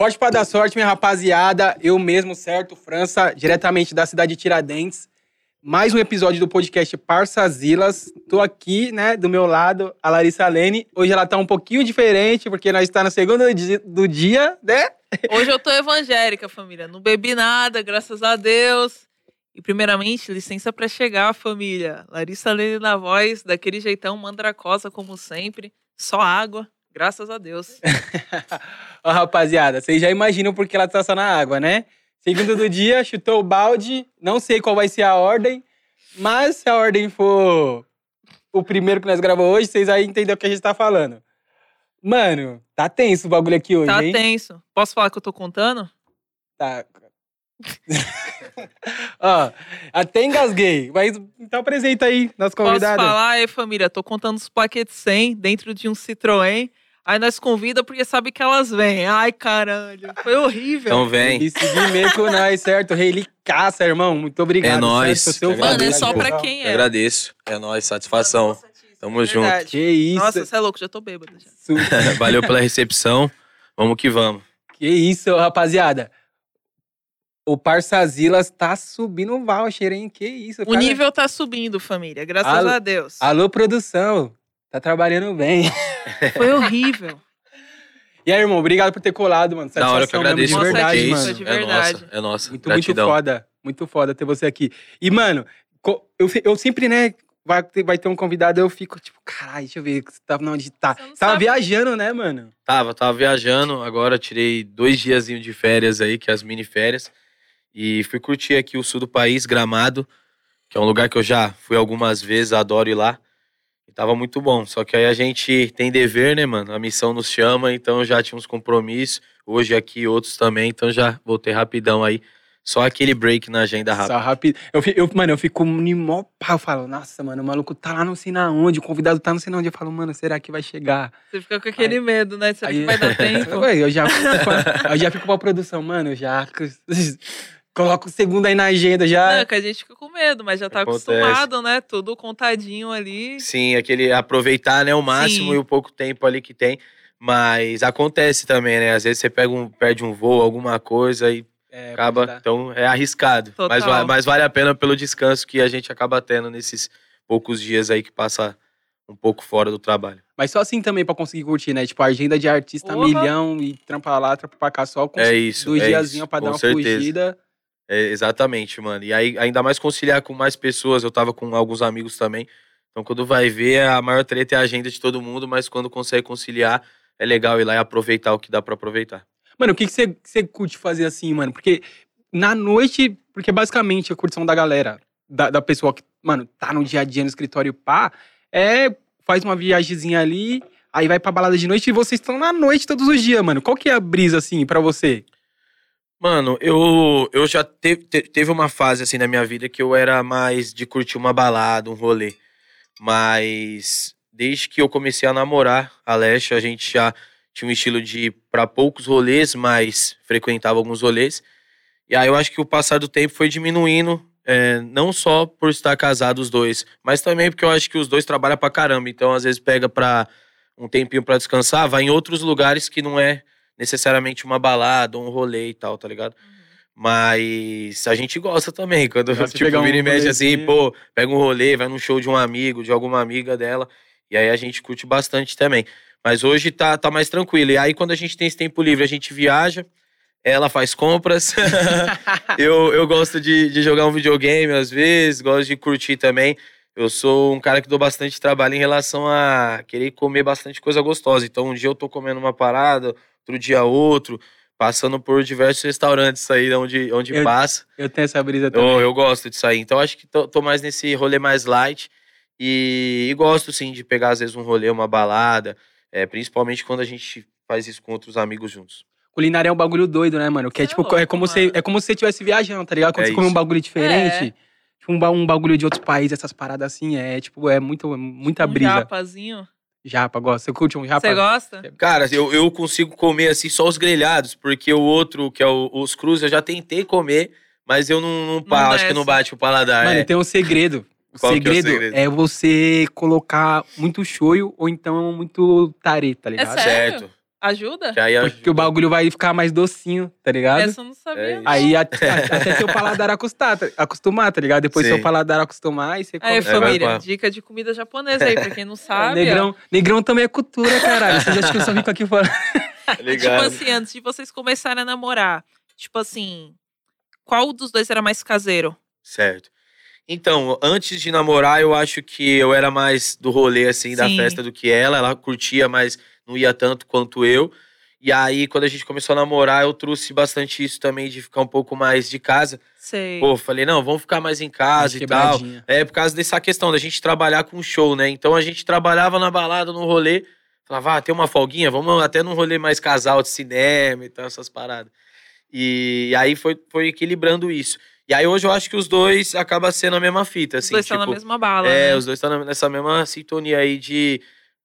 Forte para dar sorte, minha rapaziada. Eu mesmo, certo? França, diretamente da cidade de Tiradentes. Mais um episódio do podcast Parçazilas. Tô aqui, né, do meu lado, a Larissa Lene. Hoje ela tá um pouquinho diferente, porque nós está na segunda do dia, né? Hoje eu tô evangélica, família. Não bebi nada, graças a Deus. E primeiramente, licença para chegar, família. Larissa Lene na voz, daquele jeitão mandracosa como sempre. Só água. Graças a Deus. Ó, rapaziada, vocês já imaginam porque ela tá só na água, né? Segundo do dia, chutou o balde. Não sei qual vai ser a ordem, mas se a ordem for o primeiro que nós gravamos hoje, vocês aí entenderam o que a gente tá falando. Mano, tá tenso o bagulho aqui hoje, tá hein? Tenso. Posso falar que eu tô contando? Tá. Ó, até engasguei. Mas então apresenta aí, nosso convidado. Posso falar aí, família? Tô contando os paquetes 100 dentro de um Citroën. Aí nós convida porque sabe que elas vêm. Ai, caralho. Foi horrível. Então vem. E seguir meio com nós, certo? Reilicaça, irmão. Muito obrigado. É nóis. Certo? Mano, é só pra quem Eu é. agradeço. É nóis, satisfação. Tamo Verdade. Que isso. Nossa, você é louco, já tô bêbado. Já. Junto. Valeu pela recepção. Vamos que vamos. Que isso, rapaziada. O Parçazilas tá subindo o voucher, hein? Que isso. O cara. nível tá subindo, família. Graças Alô- a Deus. Alô, produção. Tá trabalhando bem. Foi horrível. E aí, irmão, obrigado por ter colado, mano. Da hora que eu Satisfação mesmo, agradeço. De Nossa, verdade, mano. É nossa, é nossa. Muito, muito foda. Muito foda ter você aqui. E, mano, eu, eu sempre, né, vai ter, vai ter um convidado, eu fico tipo, caralho, deixa eu ver, você tava onde tá. Você não Tava sabe. viajando, né, mano? Tava, tava viajando. Agora tirei dois diazinhos de férias aí, que é as mini férias. E fui curtir aqui o sul do país, Gramado, que é um lugar que eu já fui algumas vezes, adoro ir lá. E tava muito bom. Só que aí a gente tem dever, né, mano? A missão nos chama, então já tinha uns compromissos. Hoje aqui, outros também, então já voltei rapidão aí. Só aquele break na agenda rápida. Só rápido. Eu, eu, mano, eu fico em mó pau. Eu falo, nossa, mano, o maluco tá lá não sei na onde, o convidado tá não sei na onde. Eu falo, mano, será que vai chegar? Você fica com aquele medo, né? Será que Aí- vai dar tempo? Ué, eu já eu já fico pra produção, mano, eu já coloco o segundo aí na agenda, já. Não, que a gente fica com medo, mas já tá Acontece. acostumado, né? Tudo contadinho ali. Sim, aquele aproveitar, né, o máximo Sim. e o pouco tempo ali que tem. Mas acontece também, né? Às vezes você pega um, perde um voo, alguma coisa e É, acaba. dar. Então é arriscado. Total. Mas, mas vale a pena pelo descanso que a gente acaba tendo nesses poucos dias aí que passa um pouco fora do trabalho. Mas só assim também pra conseguir curtir, né? Tipo, a agenda de artista milhão e trampa lá, trampa pra cá, só com É isso. dois é diazinhos pra dar com uma certeza. fugida. É, exatamente, mano. E aí, ainda mais conciliar com mais pessoas. Eu tava com alguns amigos também. Então, quando vai ver, a maior treta é a agenda de todo mundo, mas quando consegue conciliar, é legal ir lá e aproveitar o que dá pra aproveitar. Mano, o que você que curte fazer assim, mano? Porque na noite, porque basicamente a curtição da galera, da, da pessoa que, mano, tá no dia a dia no escritório pá, é faz uma viagemzinha ali, aí vai pra balada de noite e vocês estão na noite todos os dias, mano. Qual que é a brisa assim pra você? Mano, eu, eu já te- te- teve uma fase assim na minha vida que eu era mais de curtir uma balada, um rolê. Mas desde que eu comecei a namorar a Lesha, a gente já tinha um estilo de ir pra poucos rolês, mas frequentava alguns rolês. E aí eu acho que o passar do tempo foi diminuindo, é, não só por estar casados os dois, mas também porque eu acho que os dois trabalham pra caramba. Então às vezes pega pra um tempinho pra descansar, vai em outros lugares que não é necessariamente uma balada, um rolê e tal, tá ligado? Mas a gente gosta também, quando de tipo, pegar um vira e mexe assim, pô, pega um rolê, vai num show de um amigo, de alguma amiga dela, e aí a gente curte bastante também. Mas hoje tá, tá mais tranquilo. E aí, quando a gente tem esse tempo livre, a gente viaja, ela faz compras. eu, eu gosto de, de jogar um videogame às vezes, gosto de curtir também. Eu sou um cara que dou bastante trabalho em relação a querer comer bastante coisa gostosa. Então, um dia eu tô comendo uma parada, outro dia outro, passando por diversos restaurantes aí onde, onde Eu- passa. Eu tenho essa brisa também. Eu, eu gosto disso aí. Então, acho que tô, tô mais nesse rolê mais light. E, e gosto, sim, de pegar, às vezes, um rolê, uma balada. é, principalmente quando a gente faz isso com outros amigos juntos. Culinária é um bagulho doido, né, mano? Que é é tipo, é louco, como se mano. é como se você estivesse viajando, tá ligado? Quando É você come um bagulho diferente, É. tipo um, ba- um bagulho de outros países, essas paradas assim, é tipo, é muito, muita um brisa. japazinho. Japa, gosta. Você curte um japa? Você gosta? Cara, eu, eu consigo comer, assim, só os grelhados. Porque o outro, que é o- os crus, eu já tentei comer. Mas eu não, não, pa- acho que não bate o paladar. Mano, é. tem um segredo. O Qual que é o segredo, segredo? é você colocar muito shoyu ou então muito tare, tá ligado? sério? Certo. Ajuda? Que aí Porque ajuda. o bagulho vai ficar mais docinho, tá ligado? Essa eu não sabia. É. Aí a- a- até seu paladar acostar, tá- acostumar, tá ligado? Depois Sim. seu paladar acostumar e você Aí, come. vai família, pra- dica de comida japonesa aí, pra quem não sabe. ó. Negrão, negrão também é cultura, caralho. Vocês acham que eu só fico aqui falando? Tá Tipo ligado? assim, antes de vocês começarem a namorar, tipo assim, qual dos dois era mais caseiro? Certo. Então, antes de namorar, eu acho que eu era mais do rolê, assim, da Sim. festa do que ela. Ela curtia, mas não ia tanto quanto eu. E aí, quando a gente começou a namorar, eu trouxe bastante isso também de ficar um pouco mais de casa. Sei. Pô, falei, não, vamos ficar mais em casa e tal. É por causa dessa questão da gente trabalhar com show, né? Então a gente trabalhava na balada, no rolê. Falava, ah, tem uma folguinha, vamos até num rolê mais casal de cinema e tal, essas paradas. E aí foi, foi equilibrando isso. E aí hoje eu acho que os dois acabam sendo a mesma fita, Os assim. dois estão tipo, na mesma bala, é, né? os dois estão nessa mesma sintonia aí de,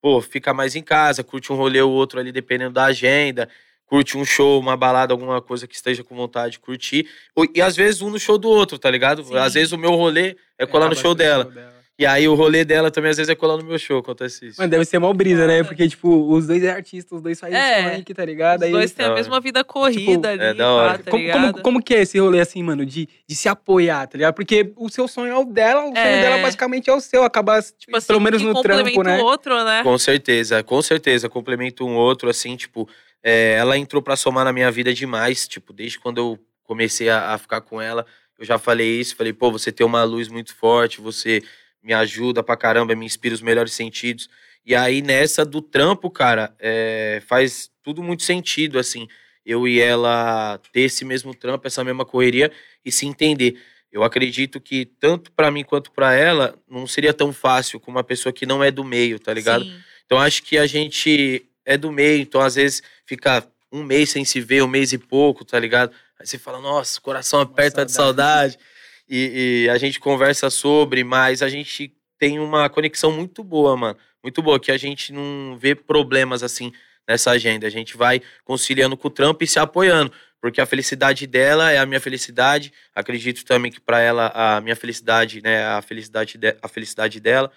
pô, fica mais em casa, curte um rolê ou outro ali, dependendo da agenda. Curte um show, uma balada, alguma coisa que esteja com vontade de curtir. E às vezes um no show do outro, tá ligado? Sim. Às vezes o meu rolê é colar no Acaba show sendo dela. E aí o rolê dela também às vezes é colar no meu show, acontece isso. Mano, deve ser mal brisa, né? Porque, tipo, os dois é artista, os dois fazem É. funk, tá ligado? Os dois têm a mesma vida corrida ali, é da hora. tá como, como, como que é esse rolê, assim, mano, de, de se apoiar, tá ligado? Porque o seu sonho é o dela, o sonho É. dela basicamente é o seu. Acaba, Tipo assim, pelo menos um no trampo, né? o outro, né? Com certeza, com certeza. Complementa um outro, assim, tipo, é, ela entrou pra somar na minha vida demais. Tipo, desde quando eu comecei a, a ficar com ela, eu já falei isso. Falei, pô, você tem uma luz muito forte, você me ajuda pra caramba, me inspira os melhores sentidos. E aí, nessa do trampo, cara, é, faz tudo muito sentido, assim. Eu e ela ter esse mesmo trampo, essa mesma correria e se entender. Eu acredito que tanto pra mim quanto pra ela não seria tão fácil com uma pessoa que não é do meio, tá ligado? Sim. Então acho que a gente é do meio, então às vezes fica um mês sem se ver, um mês e pouco, tá ligado? Aí você fala, nossa, coração aperta de saudade. E, e a gente conversa sobre, mas a gente tem uma conexão muito boa, mano. Muito boa, que a gente não vê problemas assim nessa agenda. A gente vai conciliando com o trampo e se apoiando. Porque a felicidade dela é a minha felicidade. Acredito também que para ela a minha felicidade, né, a felicidade, de- a felicidade dela.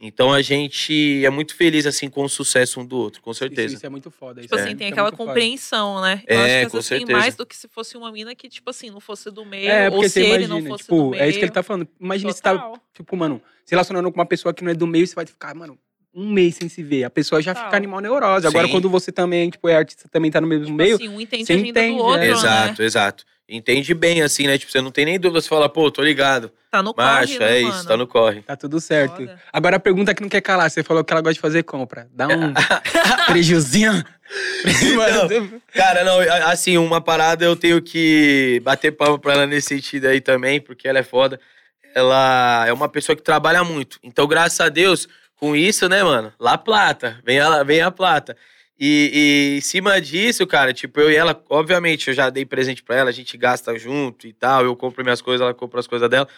Então a gente é muito feliz assim com o sucesso um do outro, com certeza. Isso, isso é muito foda. Tipo assim, é- tem isso é aquela muito foda. compreensão, né? É, Eu acho que às com vezes tem certeza. mais do que se fosse uma mina que, tipo assim, não fosse do meio, É, ou porque se você ele imagina, não fosse tipo, do meio. é isso que ele tá falando. Imagina você tá, tipo, mano, se relacionando com uma pessoa que não é do meio, você vai ficar, mano, um mês sem se ver. A pessoa já Total. fica animal neurose. Agora, Sim. quando você também, tipo, é artista, também tá no mesmo Tipo meio, assim, um entende você a entende, do outro, é. né? Exato, exato. Entende bem, assim, né? Tipo, você não tem nem dúvida, você fala, pô, tô ligado. Tá no Marcha, corre, né, é mano? isso, tá no corre. tá tudo certo. Foda. Agora, a pergunta que não quer calar, você falou que ela gosta de fazer compra. Dá um prejuzinho. Mano, Cara, não, assim, uma parada eu tenho que bater palma pra ela nesse sentido aí também, porque ela é foda. Ela é uma pessoa que trabalha muito. Então, graças a Deus, com isso, né, mano? Lá plata, vem a, vem a plata. E, e em cima disso, cara, tipo, eu e ela, obviamente, eu já dei presente pra ela, a gente gasta junto e tal, eu compro minhas coisas, ela compra as coisas dela.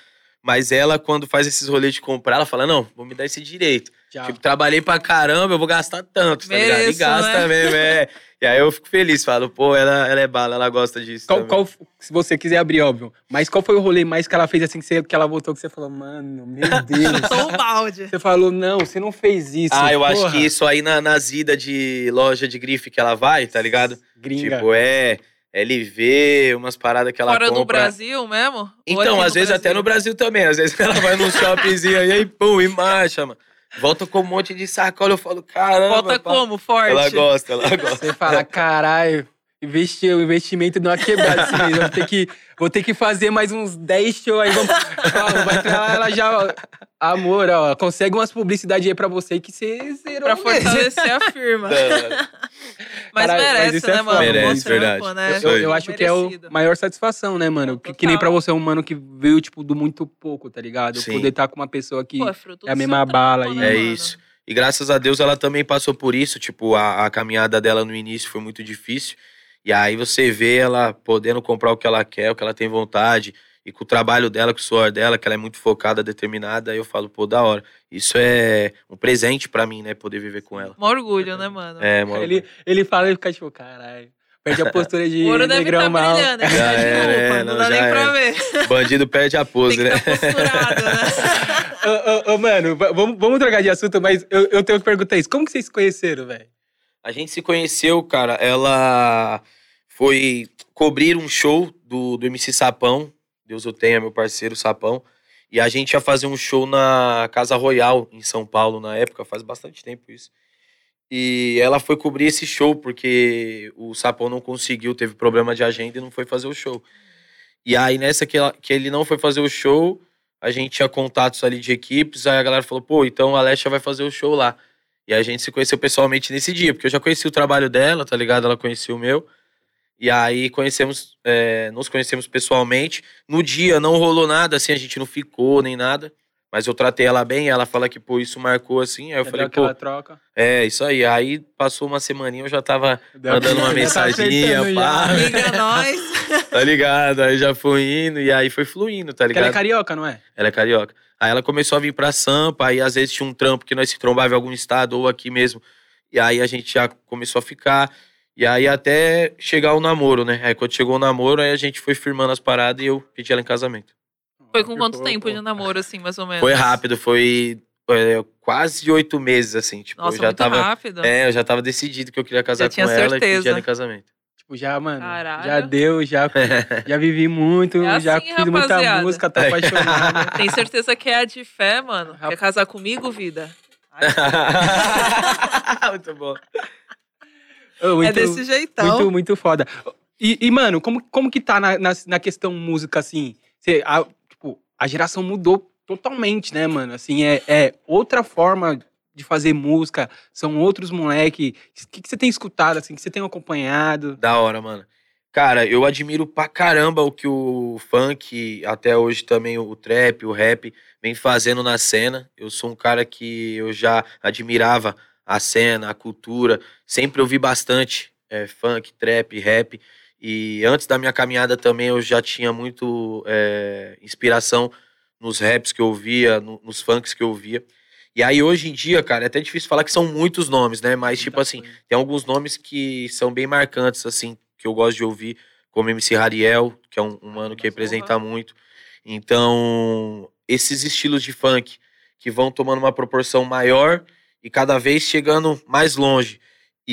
Mas ela, quando faz esses rolês de comprar, ela fala, não, vou me dar esse direito. Tchau. Tipo, trabalhei pra caramba, eu vou gastar tanto, tá ligado? E Mereço, gasta né? mesmo, é. E aí eu fico feliz, falo, pô, ela, ela é bala, ela gosta disso. Qual, qual, se você quiser abrir, óbvio. Mas qual foi o rolê mais que ela fez assim, que, você- que ela voltou, que você falou, mano, meu Deus. Chutou o balde. você falou, não, você não fez isso. Ah, eu acho porra. que isso aí na, nas idas de loja de grife que ela vai, tá ligado? Gringa. Tipo, é LV, umas paradas que ela Fora compra. do Brasil mesmo? Aqui Então, às vezes até no Brasil também. Às vezes ela vai num shoppingzinho aí, aí, pum, e marcha, mano. Volta com um monte de sacola, eu falo, caramba. Volta pá. como? Forte? Ela gosta, ela gosta. Você fala, caralho, investi, o investimento deu uma quebrada esse mês. Vou ter que, vou ter que fazer mais uns 10 shows aí. Vamos, Ó, vai lá, ela já. ó, Amor, ó, consegue umas publicidades aí pra você que você zerou. Pra fortalecer a firma. Mas Caralho, mas merece, isso é né, foda. mano? Merece, trampo, verdade. né? Isso Eu, aí. eu acho que é o Merecido. maior satisfação, né, mano? Que, que nem pra você, um mano que veio, tipo, do muito pouco, tá ligado? Sim. Poder estar com uma pessoa que. Pô, é é a mesma bala trampo, aí. né, É mano? isso. E graças a Deus ela também passou por isso. Tipo, a, a caminhada dela no início foi muito difícil. E aí você vê ela podendo comprar o que ela quer, o que ela tem vontade. E com o trabalho dela, com o suor dela, que ela é muito focada, determinada, aí eu falo, pô, da hora. Isso é um presente pra mim, né? Poder viver com ela. Um orgulho, né, mano? É, mano. Ele, ele fala e fica tipo, caralho. Perde a postura de O ouro deve negrão estar mal. Já tá de era, roupa, é, não não, dá já nem pra era. ver. Bandido perde a Tem pose, que né? posturado, né? Ô, ô, ô, mano, va- vamos, vamos trocar de assunto, mas eu, eu tenho que perguntar isso. Como que vocês se conheceram, velho? A gente se conheceu, cara, ela foi cobrir um show do, do MC Sapão, Deus o tenha, meu parceiro Sapão, e a gente ia fazer um show na Casa Royal, em São Paulo, na época, faz bastante tempo isso. E ela foi cobrir esse show, porque o Sapão não conseguiu, teve problema de agenda e não foi fazer o show. E aí, nessa que, ela, que ele não foi fazer o show, a gente tinha contatos ali de equipes, aí a galera falou, pô, então a Alexia vai fazer o show lá. E a gente se conheceu pessoalmente nesse dia, porque eu já conheci o trabalho dela, tá ligado? Ela conhecia o meu. E aí conhecemos, é, nos conhecemos pessoalmente. No dia não rolou nada, assim, a gente não ficou nem nada. Mas eu tratei ela bem, ela fala que, pô, isso marcou assim. Aí eu Já falei, pô, troca. é, isso aí. Aí passou uma semaninha, eu já tava Deu mandando uma tá mensaginha, pá. já. Liga nós. tá ligado? Aí já foi indo, e aí foi fluindo, tá Porque ela ligado? é carioca, não é? Ela é carioca. Aí ela começou a vir pra Sampa, aí às vezes tinha um trampo que nós se trombava em algum estado ou aqui mesmo. E aí a gente já começou a ficar. E aí até chegar o namoro, né? Aí quando chegou o namoro, aí a gente foi firmando as paradas e eu pedi ela em casamento. Foi com quanto tempo de namoro, assim, mais ou menos? Foi rápido, foi é, quase oito meses, assim. Tipo, Nossa, eu já muito tava. rápido. É, eu já tava decidido que eu queria casar Já com ela e certeza. pedi ela em casamento. Tipo, já, mano, Caralho. já deu, já, já vivi muito, É já assim, fiz muita rapaziada. música, tô É. apaixonado. Tem certeza que é a de fé, mano? Quer casar comigo, vida? Muito bom. É muito- desse jeitão. Muito, muito foda. E, e, mano, como, como que tá na, na, na questão música, assim? Cê, a, a geração mudou totalmente, né, mano? Assim, é, é outra forma de fazer música, são outros moleque. O que, que você tem escutado, assim, que você tem acompanhado? Da hora, mano. Cara, eu admiro pra caramba o que o funk, até hoje também o trap, o rap, vem fazendo na cena. Eu sou um cara que eu já admirava a cena, a cultura. Sempre ouvi bastante é, funk, trap, rap. E antes da minha caminhada também eu já tinha muito é, inspiração nos raps que eu ouvia, no- nos funks que eu ouvia. E aí hoje em dia, cara, é até difícil falar que são muitos nomes, né? Mas tipo assim, coisa. tem alguns nomes que são bem marcantes, assim, que eu gosto de ouvir, como MC Rariel, que é um, um mano que representa muito. Então, esses estilos de funk que vão tomando uma proporção maior e cada vez chegando mais longe.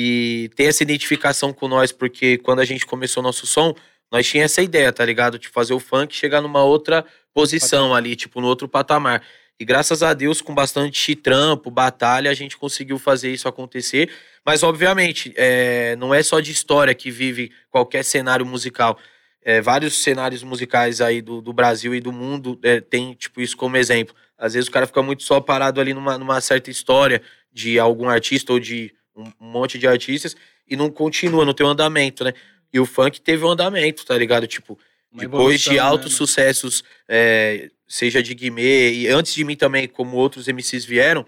E tem essa identificação com nós, porque quando a gente começou nosso som, nós tinha essa ideia, tá ligado? De fazer o funk chegar numa outra posição ali, tipo, no outro patamar. E graças a Deus, com bastante trampo, batalha, a gente conseguiu fazer isso acontecer. Mas, obviamente, é, não é só de história que vive qualquer cenário musical. É, vários cenários musicais aí do, do Brasil e do mundo é, tem, tipo, isso como exemplo. Às vezes o cara fica muito só parado ali numa, numa certa história de algum artista ou de um, monte de artistas e não continua, não tem um andamento, né? E o funk teve um andamento, tá ligado? Tipo, Uma depois de evolução, né, altos mano? sucessos, é, seja de Guimê, e antes de mim também, como outros MCs vieram,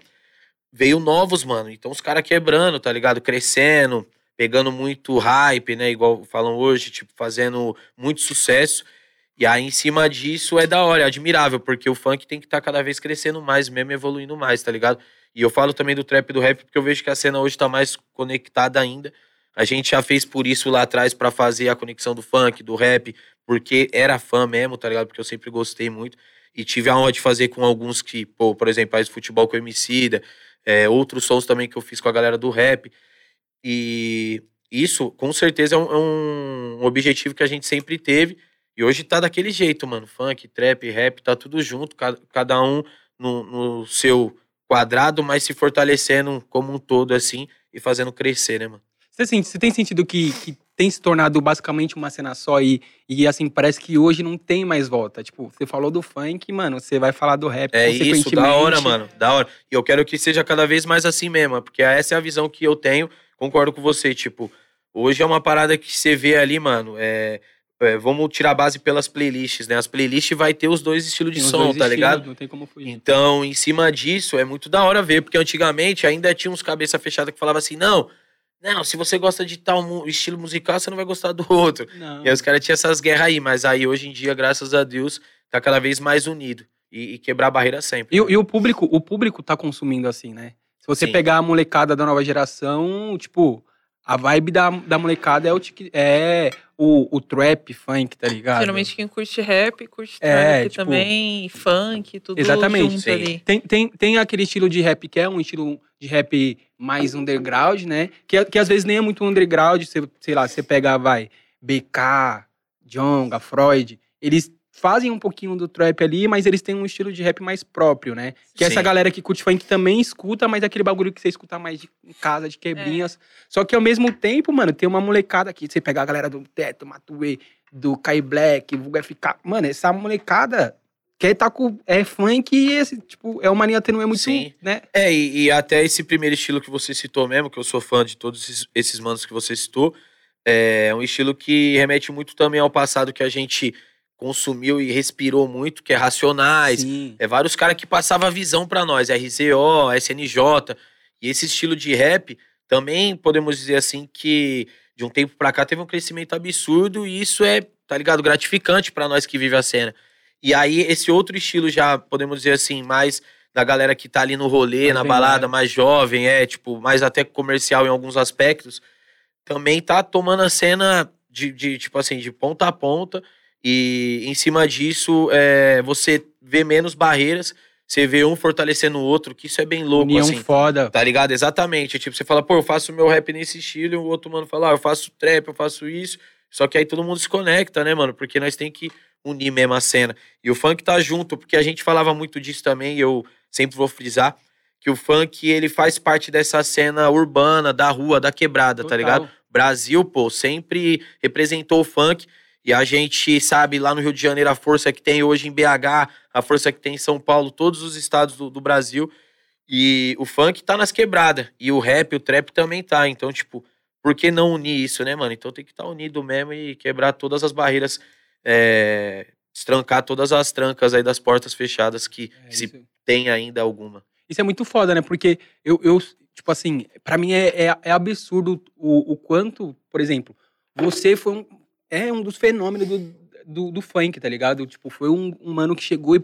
veio novos, mano. Então os caras quebrando, tá ligado? Crescendo, pegando muito hype, né? Igual falam hoje, tipo, fazendo muito sucesso. E aí, em cima disso, é da hora, é admirável, porque o funk tem que estar cada vez crescendo mais, mesmo evoluindo mais, tá ligado? E eu falo também do trap e do rap, porque eu vejo que a cena hoje tá mais conectada ainda. A gente já fez por isso lá atrás pra fazer a conexão do funk, do rap, porque era fã mesmo, tá ligado? Porque eu sempre gostei muito. E tive a honra de fazer com alguns que, pô, por exemplo, faz futebol com o Emicida, é, outros sons também que eu fiz com a galera do rap. E isso, com certeza, é um, é um objetivo que a gente sempre teve. E hoje tá daquele jeito, mano. Funk, trap, rap, tá tudo junto, ca- cada um no, no seu quadrado, mas se fortalecendo como um todo, assim, e fazendo crescer, né, mano? Você, sente- você tem sentido que, que tem se tornado basicamente uma cena só e, e, assim, parece que hoje não tem mais volta? Tipo, você falou do funk, mano, você vai falar do rap, É isso, da hora, mano. Da hora. E eu quero que seja cada vez mais assim mesmo, porque essa é a visão que eu tenho. Concordo com você, tipo, hoje é uma parada que você vê ali, mano. É, é, vamos tirar a base pelas playlists, né? As playlists vai ter os dois estilos de som, tá estilos, ligado? Não tem como fugir. Então, em cima disso, é muito da hora ver, porque antigamente ainda tinha uns cabeça fechada que falava assim: não, não, se você gosta de tal estilo musical, você não vai gostar do outro. Não. E aí os caras tinham essas guerras aí, mas aí hoje em dia, graças a Deus, tá cada vez mais unido. E, e quebrar a barreira sempre. E, o- e o público, o público tá consumindo assim, né? Se você Sim. pegar a molecada da nova geração, tipo, a vibe da, da molecada é o, é o, o trap, funk, tá ligado? Geralmente quem curte rap, curte É, trap tipo- também, funk, tudo Exatamente, junto sim. ali. Tem, tem, tem aquele estilo de rap que é um estilo de rap mais underground, né? Que, que às vezes nem é muito underground, você, sei lá, você pega, vai, BK, Jonga, Freud, eles fazem um pouquinho do trap ali, mas eles têm um estilo de rap mais próprio, né? Que é essa Sim. galera que curte funk também escuta, mas é aquele bagulho que você escuta mais de, em casa, de quebrinhas. Só que ao mesmo tempo, mano, tem uma molecada aqui, você pegar a galera do Teto, Matue, do Kai Black, Vulga FK. Mano, essa molecada quer tá com. É funk e esse, tipo, é uma mania não é muito, Sim. né? É, e, e até esse primeiro estilo que você citou mesmo, que eu sou fã de todos esses, esses manos que você citou, é um estilo que remete muito também ao passado que a gente consumiu e respirou muito, que é Racionais. Sim. É vários caras que passavam a visão pra nós, RZO, SNJ. E esse estilo de rap também podemos dizer assim que de um tempo pra cá teve um crescimento absurdo e isso é, tá ligado, gratificante pra nós que vive a cena. E aí esse outro estilo já podemos dizer assim, mais da galera que tá ali no rolê, na balada, mais jovem, é, tipo, mais até comercial em alguns aspectos, também tá tomando a cena de, de tipo assim, de ponta a ponta. E em cima disso, é, você vê menos barreiras, você vê um fortalecendo o outro, que isso é bem louco, União assim. foda. Tá ligado? Exatamente. Tipo, você fala, pô, eu faço meu rap nesse estilo, e o outro mano fala, ah, eu faço trap, eu faço isso. Só que aí todo mundo se conecta, né, mano? Porque nós tem que unir mesmo a cena. E o funk tá junto, porque a gente falava muito disso também, e eu sempre vou frisar, que o funk, ele faz parte dessa cena urbana, da rua, da quebrada, tá Total. ligado? Brasil, pô, sempre representou o funk. E a gente sabe lá no Rio de Janeiro a força que tem hoje em BH, a força que tem em São Paulo, todos os estados do, do Brasil. E o funk tá nas quebradas. E o rap, o trap também tá. Então, tipo, por que não unir isso, né, mano? Então tem que estar unido mesmo e quebrar todas as barreiras, é, destrancar todas as trancas aí das portas fechadas que, É, que se isso- tem ainda alguma. Isso é muito foda, né? Porque eu, eu tipo assim, pra mim é, é, é absurdo o, o quanto, por exemplo, você foi um, é um dos fenômenos do, do, do funk, tá ligado? Tipo, foi um, um mano que chegou e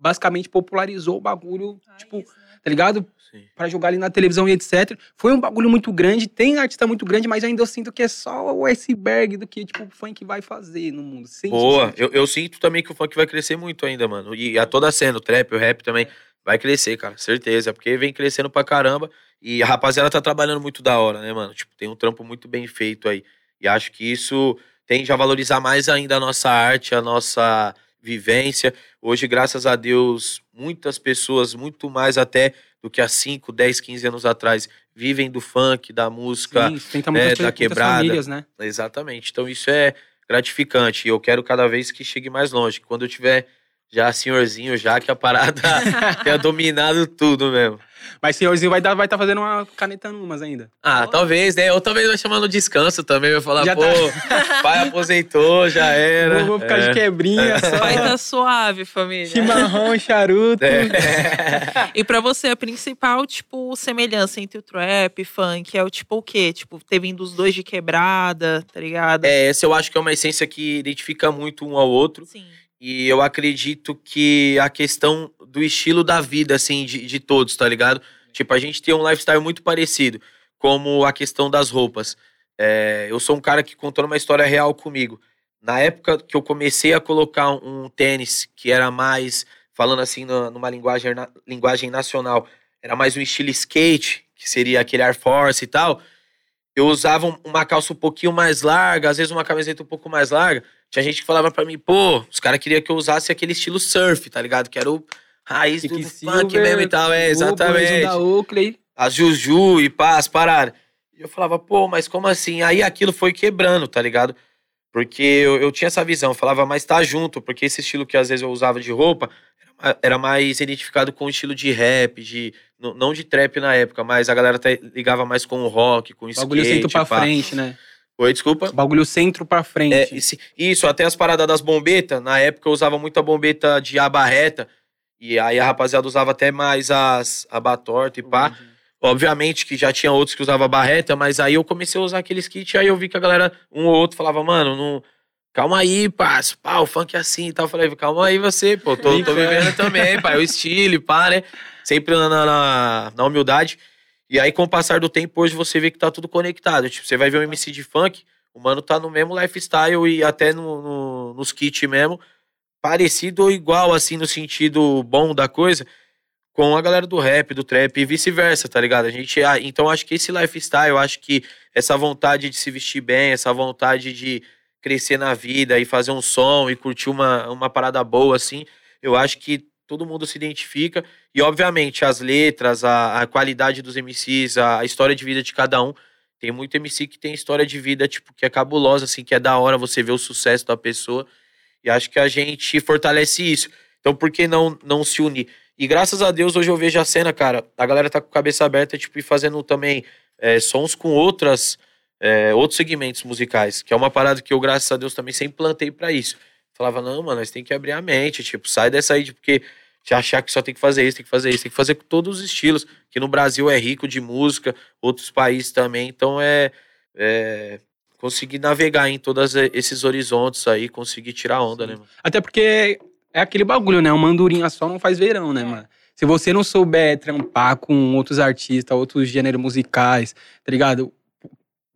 basicamente popularizou o bagulho, tipo, tá ligado? Sim. Pra jogar ali na televisão e etc. Foi um bagulho muito grande, tem artista muito grande, mas ainda eu sinto que é só o iceberg do que, tipo, o funk vai fazer no mundo. Sente Boa, isso? eu, eu sinto também que o funk vai crescer muito ainda, mano. E a toda a cena, o trap, o rap também, vai crescer, cara, certeza. Porque vem crescendo pra caramba. E a rapaziada tá trabalhando muito da hora, né, mano? Tipo, tem um trampo muito bem feito aí. E acho que isso tende a valorizar mais ainda a nossa arte, a nossa vivência. Hoje, graças a Deus, muitas pessoas, muito mais até do que há 5, 10, 15 anos atrás, vivem do funk, da música. Sim, tenta é, muitas, da quebrada. famílias, né? Exatamente. Então isso é gratificante. E eu quero cada vez que chegue mais longe. Quando eu tiver já senhorzinho, já que a parada tenha dominado tudo mesmo. Mas senhorzinho vai estar vai tá fazendo uma caneta numas ainda. Ah, talvez, né? Ou talvez vai chamar no descanso também. Vai falar, Já pô, tá. pai aposentou, já era. Vou, vou ficar É. de quebrinha, só Vai tá suave, família. chimarrão, charuto. É. E pra você, a principal, tipo, semelhança entre o trap e funk é o tipo o quê? Tipo, ter vindo os dois de quebrada, tá ligado? É, essa eu acho que é uma essência que identifica muito um ao outro. Sim. E eu acredito que a questão do estilo da vida, assim, de, de todos, tá ligado? Tipo, a gente tem um lifestyle muito parecido, como a questão das roupas. É, eu sou um cara que contou uma história real comigo. Na época que eu comecei a colocar um tênis que era mais, falando assim, numa linguagem, linguagem nacional, era mais um estilo skate, que seria aquele Air Force e tal. Eu usava um- uma calça um pouquinho mais larga, às vezes uma camiseta um pouco mais larga. Tinha gente que falava pra mim, pô, os caras queriam que eu usasse aquele estilo surf, tá ligado? Que era o raiz do, funk mesmo e tal, é, exatamente. da Oakley. As Juju e pá, as paradas. E eu falava, pô, mas como assim? Aí aquilo foi quebrando, tá ligado? Porque eu, eu tinha essa visão, eu falava, mas tá junto, porque esse estilo que às vezes eu usava de roupa era ma- era mais identificado com o estilo de rap, de não de trap na época, mas a galera ligava mais com o rock, com o skate. Bagulho centro pra pá. frente, né? Oi, desculpa. Bagulho centro pra frente. É, esse- isso, até as paradas das bombetas. Na época eu usava muita bombeta de aba reta. E aí a rapaziada usava até mais as aba torta e pá. Obviamente que já tinha outros que usavam barreta, mas aí eu comecei a usar aqueles kits, aí eu vi que a galera, um ou outro, falava, mano, não. Calma aí, parça, pá, o funk é assim e tal. Eu falei, calma aí você, pô, tô, tô vivendo também, pá, é o estilo, pá, né? Sempre na, na, na humildade. E aí, com o passar do tempo, hoje você vê que tá tudo conectado. Tipo, você vai ver um MC de funk, o mano tá no mesmo lifestyle e até no, no- nos kits mesmo, parecido ou igual, assim, no sentido bom da coisa, com a galera do rap, do trap e vice-versa, tá ligado? A gente, ah, então acho que esse lifestyle, acho que essa vontade de se vestir bem, essa vontade de crescer na vida e fazer um som e curtir uma, uma parada boa, assim, eu acho que todo mundo se identifica. E, obviamente, as letras, a, a qualidade dos MCs, a, a, história de vida de cada um. Tem muito MC que tem história de vida, tipo, que é cabulosa, assim, que é da hora você ver o sucesso da pessoa. E acho que a gente fortalece isso. Então, por que não, não se unir? E graças a Deus, hoje eu vejo a cena, cara, a galera tá com a cabeça aberta, tipo, e fazendo também é, sons com outras, é, outros segmentos musicais, que é uma parada que eu, graças a Deus, também sempre plantei para isso. Falava, não, mano, nós tem que abrir a mente, tipo, sai dessa aí, porque de achar que só tem que fazer isso, tem que fazer isso, tem que fazer com todos os estilos, que no Brasil é rico de música, outros países também, então é, é conseguir navegar em todos esses horizontes aí, conseguir tirar onda, Sim. né, mano? Até porque é aquele bagulho, né? Uma andorinha só não faz verão, né, é. mano? Se você não souber trampar com outros artistas, outros gêneros musicais, tá ligado?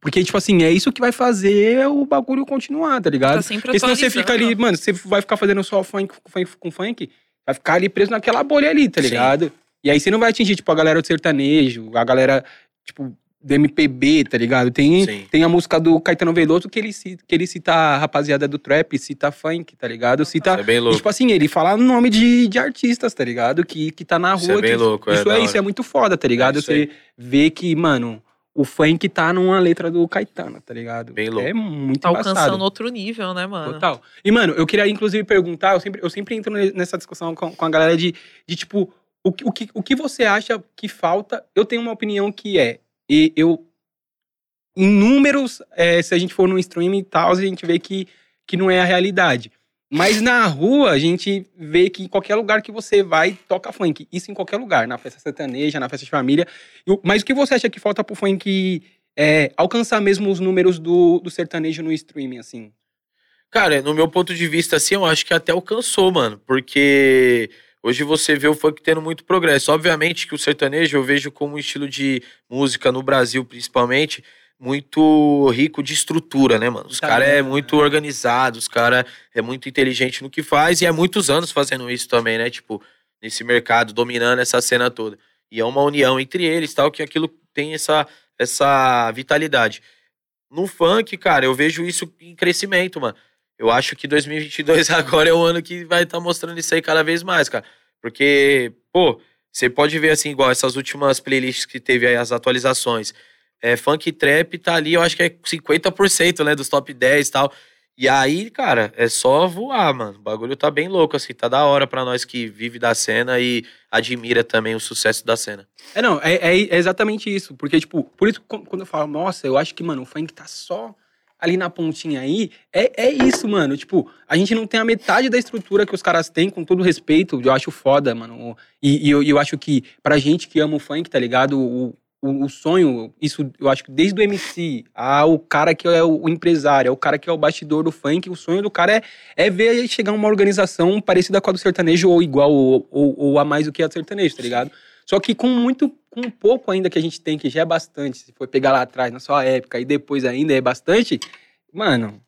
Porque, tipo assim, é isso que vai fazer o bagulho continuar, tá ligado? Tá sempre Porque senão você fica ali, mano, você vai ficar fazendo só funk, funk com funk, vai ficar ali preso naquela bolha ali, tá ligado? Sim. E aí você não vai atingir, tipo, a galera do sertanejo, a galera, tipo, do MPB, tá ligado? Tem, tem a música do Caetano Veloso que ele, cita, que ele cita a rapaziada do trap, cita funk, tá ligado? Cita. é bem louco. E, tipo assim, ele fala o nome de, de artistas, tá ligado? Que, que tá na rua. Isso é bem que, louco, Isso é, é, isso é muito foda, tá ligado? É Você vê que, mano, o funk tá numa letra do Caetano, tá ligado? Bem louco. É muito Tá embaçado. alcançando outro nível, né, mano? Total. E, mano, eu queria, inclusive, perguntar, eu sempre, eu sempre entro nessa discussão com, com a galera de, de tipo, o, o, que, o que você acha que falta? Eu tenho uma opinião que é, e eu em números, é, se a gente for no streaming e tal, a gente vê que, que não é a realidade. Mas na rua, a gente vê que em qualquer lugar que você vai, toca funk. Isso em qualquer lugar, na festa sertaneja, na festa de família. Mas o que você acha que falta pro funk é, alcançar mesmo os números do, do sertanejo no streaming, assim? Cara, no meu ponto de vista, assim, eu acho que até alcançou, mano. Porque hoje você vê o funk tendo muito progresso. Obviamente que o sertanejo eu vejo como um estilo de música no Brasil, principalmente muito rico de estrutura, né, mano? Os tá caras é muito organizado, os caras é muito inteligente no que faz e há muitos anos fazendo isso também, né? Tipo, nesse mercado, dominando essa cena toda. E é uma união entre eles, tal, que aquilo tem essa, essa vitalidade. No funk, cara, eu vejo isso em crescimento, mano. Eu acho que 2022 agora é o ano que vai estar tá mostrando isso aí cada vez mais, cara. Porque, pô, você pode ver assim, igual essas últimas playlists que teve aí, as atualizações é, funk trap tá ali, eu acho que é 50%, né, dos top 10 e tal. E aí, cara, é só voar, mano. O bagulho tá bem louco, assim, tá da hora pra nós que vive da cena e admira também o sucesso da cena. É, não, é, é, é exatamente isso. Porque, tipo, por isso, quando eu falo, nossa, eu acho que, mano, o funk tá só ali na pontinha aí, é, é isso, mano. Tipo, a gente não tem a metade da estrutura que os caras têm, com todo respeito. Eu acho foda, mano. E, e eu, eu acho que, pra gente que ama o funk, tá ligado? O, o, o, sonho, isso eu acho que desde o MC ao cara que é o, o, empresário, ao cara que é o bastidor do funk, o sonho do cara é, é ver chegar uma organização parecida com a do sertanejo ou igual ou, ou, ou a mais do que a do sertanejo, tá ligado? Só que com muito, com pouco ainda que a gente tem, que já é bastante, se for pegar lá atrás, na sua época, e depois ainda é bastante, mano,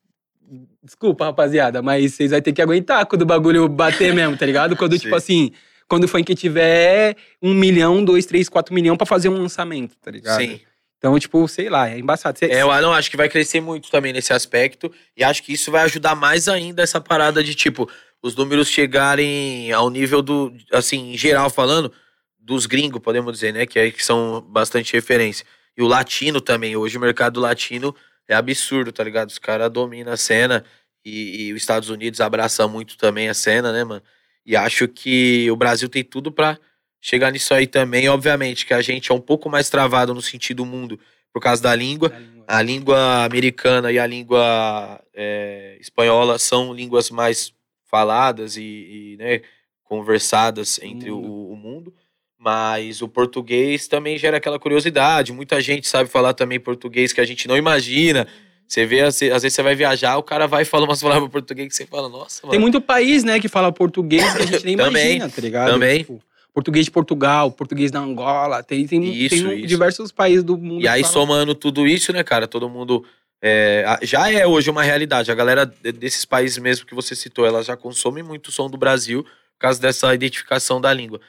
desculpa, rapaziada, mas vocês vão ter que aguentar quando o bagulho bater mesmo, tá ligado? Quando, tipo assim, quando o funk tiver um milhão, dois, três, quatro milhões pra fazer um lançamento, tá ligado? Sim. Então, tipo, sei lá, é embaçado. Cê, é, eu não, acho que vai crescer muito também nesse aspecto. E acho que isso vai ajudar mais ainda essa parada de, tipo, os números chegarem ao nível do, assim, em geral falando, dos gringos, podemos dizer, né? Que, é, que são bastante referência. E o latino também. Hoje o mercado latino é absurdo, tá ligado? Os caras dominam a cena. E, e, os Estados Unidos abraçam muito também a cena, né, mano? E acho que o Brasil tem tudo para chegar nisso aí também. Obviamente que a gente é um pouco mais travado no sentido mundo por causa da língua. língua. A língua americana e a língua é, espanhola são línguas mais faladas e, e né, conversadas entre o, o, mundo. Mas o português também gera aquela curiosidade. Muita gente sabe falar também português que a gente não imagina. Você vê, às vezes você vai viajar, o cara vai e fala umas palavras português que você fala, nossa, mano. Tem muito país, né, que fala português que a gente nem também, imagina, tá ligado? Também. Tipo, português de Portugal, português da Angola, tem, tem, isso, tem isso. diversos países do mundo. E aí, somando tudo isso, né, cara, todo mundo. É, já é hoje uma realidade. A galera desses países mesmo que você citou, ela já consome muito som do Brasil por causa dessa identificação da língua.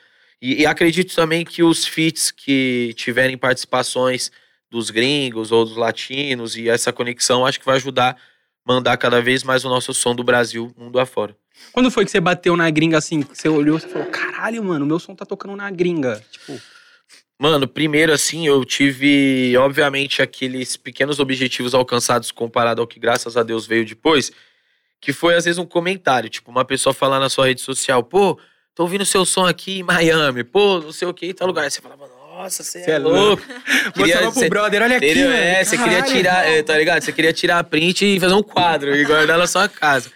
E, e acredito também que os feats que tiverem participações dos gringos ou dos latinos e essa conexão, acho que vai ajudar a mandar cada vez mais o nosso som do Brasil mundo afora. Quando foi que você bateu na gringa assim? que Você olhou e falou: caralho, mano, meu som tá tocando na gringa. Tipo, Mano, primeiro assim, eu tive, obviamente, aqueles pequenos objetivos alcançados comparado ao que, graças a Deus, veio depois, que foi às vezes um comentário, tipo, uma pessoa falar na sua rede social, pô, tô ouvindo seu som aqui em Miami, pô, não sei o que, tal lugar. Aí você falava, nossa, você Cê é, é louco. mostrava pro cê- brother, olha aqui, Entendeu? É, você queria tirar, é, tá ligado? Você queria tirar a print e fazer um quadro e guardar na sua casa.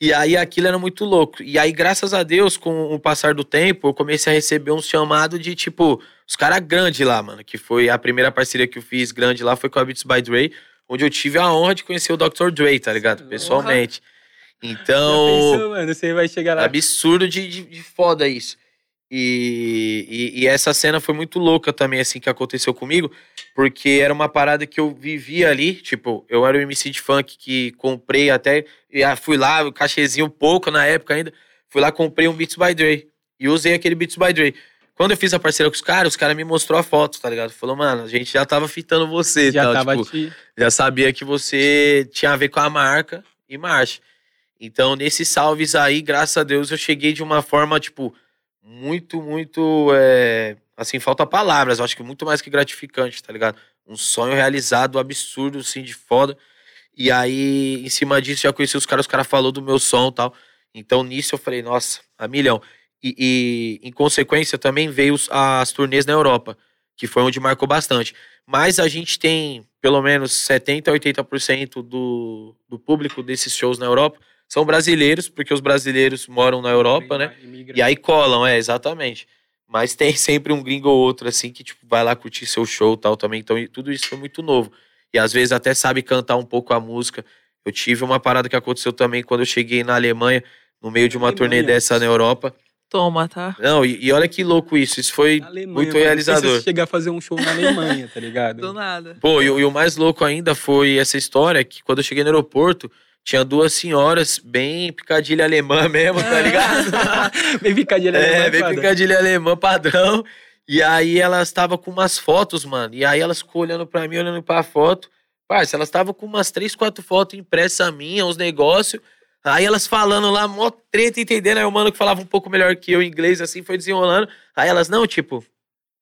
E aí aquilo era muito louco. E aí, graças a Deus, com o passar do tempo, eu comecei a receber um chamado de, tipo, os caras grandes lá, mano. Que foi a primeira parceria que eu fiz grande lá, foi com a Beats by Dre, onde eu tive a honra de conhecer o Dr. Dre, tá ligado? Pessoalmente. Então. pensou, mano, você vai chegar lá. Absurdo de, de, de foda isso. E, e, e essa cena foi muito louca também, assim, que aconteceu comigo, porque era uma parada que eu vivia ali, tipo, eu era o MC de funk que comprei até, e ah, fui lá, o cachezinho pouco na época ainda, fui lá, comprei um Beats by Dre, e usei aquele Beats by Dre. Quando eu fiz a parceria com os caras, os caras me mostrou a foto, tá ligado? Falou, mano, a gente já tava fitando você Já tal, tava tipo, te... já sabia que você tinha a ver com a marca e marcha. Então, nesses salves aí, graças a Deus, eu cheguei de uma forma, tipo, muito, muito. é, Assim, falta palavras. Eu acho que muito mais que gratificante, tá ligado? Um sonho realizado, absurdo, assim, de foda. E aí, em cima disso, já conheci os caras, os caras falaram do meu som e tal. Então, nisso eu falei, nossa, a milhão. E, e, em consequência, também veio as turnês na Europa, que foi onde marcou bastante. Mas a gente tem pelo menos 70% a 80% do, do público desses shows na Europa são brasileiros, porque os brasileiros moram na Europa, né? E aí colam, é, exatamente. Mas tem sempre um gringo ou outro, assim, que tipo, vai lá curtir seu show e tal também. Então, e tudo isso foi muito novo. E às vezes até sabe cantar um pouco a música. Eu tive uma parada que aconteceu também quando eu cheguei na Alemanha, no meio de uma turnê Alemanha. dessa na Europa. Toma, tá? Não, e, e olha que louco isso. Isso foi Alemanha, muito realizador. Você chegar a fazer um show na Alemanha, tá ligado? Do nada. Pô, e, o- e o mais louco ainda foi essa história que quando eu cheguei no aeroporto, tinha duas senhoras bem picadilha alemã mesmo, tá ligado? Bem picadinha É, alemã, bem foda. picadilha alemã padrão. E aí elas estavam com umas fotos, mano. E aí elas ficou olhando pra mim, olhando pra foto. Parça, elas estavam com umas três, quatro fotos impressas minhas, uns negócios. Aí elas falando lá, mó treta, entendendo. Aí o mano que falava um pouco melhor que eu inglês, assim, foi desenrolando. Aí elas, não, tipo,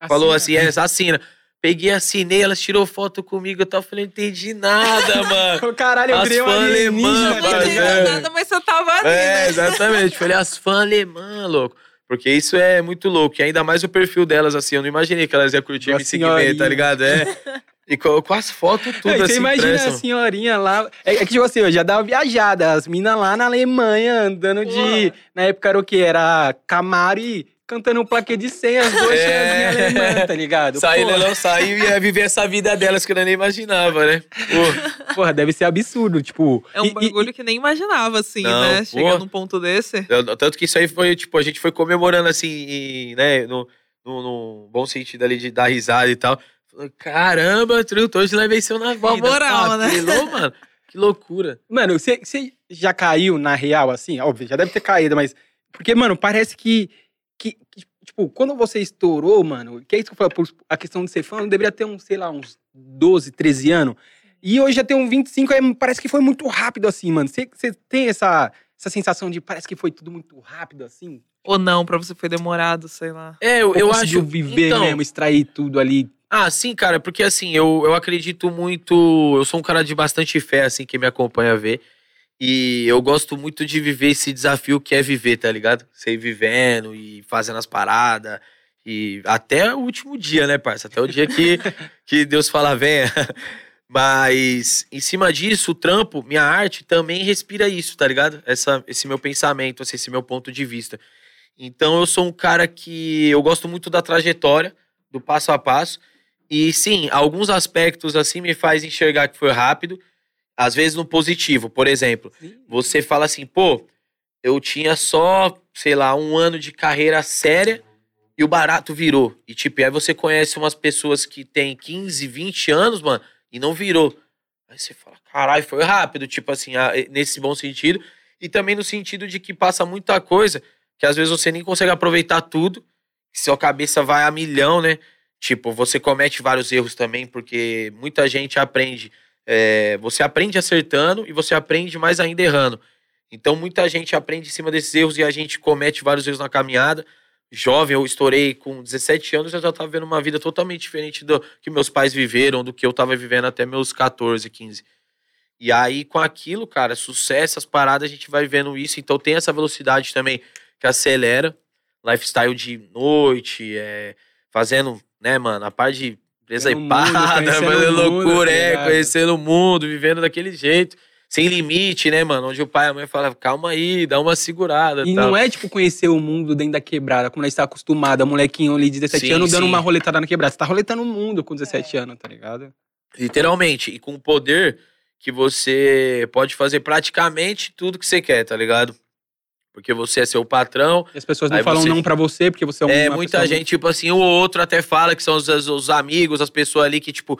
falou assim, é, assina. Peguei, assinei, elas tirou foto comigo e tal. Falei, não entendi nada, mano. Caralho, eu um fã alienígena, alemã, Não tá parceiro. entendi nada, mas você tava ali, É, né? exatamente. Falei, as fãs alemã, louco. Porque isso é muito louco. E ainda mais o perfil delas, assim. Eu não imaginei que elas iam curtir Uma me seguir, tá ligado? É. E com, com as fotos, tudo Aí assim. você imagina a senhorinha lá. É, é que, tipo assim, eu já dava viajada. As minas lá na Alemanha, andando de. Na época era o quê? Era Camaro e cantando um plaquê de 100, as duas É. alemã, tá ligado? Saiu, Porra, não saiu e ia viver essa vida delas que eu nem imaginava, né? Pô, porra, deve ser absurdo. Tipo. É um e- e- bagulho que nem imaginava, assim, Não, né? Chegar num ponto desse. eu- tanto que isso aí foi, tipo, a gente foi comemorando assim, e, né? No, no, no bom sentido ali de dar risada e tal. Caramba, truto, hoje nós venceu na. Uma moral, né? Apelou, mano. Que loucura. Mano, você você já caiu na real, assim? Óbvio, já deve ter caído, mas. Porque, mano, parece que. Que, que, tipo, quando você estourou, mano, que é isso que eu falo, por- a questão de ser fã, eu deveria ter uns, sei lá, uns 12, 13 anos. E hoje já tem um 25, aí parece que foi muito rápido, assim, mano. Você você tem essa, essa sensação de parece que foi tudo muito rápido, assim? Ou não, pra você foi demorado, sei lá. É, eu, Ou eu acho. viver então, mesmo, extrair tudo ali. Ah, sim, cara, porque assim, eu, eu acredito muito. Eu sou um cara de bastante fé, assim, que me acompanha a ver. E eu gosto muito de viver esse desafio que é viver, tá ligado? Você ir vivendo e fazendo as paradas. E até o último dia, né, parça? Até o dia que, que Deus fala, venha. Mas em cima disso, o trampo, minha arte também respira isso, tá ligado? Essa, esse meu pensamento, assim, esse meu ponto de vista. Então eu sou um cara que eu gosto muito da trajetória, do passo a passo. E sim, alguns aspectos assim me faz enxergar que foi rápido, às vezes no positivo. Por exemplo, você fala assim, pô, eu tinha só, sei lá, um ano de carreira séria e o barato virou. E tipo, aí você conhece umas pessoas que têm 15, 20 anos, mano, e não virou. Aí você fala, caralho, foi rápido, tipo assim, nesse bom sentido. E também no sentido de que passa muita coisa que às vezes você nem consegue aproveitar tudo. sua cabeça vai a milhão, né? Tipo, você comete vários erros também, porque muita gente aprende. É, você aprende acertando e você aprende mais ainda errando. Então, muita gente aprende em cima desses erros e a gente comete vários erros na caminhada. Jovem, eu estourei com 17 anos, eu já estava vivendo uma vida totalmente diferente do que meus pais viveram, do que eu estava vivendo até meus 14, 15. E aí, com aquilo, cara, sucesso, as paradas, a gente vai vendo isso. Então, tem essa velocidade também que acelera. Lifestyle de noite, é, fazendo, né, mano, a parte de empresa Vendo o mundo, ipada, conhecendo fazendo loucura, tá é, conhecendo o mundo, vivendo daquele jeito. Sem limite, né, mano? Onde o pai e a mãe falam, calma aí, dá uma segurada. E tal. não é, tipo, conhecer o mundo dentro da quebrada, como nós está acostumado, a molequinho ali de 17 Sim, anos dando sim. uma roletada na quebrada. Você tá roletando o mundo com 17 É. anos, tá ligado? Literalmente. E com o poder que você pode fazer praticamente tudo que você quer, tá ligado? Porque você é seu patrão. E as pessoas não falam você- não pra você, porque você é uma É, muita gente, tipo assim, um ou outro até fala que são os, os amigos, as pessoas ali que, tipo.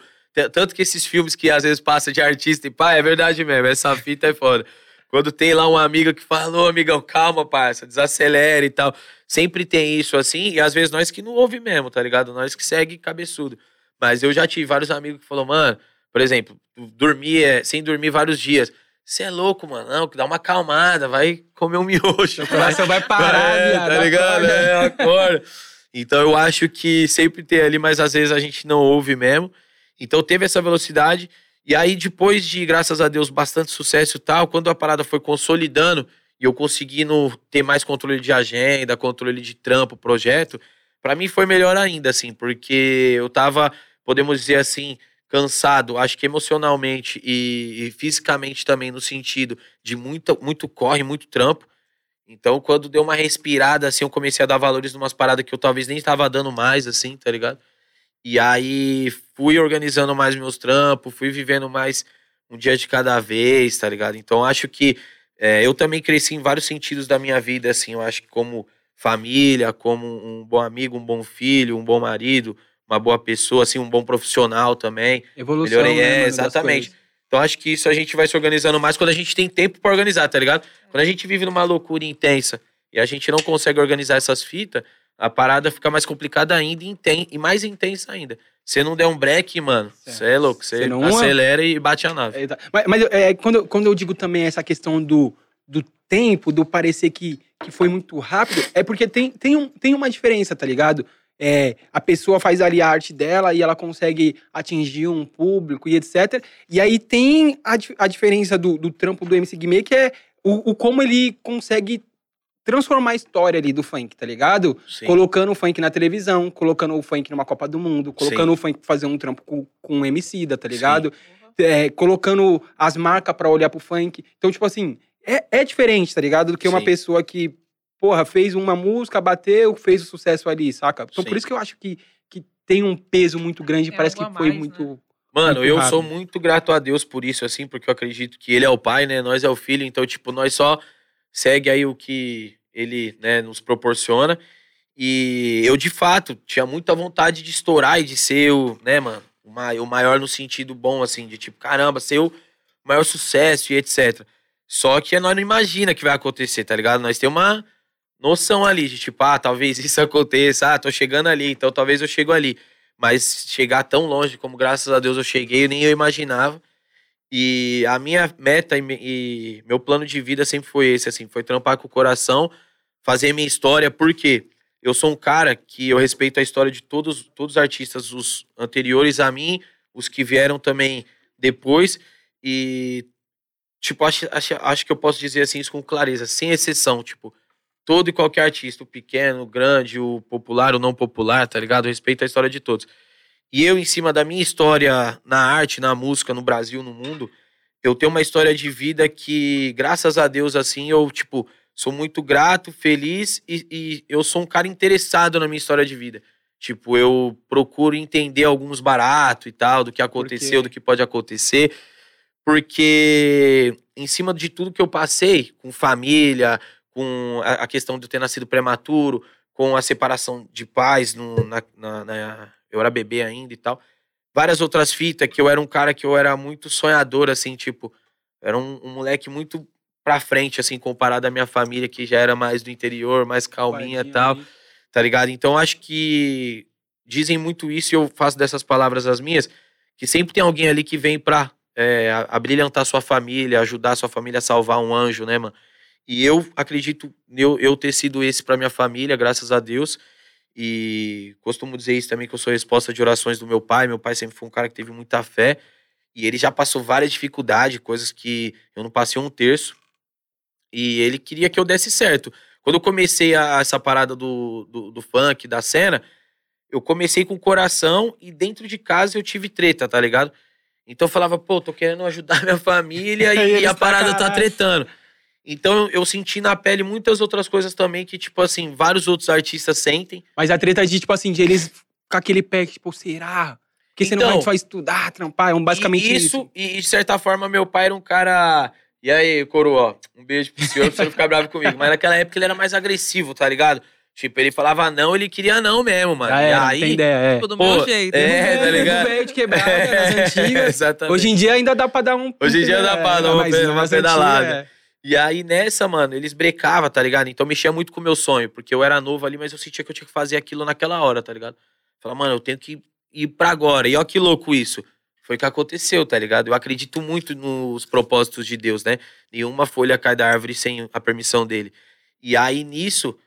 Tanto que esses filmes que às vezes passa de artista e pá, é verdade mesmo, essa fita é foda. Quando tem lá um amigo que fala, ô amigão, calma, parça, desacelera e tal. Sempre tem isso assim, e às vezes nós que não ouve mesmo, tá ligado? Nós que segue cabeçudo. Mas eu já tive vários amigos que falaram, mano, por exemplo, dormir é, sem dormir vários dias. Você é louco, mano. Não, que dá uma acalmada, vai comer um miojo. Seu coração vai parar, é, viado. Tá ligado? acorda. É, acorda. Então eu acho que sempre tem ali, mas às vezes a gente não ouve mesmo. Então teve essa velocidade. E aí, depois de, graças a Deus, bastante sucesso e tal, quando a parada foi consolidando e eu conseguindo ter mais controle de agenda, controle de trampo, projeto, pra mim foi melhor ainda, assim, porque eu tava, podemos dizer assim, cansado, acho que emocionalmente e, e fisicamente também, no sentido de muito, muito corre, muito trampo. Então, quando deu uma respirada, assim, eu comecei a dar valores numas paradas que eu talvez nem estava dando mais, assim, tá ligado? E aí fui organizando mais meus trampos, fui vivendo mais um dia de cada vez, tá ligado? Então, acho que é, eu também cresci em vários sentidos da minha vida, assim, eu acho que como família, como um bom amigo, um bom filho, um bom marido, uma boa pessoa, assim, um bom profissional também. Evolução, Melhorei, né, é, exatamente. Então acho que isso a gente vai se organizando mais quando a gente tem tempo pra organizar, tá ligado? Quando a gente vive numa loucura intensa e a gente não consegue organizar essas fitas, a parada fica mais complicada ainda e, e mais intensa ainda. Se não der um break, mano, você é louco. Você Você não- acelera e bate a nave. É, tá. Mas, mas, é, quando, eu- quando eu digo também essa questão do, do tempo, do parecer que, que foi muito rápido, é porque tem, tem, um, tem uma diferença, tá ligado? É, a pessoa faz ali a arte dela e ela consegue atingir um público e etc. E aí tem a, a diferença do, do trampo do MC Guimê, que é o, o como ele consegue transformar a história ali do funk, tá ligado? Sim. Colocando o funk na televisão, colocando o funk numa Copa do Mundo, colocando Sim. o funk pra fazer um trampo com, com um MC, tá ligado? é, colocando as marcas pra olhar pro funk. Então, tipo assim, é, é diferente, tá ligado? Do que uma Sim. pessoa que, porra, fez uma música, bateu, fez o sucesso ali, saca? Então, por Sim. isso que eu acho que, que tem um peso muito grande, Tem parece que foi mais, muito. Mano, muito eu rápido. sou muito grato a Deus por isso, assim, porque eu acredito que Ele é o Pai, né? Nós é o Filho, então, tipo, nós só segue aí o que Ele, né, nos proporciona. E eu, de fato, tinha muita vontade de estourar e de ser o, né, mano, o ma- o maior no sentido bom, assim, de tipo, caramba, ser o maior sucesso e etc. Só que nós não imagina que vai acontecer, tá ligado? Nós temos uma noção ali de tipo, ah, talvez isso aconteça, ah, tô chegando ali, então talvez eu chego ali. Mas chegar tão longe como graças a Deus eu cheguei, nem eu imaginava. E a minha meta e, e meu plano de vida sempre foi esse, assim, foi trampar com o coração, fazer minha história, porque eu sou um cara que eu respeito a história de todos, todos os artistas, os anteriores a mim, os que vieram também depois, e tipo, acho, acho, acho que eu posso dizer assim isso com clareza, sem exceção, tipo, todo e qualquer artista, o pequeno, o grande, o popular, o não popular, tá ligado? Eu respeito a história de todos. E eu, em cima da minha história na arte, na música, no Brasil, no mundo, eu tenho uma história de vida que, graças a Deus, assim, eu, tipo, sou muito grato, feliz e, e eu sou um cara interessado na minha história de vida. Tipo, eu procuro entender alguns baratos e tal, do que aconteceu, do que pode acontecer, porque em cima de tudo que eu passei, com família, com a, a questão de eu ter nascido prematuro, com a separação de pais, no, na, na- na- eu era bebê ainda e tal, várias outras fitas que eu era um cara que eu era muito sonhador, assim, tipo, era um, um moleque muito pra frente, assim, comparado à minha família, que já era mais do interior, mais calminha e tal. ali. tá ligado? Então acho que dizem muito isso e eu faço dessas palavras as minhas, que sempre tem alguém ali que vem pra é, abrilhantar sua família, ajudar sua família a salvar um anjo, né, mano? E eu acredito eu, eu ter sido esse pra minha família, graças a Deus. E costumo dizer isso também, que eu sou resposta de orações do meu pai. Meu pai sempre foi um cara que teve muita fé. E ele já passou várias dificuldades, coisas que eu não passei um terço. E ele queria que eu desse certo. Quando eu comecei a, essa parada do, do, do funk, da cena, eu comecei com o coração e dentro de casa eu tive treta, tá ligado? Então eu falava, pô, tô querendo ajudar minha família e, e a parada tá tretando. Então eu senti na pele muitas outras coisas também que, tipo assim, vários outros artistas sentem. Mas a treta de, tipo assim, de eles com aquele pé, tipo, será? Porque você não Então, vai só estudar, trampar, é um basicamente e isso. isso. E de certa forma, meu pai era um cara. E aí, coroa, um beijo pro senhor pra você não ficar bravo comigo. Mas naquela época ele era mais agressivo, tá ligado? Tipo, ele falava não, ele queria não mesmo, mano. E era, aí. tem ideia, é. Tipo, do Pô, meu jeito. é, tá ligado? Do velho de quebrada, nas antigas. Exatamente. Hoje em dia ainda dá pra dar um... Hoje em dia dá pra dar uma uma pedalada. é. E aí, nessa, mano, eles brecavam, tá ligado? Então mexia muito com o meu sonho, porque eu era novo ali, mas eu sentia que eu tinha que fazer aquilo naquela hora, tá ligado? Falava, mano, eu tenho que ir pra agora. E ó que louco isso. Foi o que aconteceu, tá ligado? Eu acredito muito nos propósitos de Deus, né? Nenhuma folha cai da árvore sem a permissão dele. E aí, nisso,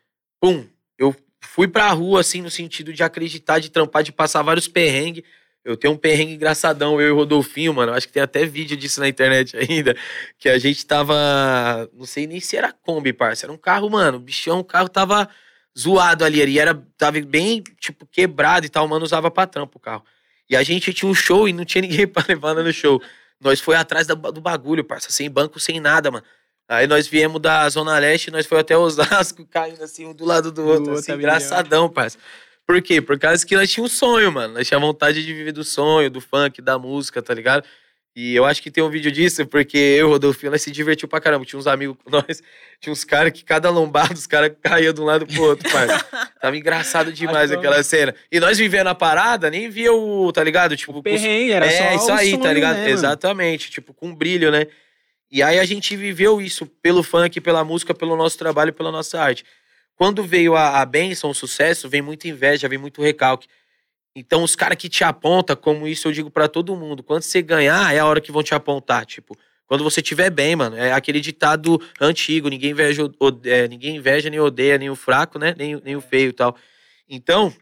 pum, eu fui pra rua, assim, no sentido de acreditar, de trampar, de passar vários perrengues. Eu tenho um perrengue engraçadão, eu e o Rodolfinho, mano. Acho que tem até vídeo disso na internet ainda. Que a gente tava. Não sei nem se era Kombi, parça. Era um carro, mano. Bichão, o carro tava zoado ali. E era, tava bem, tipo, quebrado e tal. O mano usava pra trampo o carro. E a gente tinha um show e não tinha ninguém pra levar no show. Nós foi atrás do bagulho, parça. Sem banco, sem nada, mano. Aí nós viemos da Zona Leste, nós foi até Osasco, caindo assim, um do lado do outro. outro, assim, engraçadão, parça. Por quê? Por causa que nós tínhamos um sonho, mano. Nós tínhamos vontade de viver do sonho, do funk, da música, tá ligado? E eu acho que tem um vídeo disso, porque eu, Rodolfinho, nós se divertiu pra caramba. Tinha uns amigos com nós, tinha uns caras que cada lombada, os caras caíam de um lado pro outro, parça. Tava engraçado demais aquela cena. E nós vivendo a parada, nem via o, tá ligado? Tipo, com- Perrengue, era só é, isso o aí, tá ligado? né? Exatamente, tipo, com brilho, né? E aí a gente viveu isso pelo funk, pela música, pelo nosso trabalho, pela nossa arte. Quando veio a, a bênção, o sucesso, vem muita inveja, vem muito recalque. Então, os caras que te apontam, como isso eu digo pra todo mundo, quando você ganhar, é a hora que vão te apontar. Tipo, quando você tiver bem, mano. É aquele ditado antigo: ninguém inveja, é, ninguém inveja nem odeia, nem o fraco, né? Nem, nem o feio e tal. Então,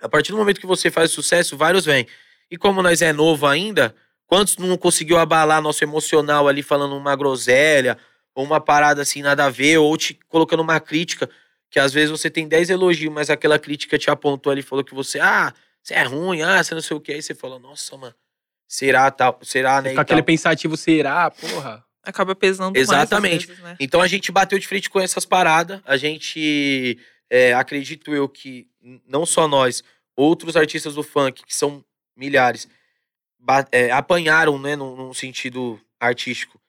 a partir do momento que você faz sucesso, vários vêm. E como nós é novo ainda, quantos não conseguiu abalar nosso emocional ali falando uma groselha, ou uma parada assim, nada a ver, ou te colocando uma crítica, que às vezes você tem 10 elogios, mas aquela crítica te apontou ali e falou que você, ah, você é ruim, ah, você não sei o que. Aí você falou, nossa, mano, será tal, será, né? Com e aquele tal. pensativo, será, porra? Acaba pesando Exatamente. vezes, né? Então a gente bateu de frente com essas paradas. A gente, é, acredito eu que não só nós, outros artistas do funk, que são milhares, é, apanharam, né, num, num sentido artístico,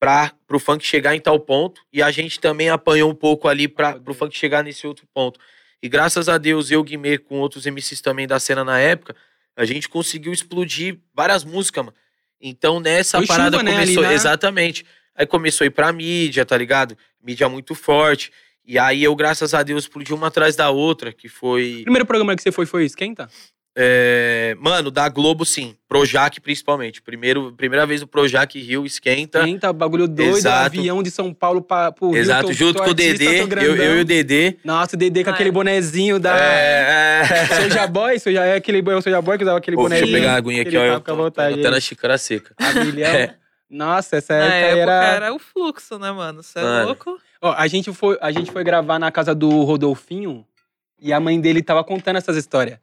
para o funk chegar em tal ponto. E a gente também apanhou um pouco ali para o funk chegar nesse outro ponto. E graças a Deus, eu, Guimê, com outros MCs também da cena na época, a gente conseguiu explodir várias músicas, mano. Então nessa Foi parada chuva, né, começou. na- Exatamente. Aí começou a ir pra mídia, tá ligado? Mídia muito forte. E aí eu, graças a Deus, explodi uma atrás da outra, que foi. O primeiro programa que você foi foi Esquenta? É, Mano, da Globo, sim. Projac, principalmente. Primeiro, primeira vez o Projac Rio esquenta. Esquenta, bagulho doido, Exato. avião de São Paulo pra, pro Rio. Exato, tô- junto tô com o Dedê. Eu, eu e o Dedê. Nossa, o Dedê com Ah, aquele é. bonezinho da... É, é. Soulja Boy, Soulja é aquele o Soulja Boy que usava aquele Pô, deixa bonezinho. eu pegar a aguinha aqui, ó. Eu com a tô, tô até na xícara seca. A milhão. É. Nossa, essa Na época época era... era... o fluxo, né, mano? Você é Mano. louco? Ó, a gente, foi, a gente foi gravar na casa do Rodolfinho e a mãe dele tava contando essas histórias.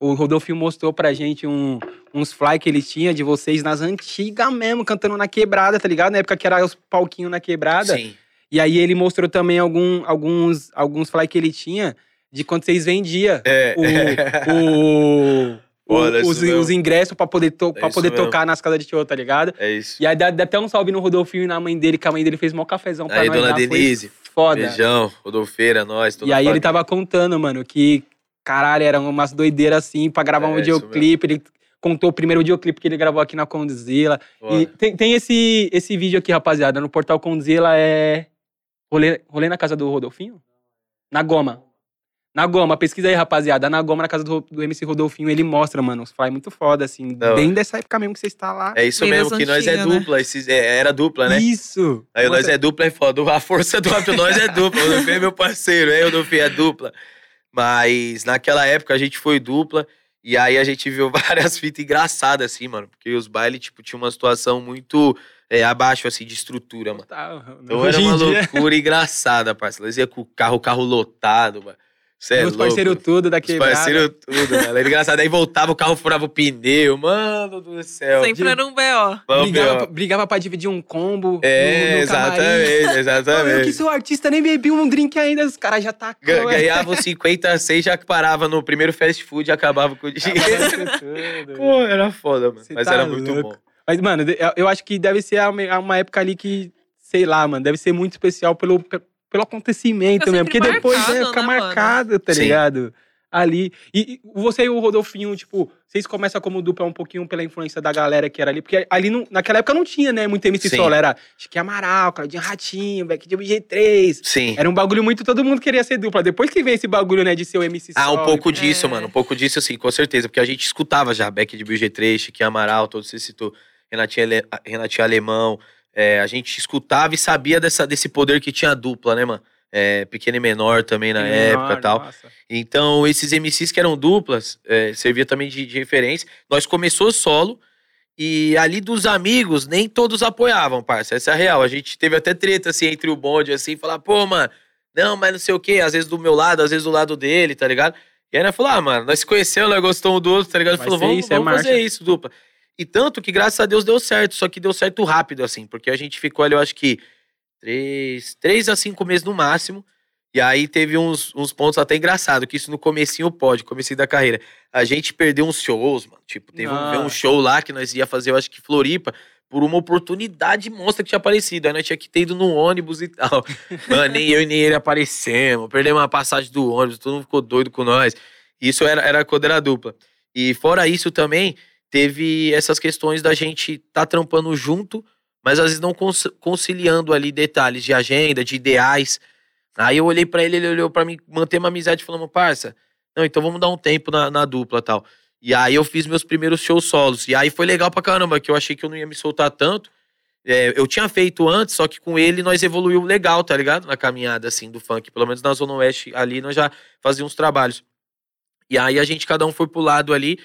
O Rodolfinho mostrou pra gente um- uns fly que ele tinha de vocês nas antigas mesmo, cantando na quebrada, tá ligado? Na época que era os palquinhos na quebrada. Sim. E aí ele mostrou também algum, alguns, alguns fly que ele tinha de quando vocês vendiam É. o, o, Olha, os, os ingressos pra poder, to, É pra poder mesmo. tocar nas casas de show, tá ligado? É isso. E aí dá, dá até um salve no Rodolfinho e na mãe dele, que a mãe dele fez mó cafezão pra Aí, nós dona lá, Denise, Foda. Beijão, Rodolfeira, nós. toda E aí ele tava contando, mano, que caralho, eram umas doideiras assim pra gravar É, um videoclipe. Ele contou o primeiro videoclipe que ele gravou aqui na Condzilla. E tem, tem esse, esse vídeo aqui, rapaziada, no portal Condzilla é. Rolê, rolê na casa do Rodolfinho? Na Goma. Na Goma, pesquisa aí, rapaziada. Na Goma, na casa do, do MC Rodolfinho, ele mostra, mano, uns fly muito foda, assim. Da bem dessa época mesmo que você está lá. É isso Bem mesmo, que nós é né? dupla. esses- é, era dupla, né? Isso! Aí nós Você- é dupla é foda. A força do nós é dupla. O Dufi é meu parceiro, eu, o Dufi é dupla. Mas naquela época a gente foi dupla. E aí a gente viu várias fitas engraçadas, assim, mano. Porque os bailes, tipo, tinha uma situação muito é, abaixo, assim, de estrutura, mano. Tá, Então era uma dia, loucura engraçada, parceiro. Nós ia com o carro, o carro lotado, mano. Cê é os louco. parceiros tudo da Os quebrada. parceiros tudo, mano. Era engraçado. Aí voltava, o carro furava o pneu. Mano do céu. Sempre era um B.O. Vamos ver, ó. Brigava, brigava pra dividir um combo. É, no, no exatamente, Pô, Eu que exatamente. sou artista, nem bebi um drink ainda, os caras já tá Ga- Ganhava os 56, já parava no primeiro fast food e acabava com o dinheiro. Pô, era foda, mano. Cê Mas tá era muito louco. bom. Mas, mano, eu- acho que deve ser uma época ali que, sei lá, mano, deve ser muito especial pelo, pe- pelo acontecimento Fica mesmo. Porque depois marcado, é, fica né, mano? marcado, tá Sim. ligado? Ali. E, e você e o Rodolfinho, tipo, vocês começam como dupla um pouquinho pela influência da galera que era ali. Porque ali, não- naquela época não tinha, né? Muito MC Sim. solo. Era Chique Amaral, Claudinho Ratinho, Beck de BG3. Sim. Era um bagulho muito, todo mundo queria ser dupla. Depois que vem esse bagulho, né, de ser o MC Ah, um solo, pouco pô, disso, É. mano. Um pouco disso, assim, com certeza. Porque a gente escutava já Beck de BG3, Chiquinho Amaral, todos você citou, Renatinha, Ale- Renatinha Alemão. É, a gente escutava e sabia dessa, desse poder que tinha a dupla, né, mano? É, pequeno e menor também na menor, época e tal. nossa. Então, esses MCs que eram duplas, é, servia também de, de referência. Nós começou solo e ali dos amigos, nem todos apoiavam, parça. Essa é a real. A gente teve até treta, assim, entre o bonde, assim, falar, pô, mano, não, mas não sei o quê. Às vezes do meu lado, às vezes do lado dele, tá ligado? E aí nós falou, ah, mano, nós se conhecemos, nós gostamos um do outro, tá ligado? Vai Falou, vamos, isso, é vamos fazer marcha. isso, dupla. E tanto que, graças a Deus, deu certo. Só que deu certo rápido, assim, porque a gente ficou ali, eu acho que três, três a cinco meses no máximo. E aí teve uns, uns pontos até engraçados, que isso no comecinho pode, comecinho da carreira. A gente perdeu uns shows, mano. Tipo, teve um, um show lá que nós ia fazer, eu acho que Floripa, por uma oportunidade monstra que tinha aparecido. Aí nós tinha que ter ido no ônibus e tal. Mano, nem eu e nem ele aparecemos. Perdemos uma passagem do ônibus, todo mundo ficou doido com nós. Isso era, era quando era dupla. E fora isso também, teve essas questões da gente tá trampando junto, mas às vezes não conciliando ali detalhes de agenda, de ideais. Aí eu olhei pra ele, ele olhou pra mim, manter uma amizade, falando, parça, não, então vamos dar um tempo na, na dupla tal. E aí eu fiz meus primeiros shows solos. E aí foi legal pra caramba, que eu achei que eu não ia me soltar tanto. É, eu tinha feito antes, só que com ele nós evoluiu legal, tá ligado? Na caminhada, assim, do funk. Pelo menos na Zona Oeste ali nós já fazíamos trabalhos. E aí a gente, cada um foi pro lado ali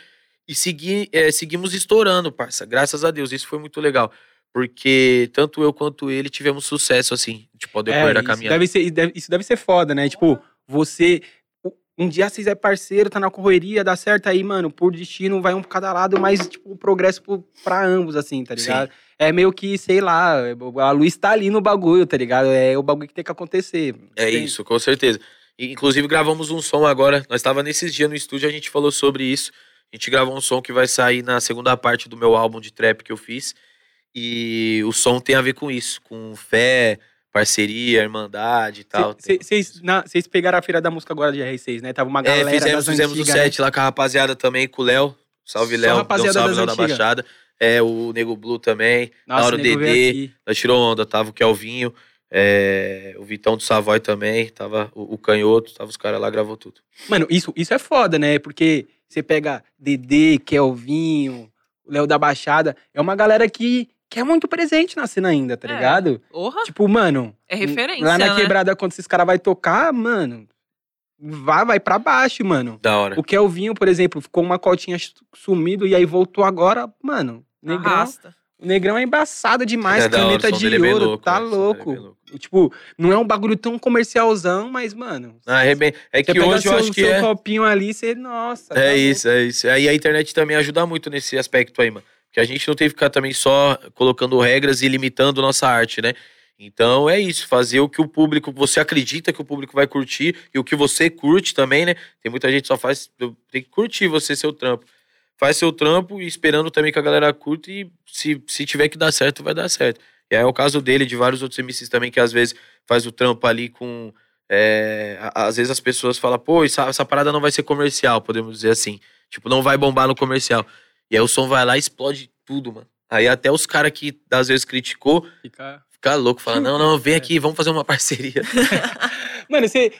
e segui, é, seguimos estourando, parça. Graças a Deus, isso foi muito legal. Porque tanto eu quanto ele tivemos sucesso, assim, tipo, ao decorrer da É, isso caminhada. deve, ser, deve- isso deve ser foda, né? Tipo, você. Um dia vocês é parceiro, tá na correria, dá certo aí, mano, por destino vai um pra cada lado, mas, tipo, o progresso pro- pra ambos, assim, tá Sim. ligado? É meio que, sei lá, a luz tá ali no bagulho, tá ligado? É o bagulho que tem que acontecer. É Tem- isso, com certeza. Inclusive gravamos um som agora. Nós estava nesses dias no estúdio, a gente falou sobre isso. A gente gravou um som que vai sair na segunda parte do meu álbum de trap que eu fiz. E o som tem a ver com isso, com fé, parceria, irmandade e tal. Vocês pegaram a feira da música agora de R6, né? Tava uma É, galera fizemos, das fizemos o antigas, né? set lá com a rapaziada também, com o Léo. Salve, Léo. Dá um rapaziada salve, Léo da. Baixada. É, o Nego Blue também. Nossa, na hora o nego veio Dedê. aqui. Nós tirou onda, tava o Kelvinho, é, o Vitão do Savoy também, tava o, o Canhoto, tava os caras lá, gravou tudo. Mano, isso, isso é foda, né? Porque você pega Dedê, Kelvinho, o Léo da Baixada, é uma galera que, que é muito presente na cena ainda, tá É. ligado? Porra, Tipo, mano. é referência, Lá na né? quebrada, quando esses caras vão tocar, mano, vai, vai pra baixo, mano. Da hora. O Kelvinho, por exemplo, ficou uma cotinha sumido e aí voltou agora, mano. Negrão, Arrasta. O Negrão é embaçado demais, É caneta de é ouro, louco, tá né? É louco. bem louco. Tipo, não é um bagulho tão comercialzão, mas, mano. Ah, é, bem- é que hoje seu, eu acho que seu é. copinho ali, você, nossa. tá É louco. isso, é isso. Aí a internet também ajuda muito nesse aspecto aí, mano. Porque a gente não tem que ficar também só colocando regras e limitando nossa arte, né? Então é isso, fazer o que o público, você acredita que o público vai curtir e o que você curte também, né? Tem muita gente que só faz, tem que curtir você, seu trampo. Faz seu trampo e esperando também que a galera curta e se, se tiver que dar certo, vai dar certo. E aí é o caso dele, de vários outros MCs também, que às vezes faz o trampo ali com. é, às vezes as pessoas falam, pô, essa, essa parada não vai ser comercial, podemos dizer assim. Tipo, não vai bombar no comercial. E aí o som vai lá e explode tudo, mano. Aí até os caras que às vezes criticou, Fica, Ficar louco, falar, não, não, vem aqui, vamos fazer uma parceria. Mano, você,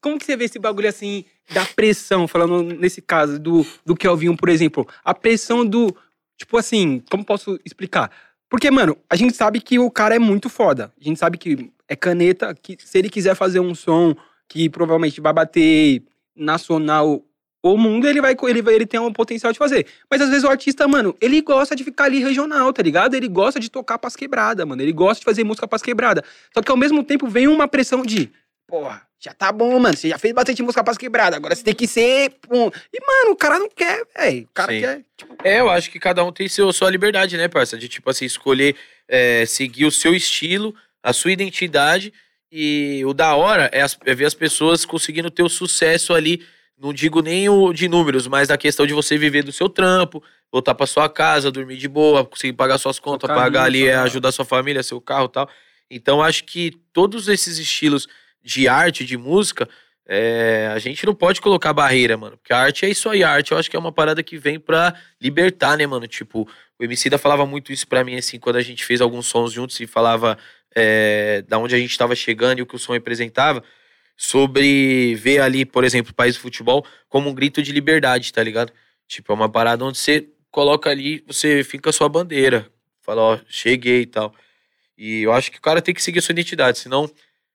como que você vê esse bagulho assim da pressão, falando nesse caso do, do Kelvinho, por exemplo? A pressão do. Tipo assim, como posso explicar? Porque, mano, a gente sabe que o cara é muito foda. A gente sabe que é caneta, que se ele quiser fazer um som que provavelmente vai bater nacional ou mundo, ele vai, ele vai ele tem um potencial de fazer. Mas às vezes o artista, mano, ele gosta de ficar ali regional, tá ligado? Ele gosta de tocar pras quebradas, mano. Ele gosta de fazer música pras quebradas. Só que ao mesmo tempo vem uma pressão de, porra, já tá bom, mano. Você já fez bastante música pras quebradas. Agora você tem que ser. pum. E, mano, o cara não quer, velho. O cara Sim. quer. Tipo, É, eu acho que cada um tem seu, sua liberdade, né, parça? De, tipo assim, escolher é, seguir o seu estilo, a sua identidade. E o da hora é, as- é ver as pessoas conseguindo ter o sucesso ali. Não digo nem o de números, mas da questão de você viver do seu trampo, voltar pra sua casa, dormir de boa, conseguir pagar suas contas, pagar ali, é, ajudar sua família, seu carro e tal. Então, acho que todos esses estilos de arte, de música, é, a gente não pode colocar barreira, mano. Porque a arte é isso aí. A arte eu acho que é uma parada que vem pra libertar, né, mano? Tipo, o Emicida falava muito isso pra mim, assim, quando a gente fez alguns sons juntos e falava é, da onde a gente tava chegando e o que o som representava. Sobre ver ali, por exemplo, o país do futebol como um grito de liberdade, tá ligado? Tipo, é uma parada onde você coloca ali, você fica a sua bandeira. Fala, ó, cheguei e tal. E eu acho que o cara tem que seguir a sua identidade, senão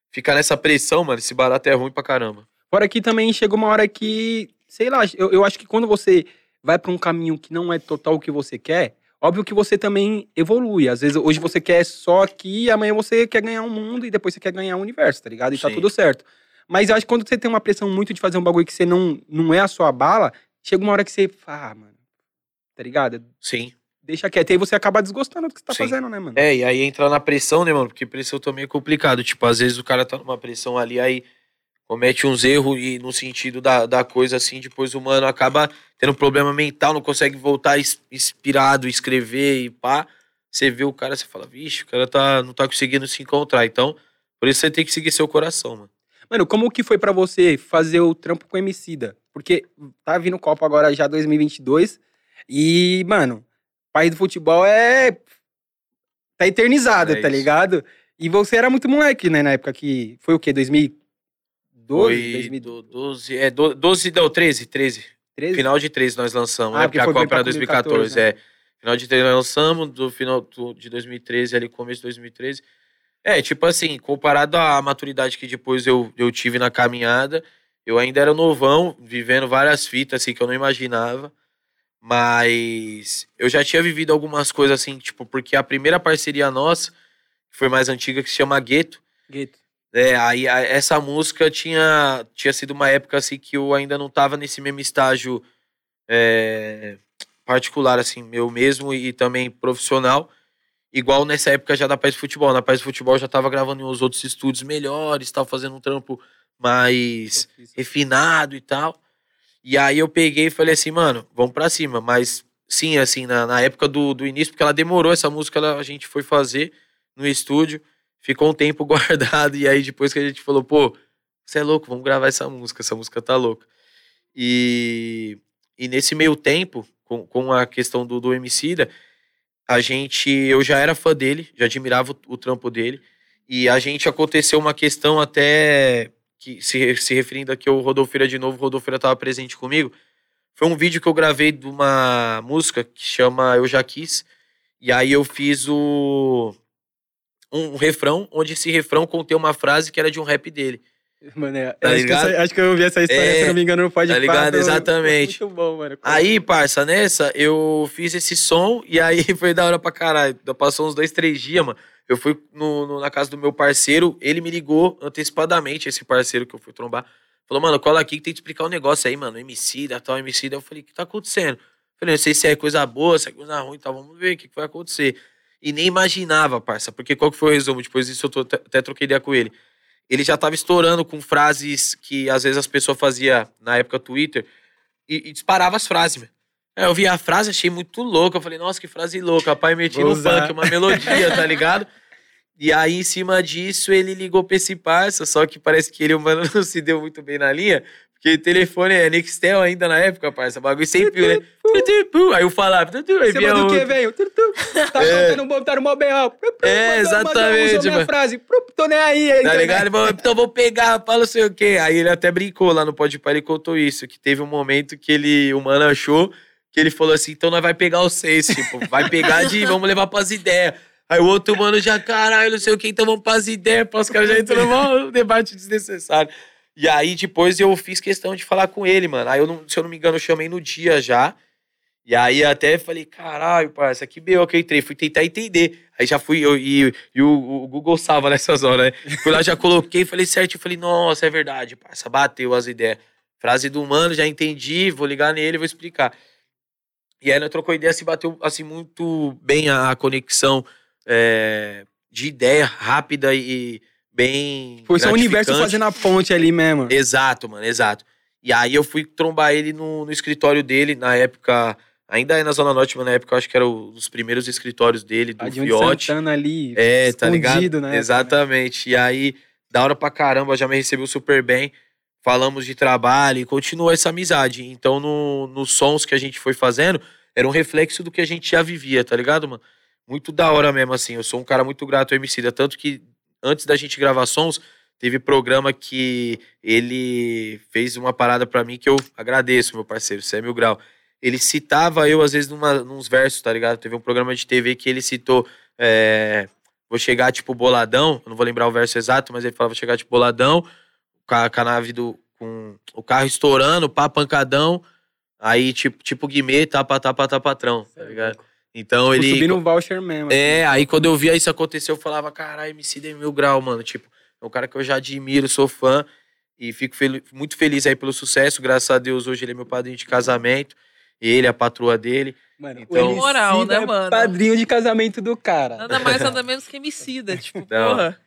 ficar nessa pressão, mano, esse barato é ruim pra caramba. Fora que também chegou uma hora que, sei lá, eu, eu acho que quando você vai pra um caminho que não é total o que você quer, óbvio que você também evolui. Às vezes, hoje você quer só aqui, amanhã você quer ganhar o mundo e depois você quer ganhar o universo, tá ligado? E tá Sim. tudo certo. Mas eu acho que quando você tem uma pressão muito de fazer um bagulho que você não, não é a sua bala, chega uma hora que você fala, ah, mano, tá ligado? Sim. Deixa quieto. E aí você acaba desgostando do que você tá Sim. fazendo, né, mano? É, e aí entra na pressão, né, mano? Porque pressão também é complicado. Tipo, às vezes o cara tá numa pressão ali, aí comete uns erros e no sentido da, da coisa assim, depois o mano acaba tendo um problema mental, não consegue voltar inspirado, escrever e pá. Você vê o cara, você fala, vixe, o cara tá, não tá conseguindo se encontrar. Então, por isso você tem que seguir seu coração, mano. Mano, como que foi pra você fazer o trampo com o Emicida? Porque tá vindo Copa agora já 2022 e, mano, país do futebol é tá eternizado, É tá ligado? E você era muito moleque, né, na época que foi o quê? 2012, Foi 2013? do 12, é, do- 12, não, 13, 13. Final de 13 nós lançamos, Ah, né? porque Porque a Copa era 2014, 2014, né? é. Final de 13 nós lançamos, do final de 2013, ali, começo de 2013. É, tipo assim, comparado à maturidade que depois eu, eu tive na caminhada, eu ainda era novão, vivendo várias fitas, assim, que eu não imaginava. Mas eu já tinha vivido algumas coisas, assim, tipo, porque a primeira parceria nossa, que foi mais antiga, que se chama Gueto, Gueto. é, aí a- essa música tinha, tinha sido uma época assim que eu ainda não tava nesse mesmo estágio é, particular, assim, meu mesmo e também profissional. Igual nessa época já da Paz do Futebol. Na Paz do Futebol já tava gravando em uns outros estúdios melhores, tava fazendo um trampo mais refinado e tal. E aí eu peguei e falei assim, mano, vamos pra cima. Mas sim, assim, na, na época do, do início, porque ela demorou, essa música ela- a gente foi fazer no estúdio, ficou um tempo guardado, e aí depois que a gente falou, pô, você é louco, vamos gravar essa música, essa música tá louca. E, e nesse meio tempo, com, com a questão do, do Emicida, a gente, eu já era fã dele, já admirava o, o trampo dele, e a gente aconteceu uma questão até que se, se referindo aqui ao Rodolfeira de novo, o Rodolfeira estava presente comigo. Foi um vídeo que eu gravei de uma música que chama Eu Já Quis. E aí eu fiz o um refrão, onde esse refrão contém uma frase que era de um rap dele. Mano, é, Tá acho, que ligado? essa- acho que eu ouvi essa história, É, se não me engano, não pode tá ligado? Exatamente. Muito bom, mano. Aí, parça, nessa, eu fiz esse som e aí foi da hora pra caralho. Passou uns dois, três dias, mano. Eu fui no, no- na casa do meu parceiro, ele me ligou antecipadamente, esse parceiro que eu fui trombar. Falou, mano, cola aqui que tem que explicar um negócio aí, mano. MC da tal, MC da. Eu falei, o que tá acontecendo? Falei, não sei se é coisa boa, se é coisa ruim, tá, vamos ver o que, que vai acontecer. E nem imaginava, parça, porque qual que foi o resumo? Depois disso eu tô- até troquei ideia com ele. Ele já tava estourando com frases que às vezes as pessoas faziam na época Twitter e, e disparava as frases. Aí eu vi a frase, achei muito louca. Eu falei, nossa, que frase louca. Pai, meti Vou no usar. funk, uma melodia, tá ligado? E aí, em cima disso, ele ligou pra esse parça, só que parece que ele, mano, não se deu muito bem na linha, Que telefone é Nextel ainda na época, parça. Bagulho sem fio, né? Aí eu falava, aí Você manda o quê, velho? Tá É. cantando bom, tá no mó alto. É, exatamente, Usou minha frase. Tô nem aí. aí Tá ligado? Então vou pegar, fala não sei o quê. Aí ele até brincou lá no Pode Pai, ele contou isso, que teve um momento que ele, o mano achou que ele falou assim, então nós vai pegar os seis, tipo, vai pegar de, vamos levar pras ideias. Aí o outro mano já, caralho, não sei o que, então vamos pras ideias, os caras já entram num debate desnecessário. E aí depois eu fiz questão de falar com ele, mano. Aí eu, não, se eu não me engano, eu chamei no dia já. E aí até falei, caralho, parça, que B.O. que eu entrei. Fui tentar entender. Aí já fui, eu, e, e o, o Google salva nessas horas, né? Fui lá, já coloquei, falei certo. Eu falei, nossa, é verdade, parça, bateu as ideias. Frase do mano, já entendi, vou ligar nele, vou explicar. E aí nós trocou ideia, se bateu, assim, muito bem a, a conexão é, de ideia rápida e bem Foi só o universo fazendo a ponte ali mesmo. Exato, mano, exato. E aí eu fui trombar ele no, no escritório dele, na época, ainda é na Zona Norte, mas na época eu acho que era o- os primeiros escritórios dele, do Tadinho de Fiote. Santana ali. É, tá ligado? né? Exatamente. E aí, da hora pra caramba, já me recebeu super bem. Falamos de trabalho e continuou essa amizade. Então, no, nos sons que a gente foi fazendo, era um reflexo do que a gente já vivia, tá ligado, mano? Muito da hora mesmo, assim. Eu sou um cara muito grato ao Emicida. Tanto que, antes da gente gravar sons, teve programa que ele fez uma parada pra mim que eu agradeço, meu parceiro, você é mil grau. Ele citava eu, às vezes, numa, nos versos, tá ligado? Teve um programa de TV que ele citou. é, vou chegar tipo boladão, não vou lembrar o verso exato, mas ele falava vou chegar tipo boladão, com a, com a nave do. com o carro estourando, pá, pancadão. Aí, tipo, tipo Guimê, tapa, tapa, tapa, patrão, tá ligado? Então Tipo, ele. subir no voucher mesmo. É, assim. aí quando eu via isso acontecer, eu falava, caralho, MC é mil grau, mano. Tipo, é um cara que eu já admiro, sou fã. E fico fel- muito feliz aí pelo sucesso. Graças a Deus, hoje ele é meu padrinho de casamento. Ele, a patroa dele. Mano, Então- o Moral, né, é mano? padrinho de casamento do cara. Nada mais, nada menos que Emicida. Tipo, Não. porra.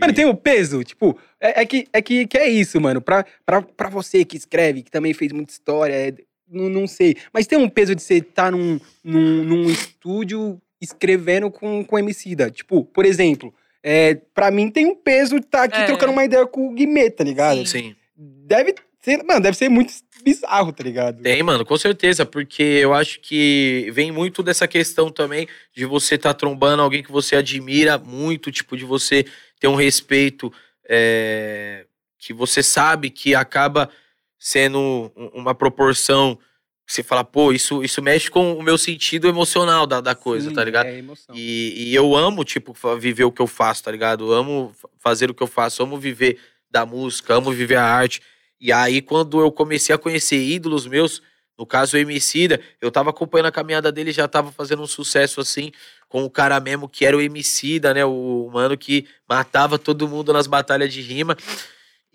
Mano, tem o peso, tipo, é, é que, é que, que é isso, mano. Pra, pra, pra você que escreve, que também fez muita história, é, não, não sei. Mas tem um peso de você estar num, num, num estúdio escrevendo com, com Emicida. Tipo, por exemplo, é, pra mim tem um peso de estar aqui É. trocando uma ideia com o Guimê, tá ligado? Sim. Deve ser, mano, deve ser muito bizarro, tá ligado? Tem, mano, com certeza, porque eu acho que vem muito dessa questão também de você estar trombando alguém que você admira muito, tipo, de você ter um respeito é, que você sabe que acaba sendo um- uma proporção que você fala, pô, isso, isso mexe com o meu sentido emocional da, da coisa, Sim, tá ligado? É emoção. E, e eu amo, tipo, viver o que eu faço, tá ligado? Eu amo fa- fazer o que eu faço, amo viver da música, amo viver a arte. E aí, quando eu comecei a conhecer ídolos meus, no caso o Emicida, eu tava acompanhando a caminhada dele, já tava fazendo um sucesso assim, com o cara mesmo que era o Emicida, né? O mano que matava todo mundo nas batalhas de rima.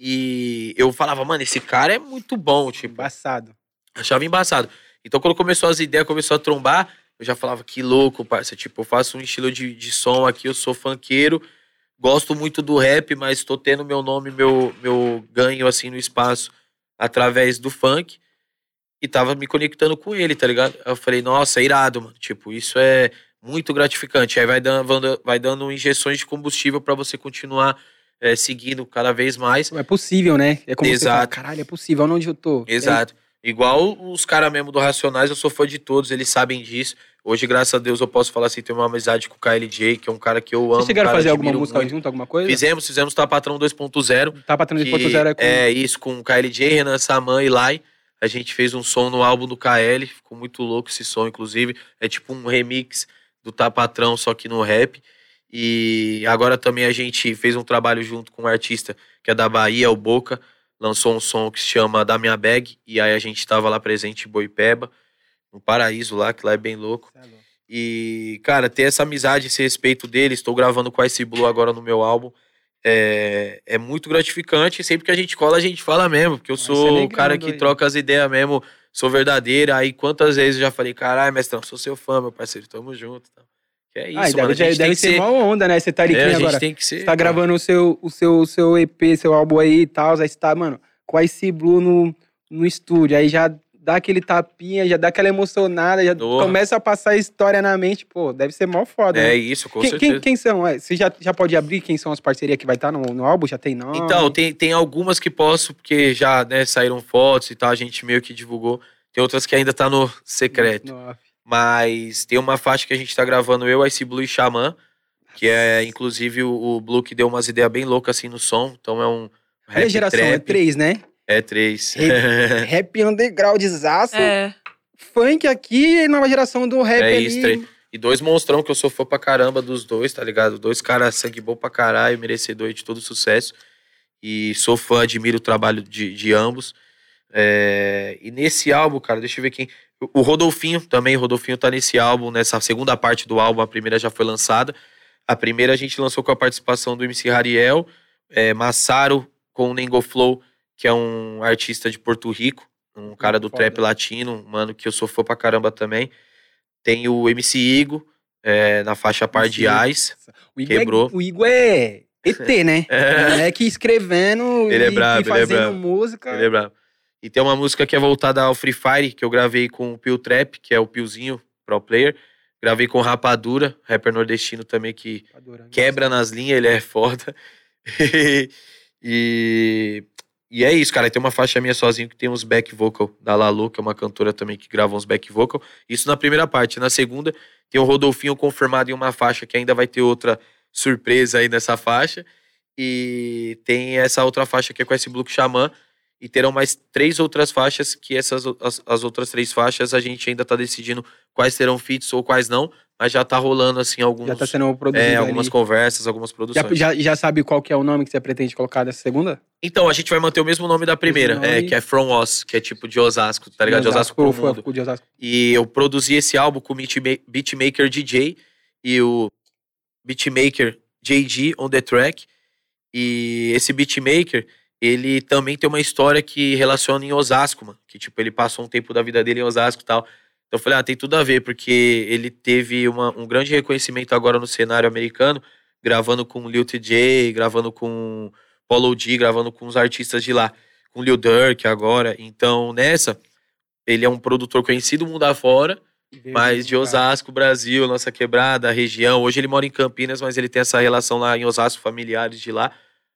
E eu falava, mano, esse cara é muito bom, tipo, Embaçado. Achava embaçado. Então, quando começou as ideias, começou a trombar, eu já falava, que louco, parça. Tipo, eu faço um estilo de, de som aqui, eu sou funkeiro, gosto muito do rap, mas tô tendo meu nome, meu, meu ganho, assim, no espaço, através do funk. E tava me conectando com ele, tá ligado? Eu falei, nossa, é irado, mano. Tipo, isso é muito gratificante. Aí vai dando, vai dando injeções de combustível pra você continuar eh, seguindo cada vez mais. É possível, né? É como você fala, Exato. caralho, é possível, olha onde eu tô. Exato. Igual os caras mesmo do Racionais, eu sou fã de todos, eles sabem disso. Hoje, graças a Deus, eu posso falar assim, tenho uma amizade com o KLJ, que é um cara que eu amo. Vocês chegaram a fazer alguma música muito. junto, alguma coisa? Fizemos, fizemos Tá Patrão 2.0. Tá ponto zero é com... É isso, com o KLJ, Renan Saman e Lai. A gente fez um som no álbum do KL, ficou muito louco esse som, inclusive. É tipo um remix do Tá Patrão, só que no rap. E agora também a gente fez um trabalho junto com um artista que é da Bahia, o Boca. Lançou um som que se chama Da Minha Bag. E aí a gente tava lá presente em Boipeba, no Paraíso lá, que lá é bem louco. E, cara, ter essa amizade, esse respeito dele, estou gravando com a Ice Blue agora no meu álbum. É, é muito gratificante. Sempre que a gente cola, a gente fala mesmo, porque eu sou é o cara que aí. troca as ideias mesmo, sou verdadeira. Aí quantas vezes eu já falei, caralho, mestrão, sou seu fã, meu parceiro, tamo junto. tá? Que é isso, ah, e mano. deve, deve ser ser. uma onda, né? Você tá ali É, agora. tem que ser. Você tá pô. gravando o seu, o seu, o seu EP, seu álbum aí e tal, aí você tá, mano, com a Ice Blue no, no estúdio, aí já dá aquele tapinha, já dá aquela emocionada, já Porra. começa a passar a história na mente, pô, deve ser mó foda. É né? isso, com quem, certeza. quem, quem são? É, Você já, já pode abrir quem são as parcerias que vai estar no, no álbum? Já tem nome? Então, tem, tem algumas que posso, porque já né, saíram fotos e tal, a gente meio que divulgou. Tem outras que ainda tá no secreto. No- Mas tem uma faixa que a gente tá gravando, eu, Ice Blue e Xamã, que é inclusive o, o Blue que deu umas ideias bem loucas assim no som. Então é um a rap geração, é trap. três, né? É três. Rap undergroundzaço, É. funk aqui e nova geração do rap É ali. isso, três. E dois monstrão que eu sou fã pra caramba dos dois, tá ligado? Dois caras sangue bom pra caralho, merecedor de todo sucesso. E sou fã, admiro o trabalho de, de ambos. É, E nesse álbum, cara, deixa eu ver quem. O Rodolfinho também, o Rodolfinho tá nesse álbum, nessa segunda parte do álbum, a primeira já foi lançada. A primeira a gente lançou com a participação do MC Rariel, é, Massaro com o Nengo Flow, que é um artista de Porto Rico, um cara do Foda. trap latino, um mano que eu sou fã pra caramba também. Tem o MC Igo, é, na faixa Par de. Ais. O Igor, Quebrou. É, o Igor é ET, né? É. É que escrevendo Ele é e, brabo, e ele é fazendo brabo. música. Ele é brabo. E tem uma música que é voltada ao Free Fire, que eu gravei com o Pio Trap, que é o Piozinho, pro player. Gravei com o Rapadura, rapper nordestino também, que Adorando. quebra nas linhas, ele é foda. e, e é isso, cara. Tem uma faixa minha sozinho que tem uns back vocal da Lalu, que é uma cantora também que grava uns back vocal. Isso na primeira parte. Na segunda, tem o Rodolfinho confirmado em uma faixa que ainda vai ter outra surpresa aí nessa faixa. E tem essa outra faixa que é com esse Blue Xamã. E terão mais três outras faixas, que essas as, as outras três faixas a gente ainda tá decidindo quais serão feats ou quais não, mas já tá rolando assim alguns Já tá sendo produzido é, ali. algumas conversas, algumas Já, produções. já, já sabe qual que é o nome que você pretende colocar nessa segunda? Então, a gente vai manter o mesmo nome da primeira, Mesmo é, nome. que é From Us, que é tipo de Osasco, tá ligado? De Osasco pro Osasco, mundo. pro- de Osasco. E eu produzi esse álbum com o beatma- beatmaker DJ e o beatmaker JG on the track. E esse beatmaker, ele também tem uma história que relaciona em Osasco, mano. Que, tipo, ele passou um tempo da vida dele em Osasco e tal. Então eu falei, ah, tem tudo a ver, porque ele teve uma- um grande reconhecimento agora no cenário americano, gravando com Lil TJ, gravando com Polo G, gravando com os artistas de lá, com Lil Durk agora. Então, nessa, ele é um produtor conhecido mundo afora, mas de Osasco, Brasil, nossa quebrada, região. Hoje ele mora em Campinas, mas ele tem essa relação lá em Osasco, familiares de lá.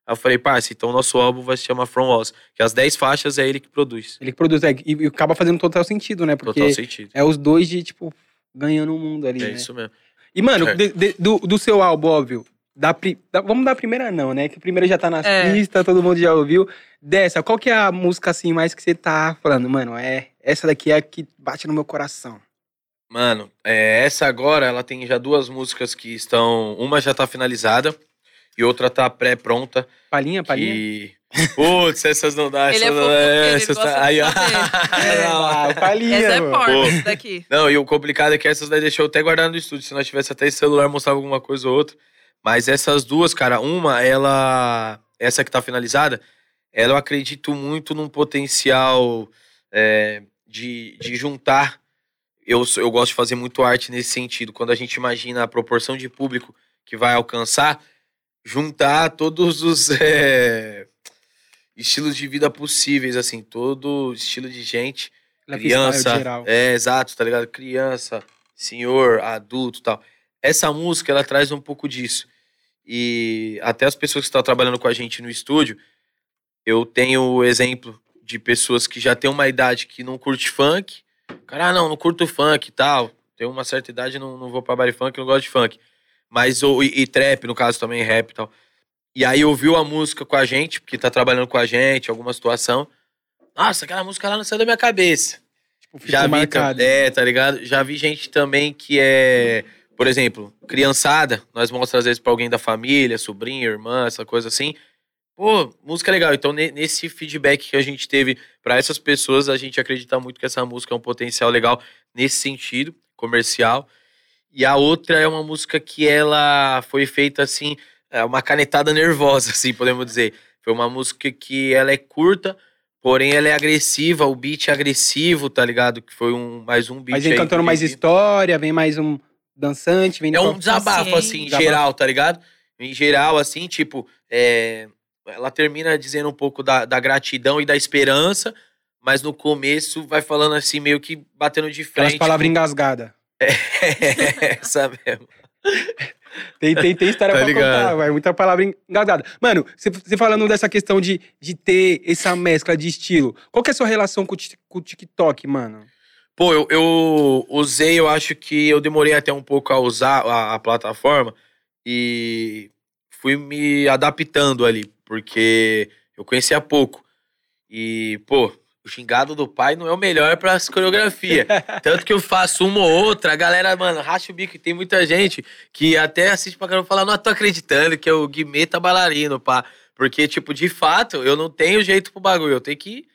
Aí eu falei, parça, então nosso álbum vai se chamar From Oz, que as 10 faixas é ele que produz. Ele que produz, é, e, e acaba fazendo total sentido, né? Porque Total sentido. é os dois de, tipo, ganhando o mundo ali, É né? isso mesmo. E, mano, É. de- de- do, do seu álbum, óbvio, da, pri- da- vamos dar a primeira não, né? Que a primeira já tá nas É. pistas, todo mundo já ouviu. Dessa, qual que é a música, assim, mais que você tá falando? Mano, é essa daqui é a que bate no meu coração. Mano, é, essa agora, ela tem já duas músicas que estão. Uma já tá finalizada e outra tá pré-pronta. Palhinha, palhinha? Que. Putz, essas não dá. Ele essas é não fofoqueiro, ele essas tá- aí, ó. Ah, palhinha, Essa é porta, daqui. Não, e o complicado é que essas daí deixou até guardar no estúdio. Se nós tivesse até esse celular, mostrava alguma coisa ou outra. Mas essas duas, cara, uma, ela. Essa que tá finalizada, ela eu acredito muito num potencial é, de, de juntar. Eu, eu gosto de fazer muito arte nesse sentido. Quando a gente imagina a proporção de público que vai alcançar, juntar todos os é, estilos de vida possíveis, assim, todo estilo de gente Lifestyle criança, geral. é exato, tá ligado? Criança, senhor, adulto, tal. Essa música ela traz um pouco disso. E até as pessoas que estão trabalhando com a gente no estúdio, eu tenho o exemplo de pessoas que já têm uma idade que não curte funk. Cara, ah, não, não curto funk e tal. Tenho uma certa idade, não, não vou pra baile funk, não gosto de funk. Mas, ou, e, e trap, no caso também, rap e tal. E aí ouviu a música com a gente, porque tá trabalhando com a gente, alguma situação. Nossa, aquela música lá não saiu da minha cabeça. Tipo, Já vi, é, tá ligado? Já vi gente também que é, por exemplo, criançada, nós mostramos às vezes pra alguém da família, sobrinho, irmã, essa coisa assim. Pô, música legal. Então, ne- nesse feedback que a gente teve pra essas pessoas, a gente acredita muito que essa música é um potencial legal nesse sentido, comercial. E a outra é uma música que ela foi feita assim, é uma canetada nervosa, assim, podemos dizer. Foi uma música que ela é curta, porém ela é agressiva, o beat é agressivo, tá ligado? Que foi um mais um beat. Mas vem cantando mais história, vem mais um dançante, vem É um desabafo, assim, em Desabafo. geral, tá ligado? Em geral, assim, tipo, é, ela termina dizendo um pouco da, da gratidão e da esperança, mas no começo vai falando assim, meio que batendo de Aquelas frente. palavras engasgadas. É, essa mesmo. Tem, tem, tem história Tá pra ligado. contar, vai. Muita palavra engasgada. Mano, você- falando dessa questão de, de ter essa mescla de estilo, qual que é a sua relação com com o TikTok, mano? Pô, eu, eu usei, eu acho que eu demorei até um pouco a usar a, a plataforma e fui me adaptando ali, porque eu conhecia pouco. E, pô, o xingado do pai não é o melhor para as coreografias. Tanto que eu faço uma ou outra, a galera, mano, racha o bico. E tem muita gente que até assiste pra caramba e fala, não tô acreditando que é o Guimê tá bailarino, pá. Porque, tipo, de fato, eu não tenho jeito pro bagulho, eu tenho que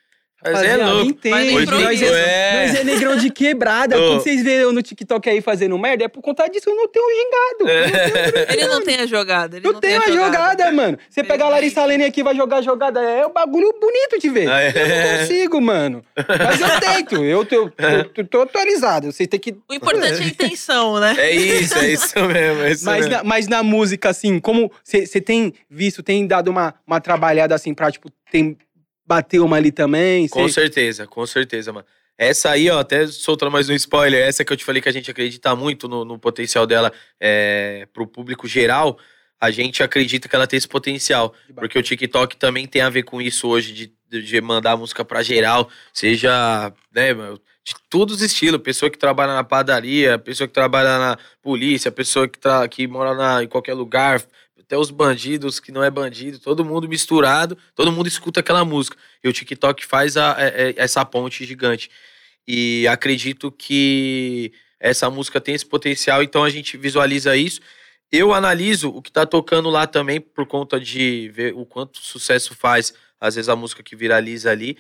fazer Rapaziada, louco. Entende, Mas nós, é, nós é negrão de quebrada. Ô. Quando vocês veem eu no TikTok aí fazendo merda, é por conta disso eu não tenho gingado. É. Ele não tem a jogada. Ele Eu não tem tenho a a jogada, mano. Você pega a Larissa Lene aqui e vai jogar a jogada, é um bagulho bonito de ver. Ah, é. Eu não consigo, mano. Mas eu tento, eu tô, eu tô- tô atualizado. Vocês têm que. O importante é a intenção, né? É isso, é isso mesmo. É isso Mas mesmo. na, mas na música, assim, como você tem visto, tem dado uma, uma trabalhada assim pra, tipo, tem bater uma ali também? Com cê- certeza, com certeza, mano. Essa aí, ó, até soltando mais um spoiler, essa que eu te falei que a gente acredita muito no, no potencial dela é, pro público geral, a gente acredita que ela tem esse potencial. Porque o TikTok também tem a ver com isso hoje, de, de- mandar música pra geral, seja, né, mano, de todos os estilos. Pessoa que trabalha na padaria, pessoa que trabalha na polícia, pessoa que, tra que mora na, em qualquer lugar, até os bandidos que não é bandido, todo mundo misturado, todo mundo escuta aquela música. E o TikTok faz a- é- é- essa ponte gigante. E acredito que essa música tem esse potencial, então a gente visualiza isso. Eu analiso o que tá tocando lá também, por conta de ver o quanto sucesso faz, às vezes, a música que viraliza ali.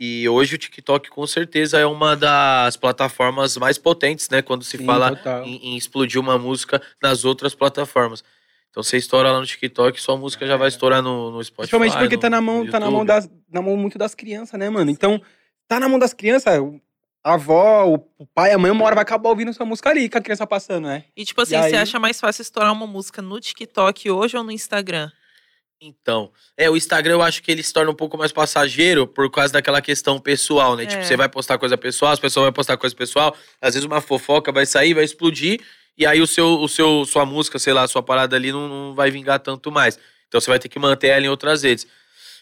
E hoje o TikTok, com certeza, é uma das plataformas mais potentes, né? Quando se Sim, fala em, em explodir uma música nas outras plataformas. Então você estoura lá no TikTok, sua música já vai estourar no, no Spotify. Principalmente porque no- tá na mão, tá na mão, das, na mão muito das crianças, né, mano? Então, tá na mão das crianças, a avó, o o pai, a mãe, uma hora vai acabar ouvindo sua música ali, com a criança passando, né? E tipo assim, E você aí? acha mais fácil estourar uma música no TikTok hoje ou no Instagram? Então, é, o Instagram eu acho que ele se torna um pouco mais passageiro por causa daquela questão pessoal, né? É. Tipo, você vai postar coisa pessoal, as pessoas vão postar coisa pessoal, às vezes uma fofoca vai sair, vai explodir, e aí o seu, o seu, sua música, sei lá, sua parada ali não, não vai vingar tanto mais. Então você vai ter que manter ela em outras redes.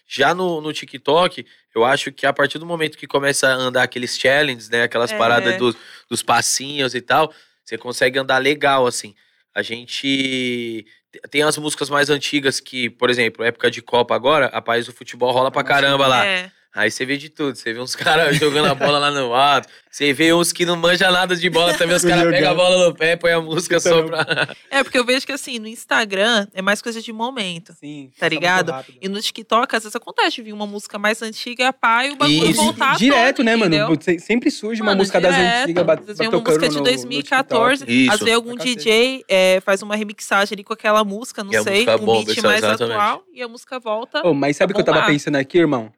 Já no, no TikTok, eu acho que a partir do momento que começa a andar aqueles challenges, né? Aquelas É. paradas dos, dos passinhos e tal, você consegue andar legal, assim. A gente tem as músicas mais antigas que, por exemplo, época de Copa agora, a País do Futebol rola pra caramba lá. É. Aí você vê de tudo. Você vê uns caras jogando a bola lá no alto. Você vê uns que não manjam nada de bola também. Os caras pegam a bola no pé, põe a música só pra. É, porque eu vejo que assim, no Instagram é mais coisa de momento. Sim. Tá ligado? E no TikTok, às vezes acontece de vir uma música mais antiga, pá, e o bagulho Isso. voltar Direto, né, mano? entendeu? Se- Sempre surge uma Mano, música das direto. antigas bat- Às vezes uma música de no- no 2014, TikTok. Isso. às vezes algum. DJ é, faz uma remixagem ali com aquela música, não E sei, música um beat isso, mais exatamente. atual, e a música volta. Ô, mas sabe o que eu tava pensando aqui, irmão?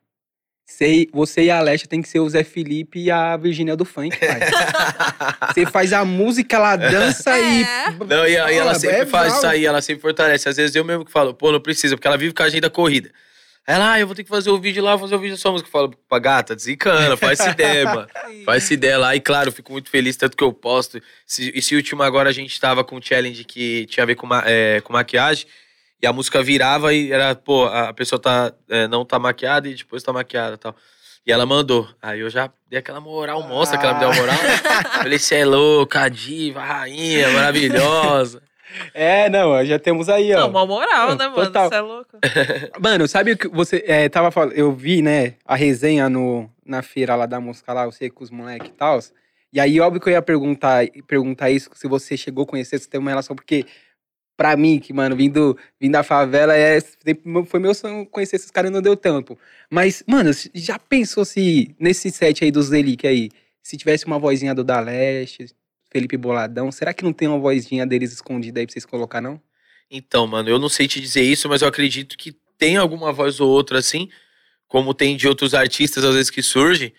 Você, você e a Alessia tem que ser o Zé Felipe e a Virgínia do funk, pai. Você faz a música, ela dança É. e. Não, e, a- e ela sempre é faz isso aí, ela sempre fortalece. Às vezes eu mesmo que falo, pô, não precisa, porque ela vive com a agenda corrida. Ela, ah, eu vou ter que fazer o vídeo lá, fazer o vídeo da sua música. Eu falo, pra gata, desencana, faz essa ideia, mano. Faz essa ideia lá. E claro, eu fico muito feliz, tanto que eu posto. Esse, esse último agora a gente tava com um challenge que tinha a ver com, ma- é, com maquiagem. E a música virava e era, pô, a pessoa tá, é, não tá maquiada e depois tá maquiada e tal. E ela mandou. Aí eu já dei aquela moral monstra que ela me deu a moral. Falei, você é louca, a diva, a rainha, maravilhosa. É, não, já temos aí, ó. Não, uma moral, né, mano? total. Você é louco. Mano, sabe o que você é, tava falando? Eu vi, né, a resenha no, na feira lá da música lá, eu sei com os moleques e tal. E aí, óbvio que eu ia perguntar, perguntar isso, se você chegou a conhecer, se tem uma relação, porque pra mim, que, mano, vindo, vindo da favela, é, foi meu sonho conhecer esses caras e não deu tempo. Mas, mano, já pensou se nesse set aí dos Delic aí, se tivesse uma vozinha do Da Leste, Felipe Boladão, será que não tem uma vozinha deles escondida aí pra vocês colocar, não? Então, mano, eu não sei te dizer isso, mas eu acredito que tem alguma voz ou outra assim, como tem de outros artistas às vezes que surge,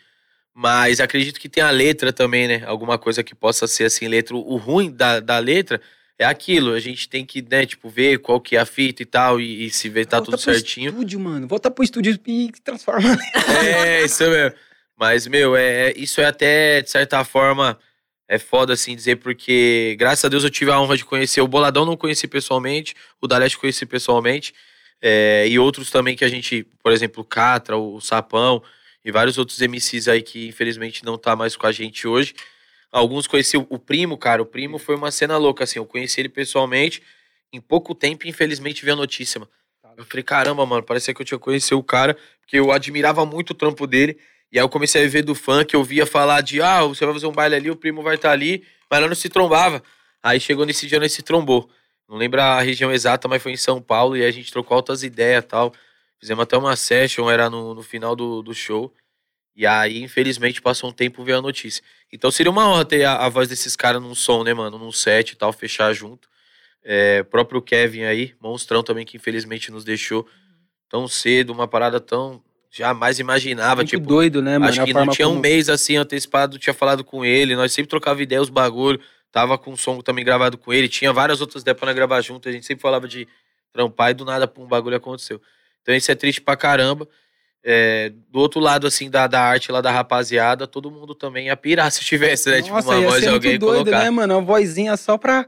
mas acredito que tem a letra também, né? Alguma coisa que possa ser assim, letra. O ruim da, da letra é aquilo, a gente tem que, né, tipo, ver qual que é a fita e tal, e, e se ver tá Volta tudo pro certinho. estúdio, mano. Volta pro estúdio e transforma. É, isso mesmo. Mas, meu, é, é- isso é até, de certa forma, é foda assim dizer, porque graças a Deus eu tive a honra de conhecer. O Boladão não conheci pessoalmente, o Daleste conheci pessoalmente. é, e outros também que a gente, por exemplo, o Catra, o Sapão e vários outros MCs aí que infelizmente não tá mais com a gente hoje. Alguns conheci o, o primo, cara. O primo foi uma cena louca, assim. Eu conheci ele pessoalmente. Em pouco tempo, infelizmente, vi a notícia, mano. Eu falei, caramba, mano, parecia que eu tinha conhecido o cara, porque eu admirava muito o trampo dele. E aí eu comecei a ver do funk, eu via falar de, ah, você vai fazer um baile ali, o primo vai estar ali, mas não se trombava. Aí chegou nesse dia, nós se trombou. Não lembro a região exata, mas foi em São Paulo, e aí a gente trocou altas ideias e tal. Fizemos até uma session, era no, no final do, do show. E aí, infelizmente, passou um tempo veio a notícia. Então seria uma honra ter a, a voz desses caras num som, né, mano? Num set e tal, fechar junto. É, próprio Kevin aí, monstrão também, que infelizmente nos deixou tão cedo, uma parada tão. Jamais imaginava, Muito tipo. doido, né, mano? Acho que não tinha um como- mês assim antecipado, tinha falado com ele. Nós sempre trocava ideia, os bagulho. Tava com um som também gravado com ele. Tinha várias outras ideias pra gravar junto. A gente sempre falava de trampar e do nada pum, um bagulho aconteceu. Então isso é triste pra caramba. É, do outro lado, assim, da, da arte lá da rapaziada, todo mundo também ia pirar se tivesse, né? tipo, Nossa, uma ia voz ser de alguém muito doido, colocar. né, mano? Uma vozinha só pra.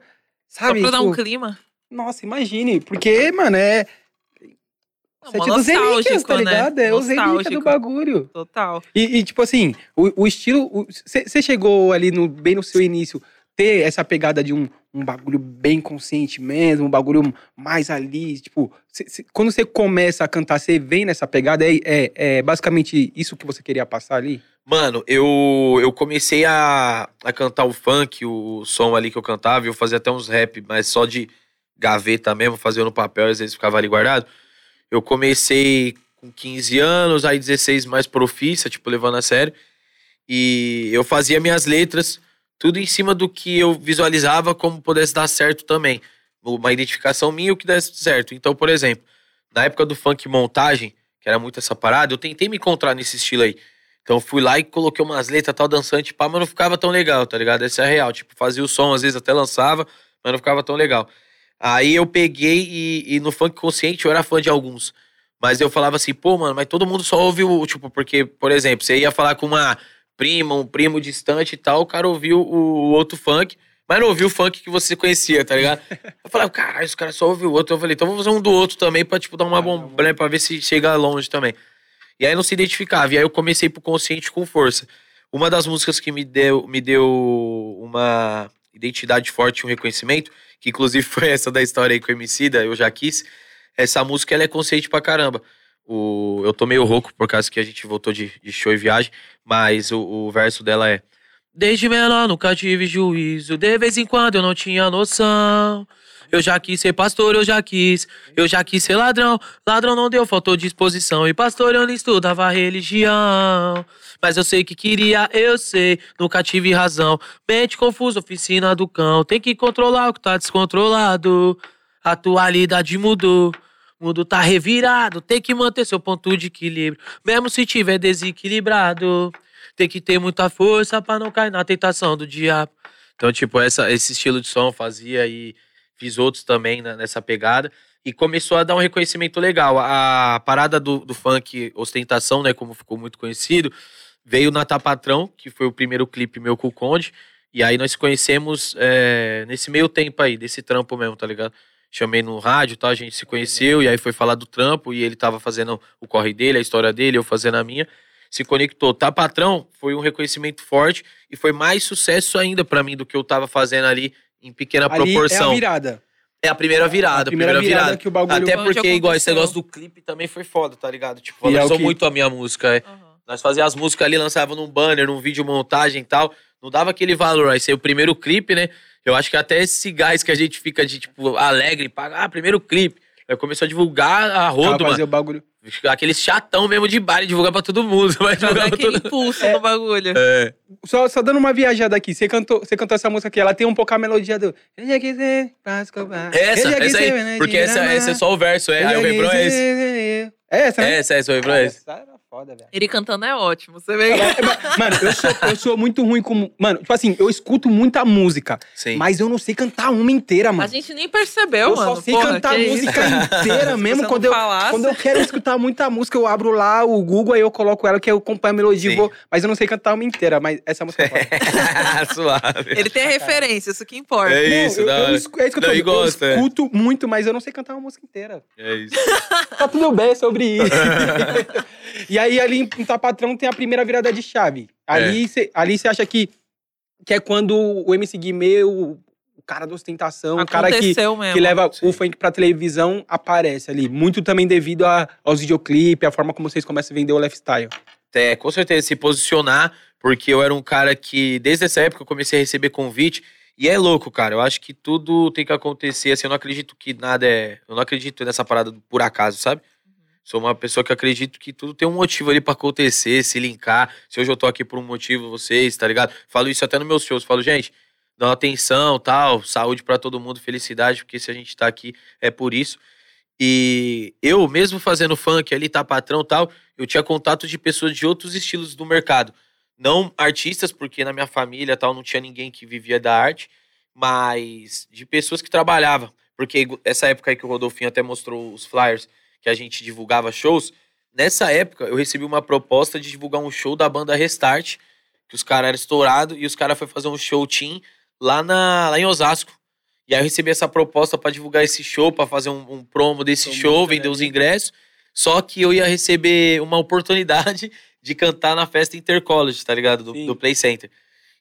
Só Sabe? pra dar um tipo, clima. Nossa, imagine. Porque, mano, é. Não, Sete mó dos relíquias, tá né? ligado? É os relíquias do bagulho. Total. E, e, tipo assim, o, o estilo. Você chegou ali no, bem no seu início, ter essa pegada de um, um bagulho bem consciente mesmo, um bagulho mais ali. Tipo, cê- cê- quando você começa a cantar, você vem nessa pegada, é, é, é basicamente isso que você queria passar ali? Mano, eu, eu comecei a, a cantar o funk, o som ali que eu cantava, eu fazia até uns rap, mas só de gaveta mesmo, fazia no papel, às vezes ficava ali guardado. Eu comecei com 15 anos, aí 16 mais profissa, tipo, levando a sério. E eu fazia minhas letras, tudo em cima do que eu visualizava como pudesse dar certo também. Uma identificação minha o que desse certo. Então, por exemplo, na época do funk montagem, que era muito essa parada, eu tentei me encontrar nesse estilo aí. Então fui lá e coloquei umas letras tal dançante, pá, mas não ficava tão legal, tá ligado? Essa é a real. Tipo, fazia o som, às vezes até lançava, mas não ficava tão legal. Aí eu peguei e, e no funk consciente eu era fã de alguns. Mas eu falava assim, pô, mano, mas todo mundo só ouve o. Tipo, porque, por exemplo, você ia falar com uma prima, um primo distante e tal, o cara ouviu o, outro funk, mas não ouviu o funk que você conhecia, tá ligado? Eu falava, caralho, os caras só ouvem o outro. Eu falei, então vamos fazer um do outro também pra, tipo, dar uma bomba, né? Pra ver se chega longe também. E aí não se identificava. E aí eu comecei pro consciente com força. Uma das músicas que me deu, me deu uma identidade forte, um reconhecimento, que inclusive foi essa da história aí com o Emicida, eu já quis. Essa música ela é consciente pra caramba. O, eu tô meio rouco por causa que a gente voltou de, de show e viagem, mas o, o verso dela é Desde menor nunca tive juízo, de vez em quando eu não tinha noção. Eu já quis ser pastor, eu já quis. Eu já quis ser ladrão. Ladrão não deu, faltou disposição. E pastor eu não estudava religião. Mas eu sei que queria, eu sei. Nunca tive razão. Mente confusa, oficina do cão. Tem que controlar o que tá descontrolado. A atualidade mudou. O mundo tá revirado. Tem que manter seu ponto de equilíbrio. Mesmo se tiver desequilibrado. Tem que ter muita força pra não cair na tentação do diabo. Então, tipo, essa, esse estilo de som eu fazia e fiz outros também né, nessa pegada. E começou a dar um reconhecimento legal. A, parada do, do funk ostentação, né, como ficou muito conhecido, veio na Tapatrão, que foi o primeiro clipe meu com o Conde. E aí nós conhecemos é, nesse meio tempo aí, desse trampo mesmo, tá ligado? Chamei no rádio, tá? A gente se conheceu e aí foi falar do trampo e ele tava fazendo o corre dele, a história dele, eu fazendo a minha. Se conectou. Tá, patrão? Foi um reconhecimento forte e foi mais sucesso ainda pra mim do que eu tava fazendo ali em pequena Ali é a proporção. virada. É a primeira virada, a primeira, virada, que o bagulho... Até Onde porque, igual, esse negócio do clipe também foi foda, tá ligado? Tipo, é valorizou que- muito a minha música. É. Aham. Nós fazíamos as músicas ali, lançava num banner, num vídeo montagem e tal. Não dava aquele valor. Aí saiu o primeiro clipe, né? Eu acho que até esse gás que a gente fica de, tipo, alegre, paga, ah, primeiro clipe. Aí começou a divulgar a rodo, fazer o bagulho. Aquele chatão mesmo de baile, divulgar pra todo mundo. Vai divulgar aquele todo impulso É. no bagulho. É. Só, só dando uma viajada aqui, você cantou, você cantou essa música aqui, ela tem um pouco a melodia do. Essa, essa aí. Porque essa, esse é só o verso, é. Aí já o refrão é esse. É essa, né? É, essa, esse é o refrão é esse. Essa era foda, velho. Ele cantando é ótimo, você vê. Mano, eu sou, eu sou muito ruim como. Mano, tipo assim, eu escuto muita música, Sim. mas eu não sei cantar uma inteira, A mano. gente nem percebeu, eu mano. só sei Porra, cantar a que isso? música inteira mesmo. Quando não eu, falasse. quando eu quero escutar muita música, eu abro lá o Google, aí eu coloco ela, que eu acompanho a melodia, Sim. e vou, mas eu não sei cantar uma inteira, mas essa música é foda. Suave. Ele tem a referência, isso que importa. É Não, isso, eu, da eu, hora. escu- é isso que eu tô Não, eu é. escuto muito, mas eu não sei cantar uma música inteira. É isso. Tá tudo bem sobre isso. e aí, ali em Tapatrão tem a primeira virada de chave. É. Ali você ali cê acha que, que é quando o MC Guimê, o, o cara da ostentação, o cara que, Aconteceu que leva Sim. o funk pra televisão, aparece ali. Muito também devido a- aos videoclipes, a forma como vocês começam a vender o lifestyle. É, com certeza, se posicionar, porque eu era um cara que, desde essa época, eu comecei a receber convite. E é louco, cara. Eu acho que tudo tem que acontecer. Assim, eu não acredito que nada é. Eu não acredito nessa parada por acaso, sabe? Sou uma pessoa que acredito que tudo tem um motivo ali pra acontecer, se linkar. Se hoje eu tô aqui por um motivo, vocês, tá ligado? Falo isso até nos meus shows. Falo, gente, dá uma atenção, tal, saúde pra todo mundo, felicidade, porque se a gente tá aqui é por isso. E eu, mesmo fazendo funk ali, tá patrão tal, eu tinha contato de pessoas de outros estilos do mercado. Não artistas, porque na minha família tal não tinha ninguém que vivia da arte, mas de pessoas que trabalhavam. Porque essa época aí que o Rodolfinho até mostrou os flyers que a gente divulgava shows, nessa época eu recebi uma proposta de divulgar um show da banda Restart, que os caras eram estourados, e os caras foram fazer um show team lá, na, lá em Osasco. E aí eu recebi essa proposta pra divulgar esse show, pra fazer um, um promo desse Promo show, vender os ingressos. Só que eu ia receber uma oportunidade de cantar na festa Intercollege, tá ligado? Do, do Play Center.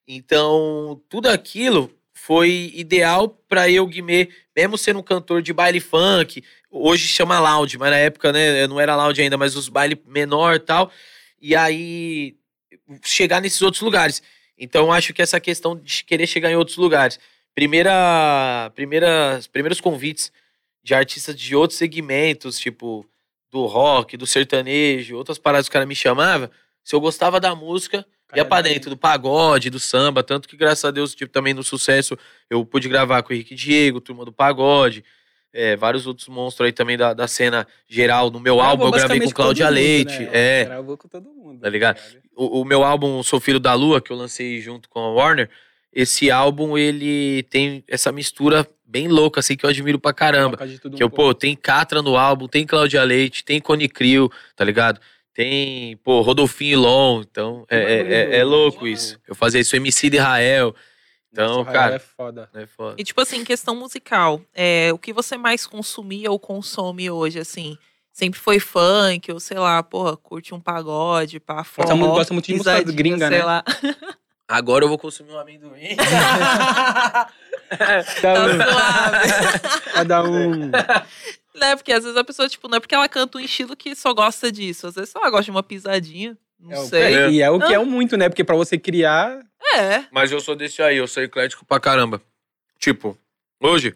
Então, tudo aquilo foi ideal pra eu, Guimê, mesmo sendo um cantor de baile funk, hoje chama lounge, mas na época, né, não era lounge ainda, mas os baile menor e tal. E aí, chegar nesses outros lugares. Então, acho que essa questão de querer chegar em outros lugares. Primeira, primeiras, primeiros convites de artistas de outros segmentos, tipo do rock, do sertanejo, outras paradas que o cara me chamava. Se eu gostava da música, ia pra dentro do pagode, do samba. Tanto que, graças a Deus, tipo, também no sucesso, eu pude gravar com o Henrique Diego, turma do pagode. é, vários outros monstros aí também da, da cena geral. No meu álbum, eu gravei com Cláudia Leite. É, Gravou com todo mundo. Tá ligado? o, o meu álbum Sou Filho da Lua, que eu lancei junto com a Warner, esse álbum, ele tem essa mistura bem louca, assim, que eu admiro pra caramba. Tudo um Que eu, pouco. pô, tem Catra no álbum, tem Cláudia Leite, tem Cone Crew, tá ligado? Tem, pô, Rodolfinho Lon, então é, é, é- é louco isso. Eu fazia isso, MC de Israel, então, Nossa, cara, É foda. é foda. E, tipo assim, questão musical, é, o que você mais consumia ou consome hoje, assim? Sempre foi funk, ou sei lá, porra, curte um pagode, pá, forró, Gosta muito- gosta muito de música gringa, sei né? lá. Agora eu vou consumir um amendoim. Tá Cada um. suave. Cada um. né? Porque às vezes a pessoa, tipo, não é porque ela canta um estilo que só gosta disso. Às vezes ela gosta de uma pisadinha, não É o- sei. É. E é o que é o muito, né? Porque pra você criar. É. Mas eu sou desse aí, eu sou eclético pra caramba. Tipo, hoje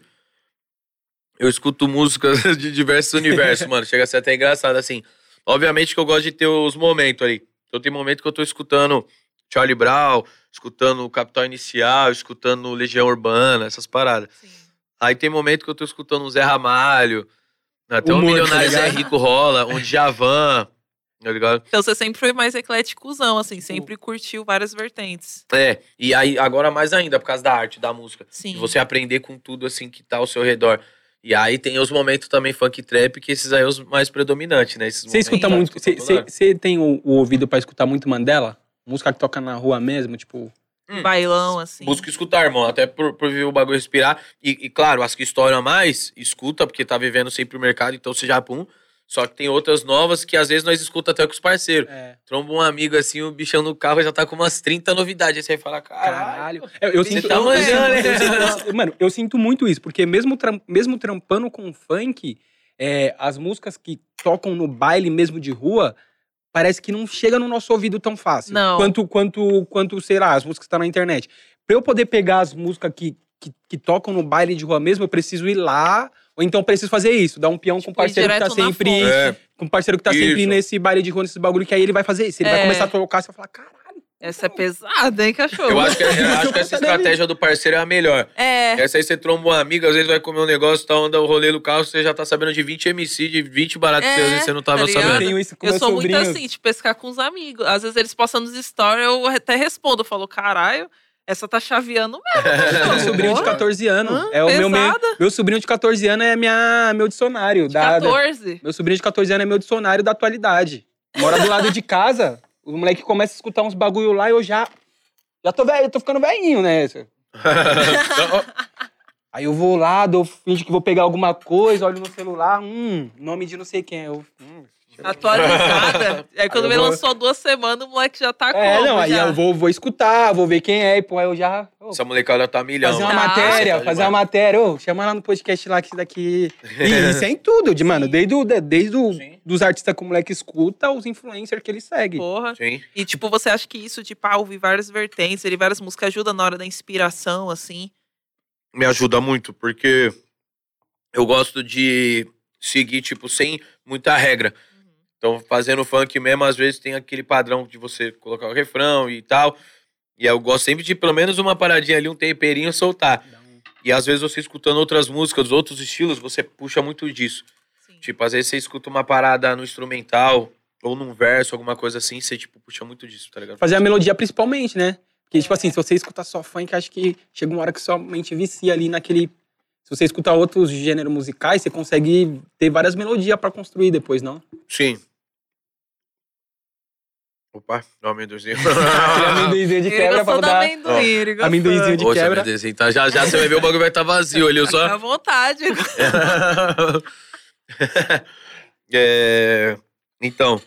eu escuto músicas de diversos universos, mano. Chega a ser até engraçado, assim. Obviamente que eu gosto de ter os momentos ali. Então tem momento que eu tô escutando Charlie Brown, escutando o Capital Inicial, escutando Legião Urbana, essas paradas. Sim. Aí tem momento que eu tô escutando um Zé Ramalho, até um Humor, tá ligado? Rico rola, um Djavan, tá ligado? Então você sempre foi mais ecléticozão, assim, sempre curtiu várias vertentes. É, e aí agora mais ainda, por causa da arte, da música. Sim. Você aprender com tudo assim que tá ao seu redor. E aí tem os momentos também funk trap, que esses aí são os mais predominantes, né? Você escuta muito. Você tem o, o ouvido pra escutar muito Mandela? Música que toca na rua mesmo, tipo. Hum. Bailão, assim. Busca escutar, irmão, até por, por ver o bagulho respirar. E, e, claro, as que estouram mais, escuta, porque tá vivendo sempre o mercado, então você já pum. Só que tem outras novas que às vezes nós escuta até com os parceiros. É. Tromba um amigo assim, o bichão no carro já tá com umas 30 novidades. Aí você vai falar, caralho. Caralho. Eu, eu Você sinto, tá eu- manjando, né? Mano, eu sinto muito isso, porque mesmo, tram- mesmo trampando com funk, é, as músicas que tocam no baile mesmo de rua, parece que não chega no nosso ouvido tão fácil. Não. Quanto, quanto, quanto, sei lá, as músicas que estão na internet. Pra eu poder pegar as músicas que, que, que tocam no baile de rua mesmo, eu preciso ir lá. Ou então eu preciso fazer isso, dar um peão com Tipo, um parceiro que tá sempre. É. Com um parceiro que tá sempre Isso. nesse baile de rua, nesse bagulho, que aí ele vai fazer isso. Ele vai É. começar a tocar, você vai falar, caralho. Essa é pesada, hein, cachorro? Eu acho que, eu acho que essa estratégia do parceiro é a melhor. É. Essa aí você tromba um amigo, às vezes vai comer um negócio, tá onda o rolê do carro, você já tá sabendo de 20 MC, de 20 baratos É, às vezes você não tava tá? Eu sabendo. tenho isso com Eu meu sou muito assim, de pescar com os amigos. Às vezes eles postam nos stories, eu até respondo. Eu falo, caralho, essa tá chaveando mesmo. Meu sobrinho de Porra. 14 anos. Hã? é o meu, meu, Pesada. meu sobrinho de 14 anos é minha, meu dicionário. De da- da- 14. meu sobrinho de 14 anos é meu dicionário da atualidade. Mora do lado de casa, o moleque começa a escutar uns bagulho lá e eu já. Já tô velho, tô ficando velhinho, né? Aí eu vou lá, dou, finge que vou pegar alguma coisa, olho no celular, hum, nome de não sei quem. Eu, hum, Atualizada. Aí quando eu me vou- lançou duas semanas, o moleque já tá É, como não, aí já? eu vou, vou escutar, vou ver quem é, e pô, aí eu já. ô, Essa molecada tá milhão. fazer uma Tá. matéria, Tá fazer uma matéria. Ô, chama lá no podcast lá que isso daqui. E isso é em tudo, de, mano. Desde, o, desde o, Sim. dos artistas que o moleque escuta, os influencers que ele segue. Porra. Sim. E, tipo, você acha que isso, tipo, ah, ouvir várias vertentes, ele várias músicas ajuda na hora da inspiração, assim? me ajuda muito, porque eu gosto de seguir, tipo, sem muita regra. Então, fazendo funk mesmo, às vezes tem aquele padrão de você colocar o refrão e tal. E eu gosto sempre de pelo menos uma paradinha ali, um temperinho soltar. E às vezes você escutando outras músicas, outros estilos, você puxa muito disso. Sim. Tipo, às vezes você escuta uma parada no instrumental ou num verso, alguma coisa assim, você, tipo, puxa muito disso, tá ligado? Fazer a melodia principalmente, né? Porque, tipo assim, se você escuta só funk, acho que chega uma hora que sua mente vicia ali naquele. Se você escuta outros gêneros musicais, você consegue ter várias melodias pra construir depois, não? Sim. Opa, não, amendozinho. Aquele amendoinzinho de quebra pra dar. amendoim, amendoinzinho de Poxa, quebra. tá? Já, já você vai ver o bagulho vai estar vazio ali, eu Fica à só. vontade. É, Então,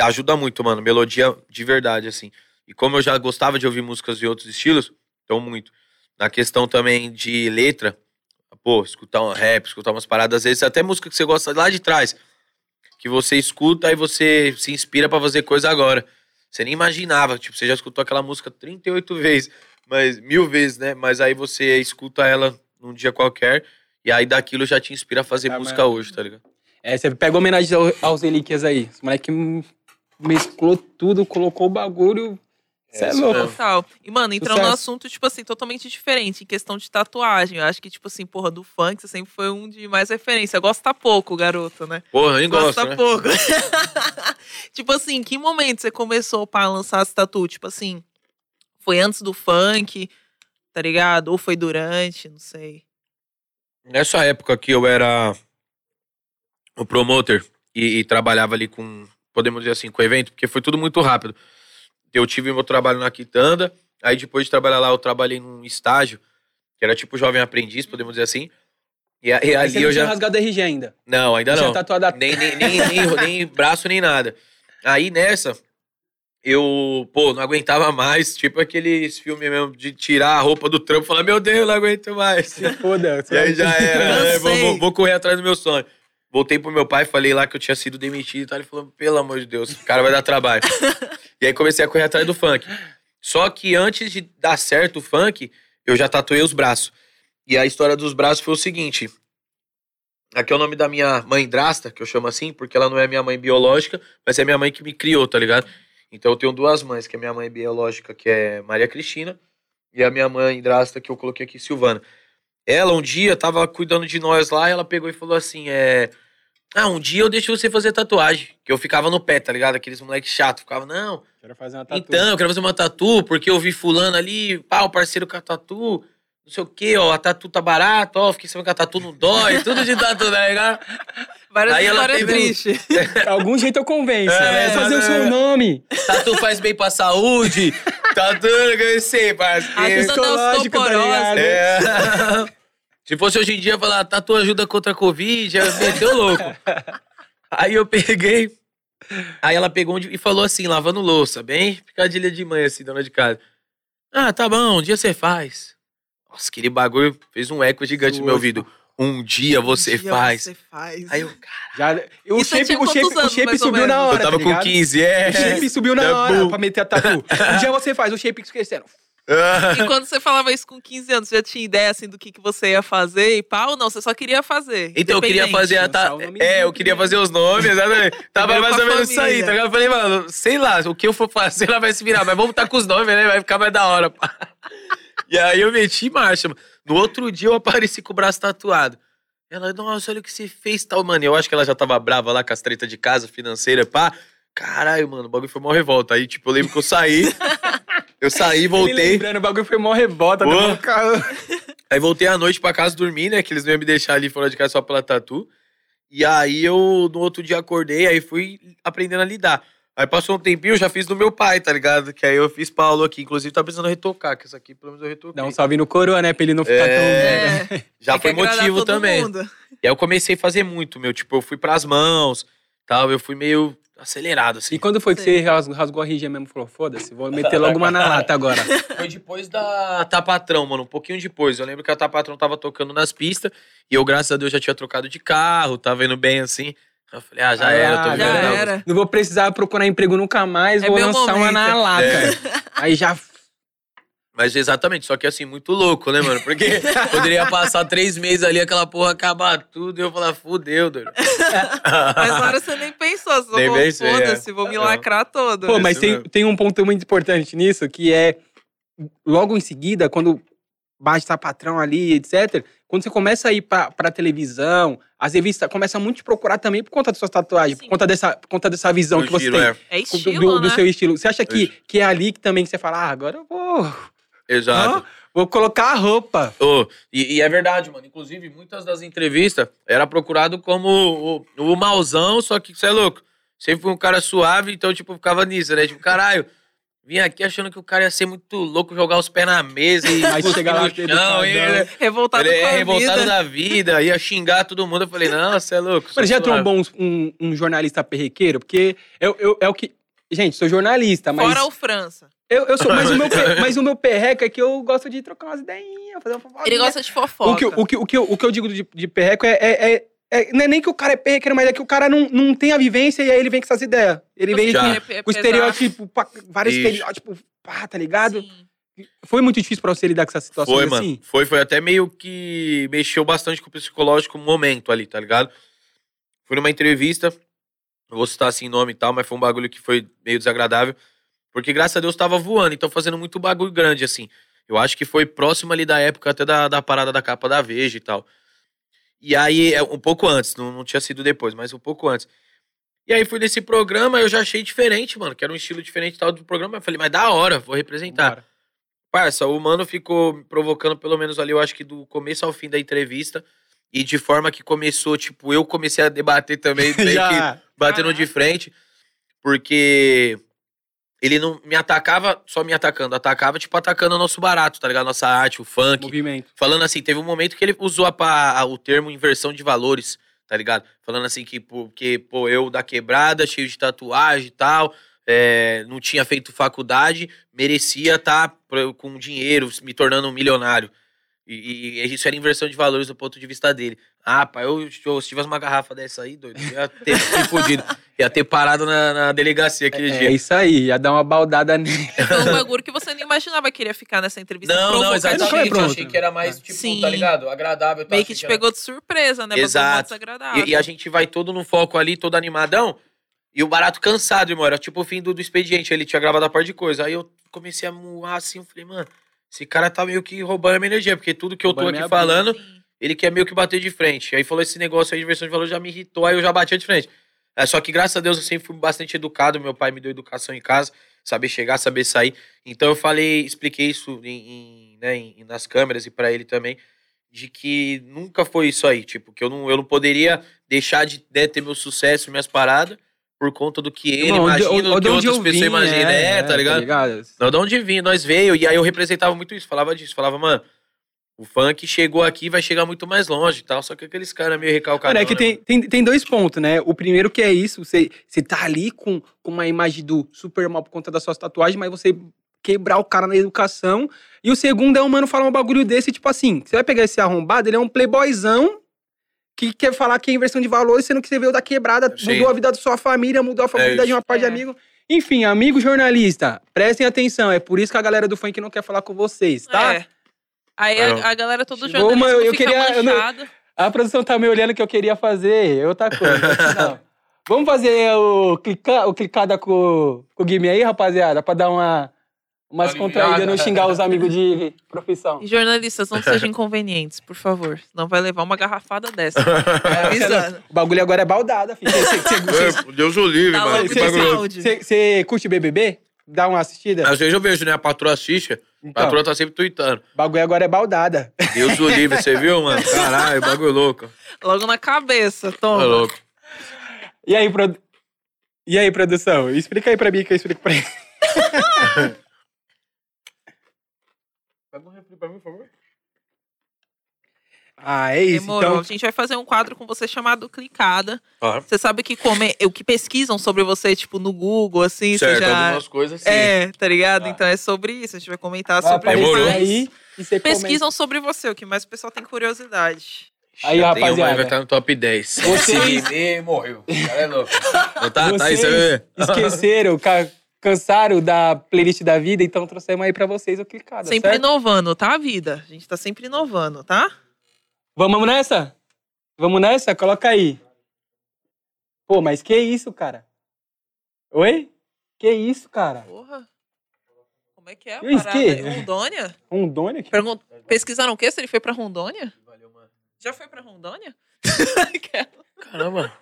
ajuda muito, mano. Melodia de verdade, assim. E como eu já gostava de ouvir músicas de outros estilos, então muito. Na questão também de letra, pô, escutar um rap, escutar umas paradas, às vezes até música que você gosta lá de trás, que você escuta e você se inspira pra fazer coisa agora. Você nem imaginava, tipo, você já escutou aquela música 38 vezes, mas mil vezes, né? Mas aí você escuta ela num dia qualquer e aí daquilo já te inspira a fazer Ah, música mas- hoje, tá ligado? É, você pega homenagem ao- aos relíquias aí. Esse moleque mesclou tudo, colocou o bagulho. Você é, isso louco. Total. E, mano, entrando no assunto, tipo assim, totalmente diferente, em questão de tatuagem. Eu acho que, tipo assim, porra, do funk, você sempre foi um de mais referência. Gosta pouco, garoto, né? Porra, nem gosto, Gosta né? pouco. tipo assim, em que momento você começou pra lançar esse tatu? Tipo assim, foi antes do funk, tá ligado? Ou foi durante, não sei. Nessa época que eu era o promoter e, e trabalhava ali com, podemos dizer assim, com o evento, porque foi tudo muito rápido. Eu tive meu trabalho na Quitanda, aí depois de trabalhar lá eu trabalhei num estágio, que era tipo jovem aprendiz, podemos dizer assim. E, e você ali não eu tinha já... rasgado RG ainda. Não, ainda Tinha não. tatuado a... Nem, nem, nem, nem, nem braço, nem nada. Aí nessa, eu, pô, não aguentava mais, tipo aqueles filmes mesmo de tirar a roupa do trampo e falar, meu Deus, não aguento mais. Se foda. E aí já era, né? vou- vou correr atrás do meu sonho. Voltei pro meu pai, falei lá que eu tinha sido demitido e tal. Ele falou, pelo amor de Deus, o cara vai dar trabalho. e aí comecei a correr atrás do funk. Só que antes de dar certo o funk, eu já tatuei os braços. E a história dos braços foi o seguinte. Aqui é o nome da minha mãe drasta, que eu chamo assim, porque ela não é minha mãe biológica, mas é minha mãe que me criou, tá ligado? Então eu tenho duas mães, que é minha mãe biológica, que é Maria Cristina, e a minha mãe drasta, que eu coloquei aqui, Silvana. Ela um dia tava cuidando de nós lá, ela pegou e falou assim: é. Ah, um dia eu deixo você fazer tatuagem. Que eu ficava no pé, tá ligado? Aqueles moleques chatos. Ficava, não, Quero fazer uma tatu. então, eu quero fazer uma tatu, porque eu vi fulano ali, pá, o parceiro com a tatu, não sei o quê, ó, a tatu tá barata, ó, fiquei sabendo que a tatu não dói, tudo de tatu, tá ligado? Várias Aí ela teve tristes. Algum jeito eu convenço. É, né? fazer o é. seu nome. Tatu faz bem pra saúde, tatu, eu sei, parceiro. Psicológico, tá? É. Se fosse hoje em dia, falar tatu ajuda contra a Covid, já meteu louco. Aí eu peguei. Aí ela pegou e falou assim, lavando louça, bem picadilha de mãe, assim, dona de casa. Ah, tá bom, um dia você faz. Nossa, aquele bagulho fez um eco gigante no meu ouvido. Um dia você Um dia faz. Você faz. Aí eu, cara, Já, Isso você shape, o shape, quantos o anos, shape subiu na hora. eu tava tá com ligado? 15, é. O shape subiu na Tá hora pra meter a tatu. Um dia você faz o shape esquecendo. E quando você falava isso com 15 anos, você já tinha ideia assim do que, que você ia fazer e pá, ou não? Você só queria fazer? Então eu queria fazer a. ta- É, eu queria né? fazer os nomes, exatamente. Tava mais ou menos isso aí, tá ligado? Eu falei, mano, sei lá, o que eu for fazer, ela vai se virar, mas vamos estar com os nomes, né? Vai ficar mais da hora. pá. E aí eu meti marcha. No outro dia eu apareci com o braço tatuado. Ela, nossa, olha o que você fez tal, mano. E Eu acho que ela já tava brava lá com as tretas de casa, financeira, pá. Caralho, mano, o bagulho foi mó revolta. Aí, tipo, eu lembro que eu saí. eu saí, Ele voltei. lembrando, o bagulho foi mó revolta. Aí voltei à noite pra casa dormir, né? Que eles não iam me deixar ali fora de casa só pela tatu. E aí eu, no outro dia, acordei, aí fui aprendendo a lidar. Aí passou um tempinho, eu já fiz do meu pai, tá ligado? Que aí eu fiz Paulo aqui. Inclusive, tá precisando retocar, que isso aqui pelo menos eu retoquei. Dá um salve no coroa, né? Pra ele não ficar É. tão. Já Tem que foi motivo todo também. mundo. E aí eu comecei a fazer muito, meu. Tipo, eu fui pras mãos, tal. Eu fui meio acelerado, assim. E quando foi que Sim. você rasgou, a RG mesmo e falou, foda-se, vou meter logo uma na lata agora. Foi depois da Tapatrão, mano. Um pouquinho depois. Eu lembro que a Tapatrão tava tocando nas pistas. E eu, graças a Deus, já tinha trocado de carro. Tava indo bem assim. Eu falei, ah, já Ah, era, tô já era. Não vou precisar procurar emprego nunca mais, É vou lançar uma na momento. lata. É. Aí já. Mas exatamente, só que assim, muito louco, né, mano? Porque poderia passar três meses ali, aquela porra acabar tudo, e eu falar, fudeu, doido. Mas na hora você nem pensou, você só Nem falou, pensei, foda-se, é. vou me É. lacrar todo. Pô, mas tem, tem um ponto muito importante nisso, que é logo em seguida, quando bate tá patrão ali, etc., quando você começa a ir pra, pra televisão, as revistas começam muito a te procurar também por conta das suas tatuagens, Sim. por conta dessa, por conta dessa visão Do que você estilo, tem. é. É do- estilo, do, do né? seu estilo. Você acha que, Isso. que é ali que também que você fala, ah, agora eu vou, Exato. vou colocar a roupa. Ô, e, e é verdade, mano. Inclusive, muitas das entrevistas era procurado como o, o mauzão, só que você é louco. Sempre foi um cara suave, então, tipo, ficava nisso, né? Tipo, caralho, vim aqui achando que o cara ia ser muito louco, jogar os pés na mesa e Aí cuspir chega lá, no chão, e. Revoltado ele é revoltado vida. da vida, ia xingar todo mundo. Eu falei, não, você é louco. Mas já trombou um, um, um jornalista perrequeiro? Porque eu, eu, é o que. Gente, sou jornalista, mas. Fora o França. Eu, eu sou, mas, o meu, mas o meu perreco é que eu gosto de trocar umas ideinhas, fazer uma fofoquinha. Ele gosta de fofoca. O que, o, que, o, que, eu- o que eu digo de, de perreco é, é, é- é- Não é nem que o cara é perrequeiro, mas é que o cara não, não tem a vivência e aí ele vem com essas ideias. Ele vem com, É com pesar. estereótipo, pá, vários Ixi. estereótipos, pá, tá ligado? Sim. Foi muito difícil pra você lidar com essa situação Foi, assim? mano. Foi, foi até meio que mexeu bastante com o psicológico momento ali, tá ligado? Fui numa entrevista, não vou citar assim nome e tal, mas foi um bagulho que foi meio desagradável. Porque graças a Deus tava voando, então fazendo muito bagulho grande, assim. Eu acho que foi próximo ali da época até da, da parada da capa da Veja e tal. E aí, é, um pouco antes, não, não tinha sido depois, mas um pouco antes. E aí fui nesse programa, eu já achei diferente, mano, que era um estilo diferente e tal do programa. Eu falei, mas da hora, vou representar. Parça, o mano ficou me provocando pelo menos ali, eu acho que do começo ao fim da entrevista. E de forma que começou, tipo, eu comecei a debater também, meio que batendo de frente. Porque ele não me atacava só me atacando, atacava, tipo, atacando o nosso barato, tá ligado? Nossa arte, o funk. Movimento. Falando assim, teve um momento que ele usou a, a- o termo inversão de valores, tá ligado? Falando assim que, porque, pô, eu da quebrada, cheio de tatuagem e tal, é, não tinha feito faculdade, merecia estar com dinheiro, me tornando um milionário. E, e isso era inversão de valores do ponto de vista dele. Ah, pai, eu, eu, se tivesse uma garrafa dessa aí, doido, eu ia ter me fudido. Ia ter parado na, na delegacia aquele É dia. isso aí, ia dar uma baldada nele. Foi um bagulho que você nem imaginava que ele ia ficar nessa entrevista. Não, não. Não exatamente. Eu achei que era mais, tipo, Sim. tá ligado? Agradável. tá? Meio que te era- pegou de surpresa, né? Exato. E, e a gente vai todo no foco ali, todo animadão. E o barato cansado, irmão. Era tipo o fim do, do expediente. Ele tinha gravado a parte de coisa. Aí eu comecei a moar assim. Eu falei, mano, esse cara tá meio que roubando a minha energia. Porque tudo que eu tô Roubando aqui falando, Sim. ele quer meio que bater de frente. Aí falou esse negócio aí de versão de valor, já me irritou. Aí eu já batia de frente. É, só que graças a Deus eu sempre fui bastante educado. Meu pai me deu educação em casa. Saber chegar, saber sair. Então eu falei, expliquei isso em, em, né, em- nas câmeras e pra ele também. De que nunca foi isso aí. Tipo, que eu não, eu não poderia deixar de né, ter meu sucesso, minhas paradas, por conta do que ele Irmão, imagina, do que onde outras pessoas vim, imaginam. É, tá ligado? Não, de onde vim, nós veio. E aí eu representava muito isso, falava disso. Falava, mano, o funk chegou aqui vai chegar muito mais longe e tal. Só que aqueles caras meio recalcados. Mano, é que tem, tem, tem dois pontos, né? O primeiro que é isso, você, você tá ali com, com uma imagem do super mal por conta das suas tatuagens, mas você quebrar o cara na educação. E o segundo é o mano falar um bagulho desse, tipo assim, você vai pegar esse arrombado, ele é um playboyzão que quer falar que é inversão de valores, sendo que você veio da quebrada, Sim. mudou a vida da sua família, mudou a É vida de uma parte de É. amigo. Enfim, amigo jornalista, prestem atenção. É por isso que a galera do funk não quer falar com vocês, tá? É. Aí Ah, a, a galera todo jornalista eu fica queria- eu não-. A produção tá me olhando que eu queria fazer outra coisa. Não. Vamos fazer o, clica, o clicada com, com o Guime aí, rapaziada? Pra dar uma, uma descontraída e não xingar os amigos de profissão. E jornalistas, não sejam inconvenientes, por favor. Senão vai levar uma garrafada dessa. Avisando. O bagulho agora é baldada, filho. É, Deus o livre, Tá mano. Você curte BBB? Dá uma assistida? Às vezes eu vejo, né? A patroa assiste, a Então, patroa tá sempre tweetando. o bagulho agora é baldada. Deus o livre, você viu, mano? Caralho, bagulho louco. Logo na cabeça, toma. Tá louco. E aí, produ... e aí, produção? Explica aí pra mim que eu explico pra ele. Refri pra mim, por favor. Ah, é isso. Demorou. Então, A gente vai fazer um quadro com você chamado Clicada. Claro. Você sabe que come... o que pesquisam sobre você, tipo, no Google, assim, Certo, você já. algumas coisas sim. É, tá ligado? Ah. Então é sobre isso. A gente vai comentar vai sobre Demorou. aí e você Pesquisam sobre você, o que mais o pessoal tem curiosidade. Aí, Tem uma rapaziada. aí vai estar no top 10. Vocês- Sim, morreu. O cara é louco. Não tá, tá aí, Vocês você vê? esqueceram, ca- cansaram da playlist da vida, então trouxemos aí pra vocês o clicada, sempre certo? inovando, tá, a vida? A gente tá sempre inovando, tá? Vamos nessa? Vamos nessa? Coloca aí. Pô, mas que isso, cara? Oi? Que isso, cara? Porra. Como é que é parada? esqui? Rondônia? Rondônia? aqui? Pergun- Pesquisaram o quê? Se ele foi pra Rondônia? Já foi pra Rondônia? Caramba.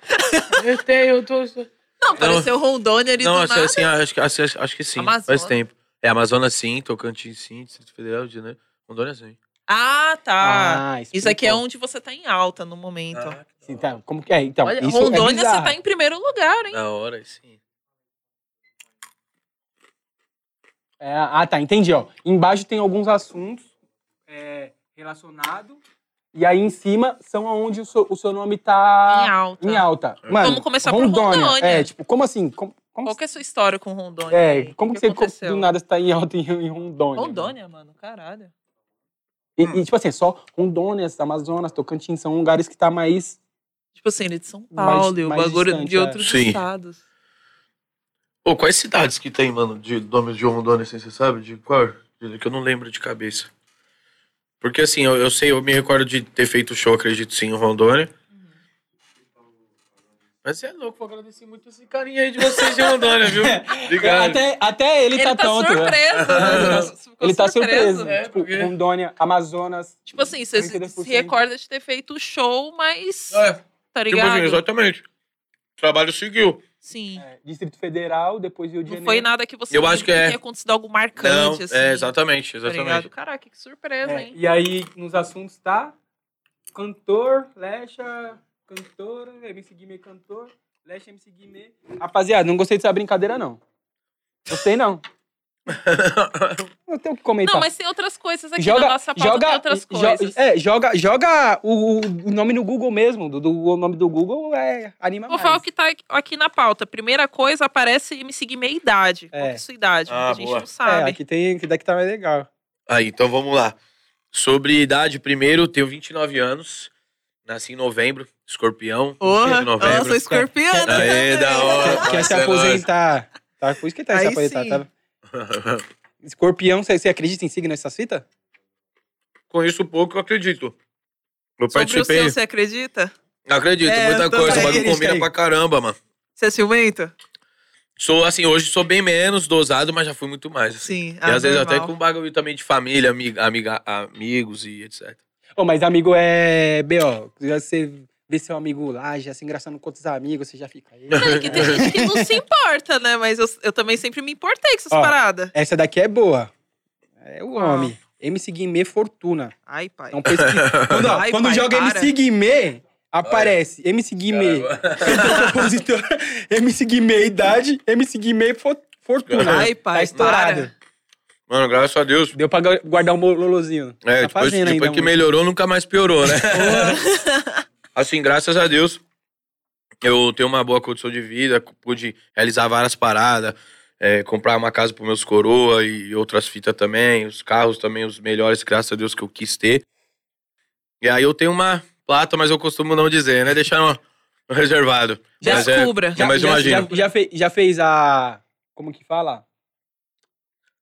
Eu tenho, eu tô... Não, pareceu Rondônia ali Não, do assim, nada. assim, acho, que- acho, acho que sim. Amazonas? Faz tempo. É, Amazonas sim, Tocantins sim, Distrito Federal, né? Rondônia sim. Ah, tá. Ah, Isso aqui é onde você tá em alta no momento. Ah, Sim, tá. Como que é? Então, Olha, isso é Rondônia você bizarro. tá em primeiro lugar, hein? Da hora, sim. É, ah, tá, entendi, ó. Embaixo tem alguns assuntos é, relacionados, e aí em cima são onde o seu, o seu nome tá Em alta. em alta. Mano, Vamos começar por Rondônia. É, tipo, como assim? Como, como Qual que é a sua história com Rondônia? é, aí? como O que, você aconteceu? do nada está em alta em, em Rondônia? Rondônia, mano, caralho. E, e, tipo assim, é só Rondônia, Amazonas, Tocantins, são lugares que tá mais. Tipo assim, ele é de São Mais- Paulo e o mais bagulho distante, de é. outros Sim. estados. Pô, quais cidades que tem, mano, de nomes de Rondônia, assim, você sabe? De qual? Que eu não lembro de cabeça. Porque assim, eu, eu sei, eu me recordo de ter feito show, acredito sim, em Rondônia. Mas você é louco, vou agradecer muito esse carinha aí de vocês de Rondônia, viu? Obrigado. Até, até ele, Ele tá, tá, tonto. né? surpreso. né? Ele tá surpreso. É, tipo, porque- Rondônia, Amazonas. Tipo assim, você se 32%. se recorda de ter feito show, mas. É, Tá tipo ligado? assim, exatamente. O trabalho seguiu. Sim. é, Distrito Federal, depois Rio de Não Janeiro. foi nada que você Eu acho que é. tenha acontecido algo marcante, Não, assim. é, exatamente, Tá exatamente. ligado? Caraca, que surpresa, É, hein? e aí, nos assuntos, tá? Cantor, Lecha, cantor, MC Guimê, cantor, Lecha, MC Guimê. Rapaziada, não gostei dessa brincadeira, não. Gostei, não. Não tenho o que comentar. Não, mas tem outras coisas aqui joga, na nossa pauta, joga, tem outras jo- coisas. é, joga, joga o, o nome no Google mesmo. Do, do- o nome do Google é anima Vou mais. falar o que tá aqui na pauta. Primeira coisa, aparece me seguir meia idade. Qual É. que é a sua idade? Ah, Muita gente boa. não sabe. É, aqui tem, que daqui tá mais legal. Aí, então vamos lá. Sobre idade, primeiro, tenho 29 anos. Nasci em novembro, escorpião. 25 Porra, de novembro. eu sou escorpiana. Aê, da hora. Quer, se é aposentar. Tá, por isso que tá se aposentar, sim. tá? Escorpião, você, você acredita em signo nessas fitas? Conheço pouco, eu acredito. Eu Sobre o participei. seu, você acredita? Acredito, É, muita eu coisa. O combina Aí. pra caramba, mano. Você é ciumento? Sou assim, hoje sou bem menos dosado, mas já fui muito mais. Assim. Sim. E às vezes até com bagulho também de família, amiga, amiga, amigos e etc. Ô, mas amigo é. B.O. já Você vê seu amigo lá, já se engraçando com outros amigos, você já fica aí. É que tem gente que não se importa, né? Mas eu, eu também sempre me importei com essas Ó. paradas. Essa daqui é boa. É o homem. MC Guimê Fortuna. Ai, pai. Então, pesquisa. quando ó, Ai, quando pai, joga para. MC Guimê, aparece MC Guimê, compositor, MC Guimê, idade, MC Guimê, fo- Fortuna. Ai, pai, tá estourado. para. Mano, graças a Deus. Deu pra gu- guardar um lolozinho. É, tá depois, fazendo depois que melhorou, nunca mais piorou, né? assim, graças a Deus, eu tenho uma boa condição de vida, pude realizar várias paradas, é, comprar uma casa pros meus coroa e outras fitas também, os carros também, os melhores, graças a Deus, que eu quis ter. E aí eu tenho uma plata, mas eu costumo não dizer, né? Deixar no, no reservado. Já Mas é- descubra. Já, mas já, imagina. já, já, fe- já fez a, Como que fala?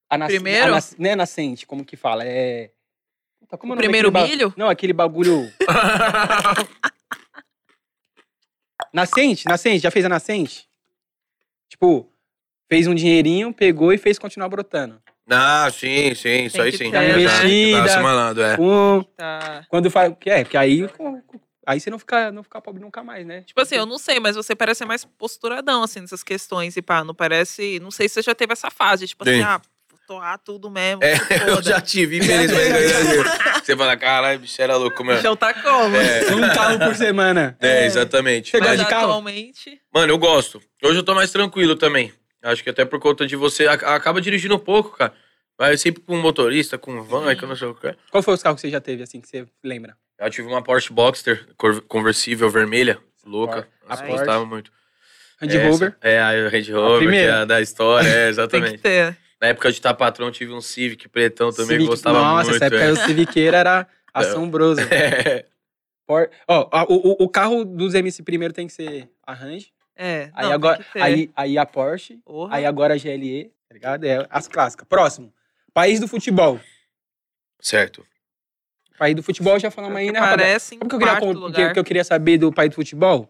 A nas- Primeiro? a nas- não é nascente, como que fala? É. Puta, como O é nome primeiro ba- milho? Não, aquele bagulho. Nascente, nascente, já fez a nascente? Tipo, fez um dinheirinho, pegou e fez continuar brotando. Ah, sim, sim, isso aí sim. Investida. Tá se malando, é. Um, Tá. quando faz. que É, porque aí. Aí você não fica, não fica pobre nunca mais, né? Tipo assim, eu não sei, mas você parece mais posturadão, assim, nessas questões. E pá, não parece. Não sei se você já teve essa fase, tipo Sim. assim, ah, torrar tudo mesmo. É, eu já tive, infelizmente. Você fala, caralho, bicho era louco, mano. Já tá como? É. Um carro por semana. É, exatamente. Você Mas gosta de carro? atualmente. Mano, eu gosto. Hoje eu tô mais tranquilo também. Acho que até por conta de você, acaba dirigindo um pouco, cara. Vai sempre com um motorista, com um van, que eu não sei o que. Qual foi os carros que você já teve, assim, que você lembra? Eu tive uma Porsche Boxster cor- conversível vermelha, louca. A Nossa, Porsche. gostava muito. Range Rover. É, a Range Rover, que é a da história, é, Tem que exatamente. ter. Na época de estar patrão, tive um Civic pretão também, que Civic- gostava Nossa, muito. essa época é. o Civiqueira era assombroso. É. Por- Ó, a- o, o, carro dos MC primeiro tem que ser a Range. É. Aí, não, agora, tem que ter. aí, aí a Porsche. Porra. Aí agora a GLE, tá ligado? É as clássicas. Próximo. País do futebol. Certo. País do futebol já falamos aí, né, rapaziada? parece em Sabe o que eu queria, que, que eu queria saber do país do futebol?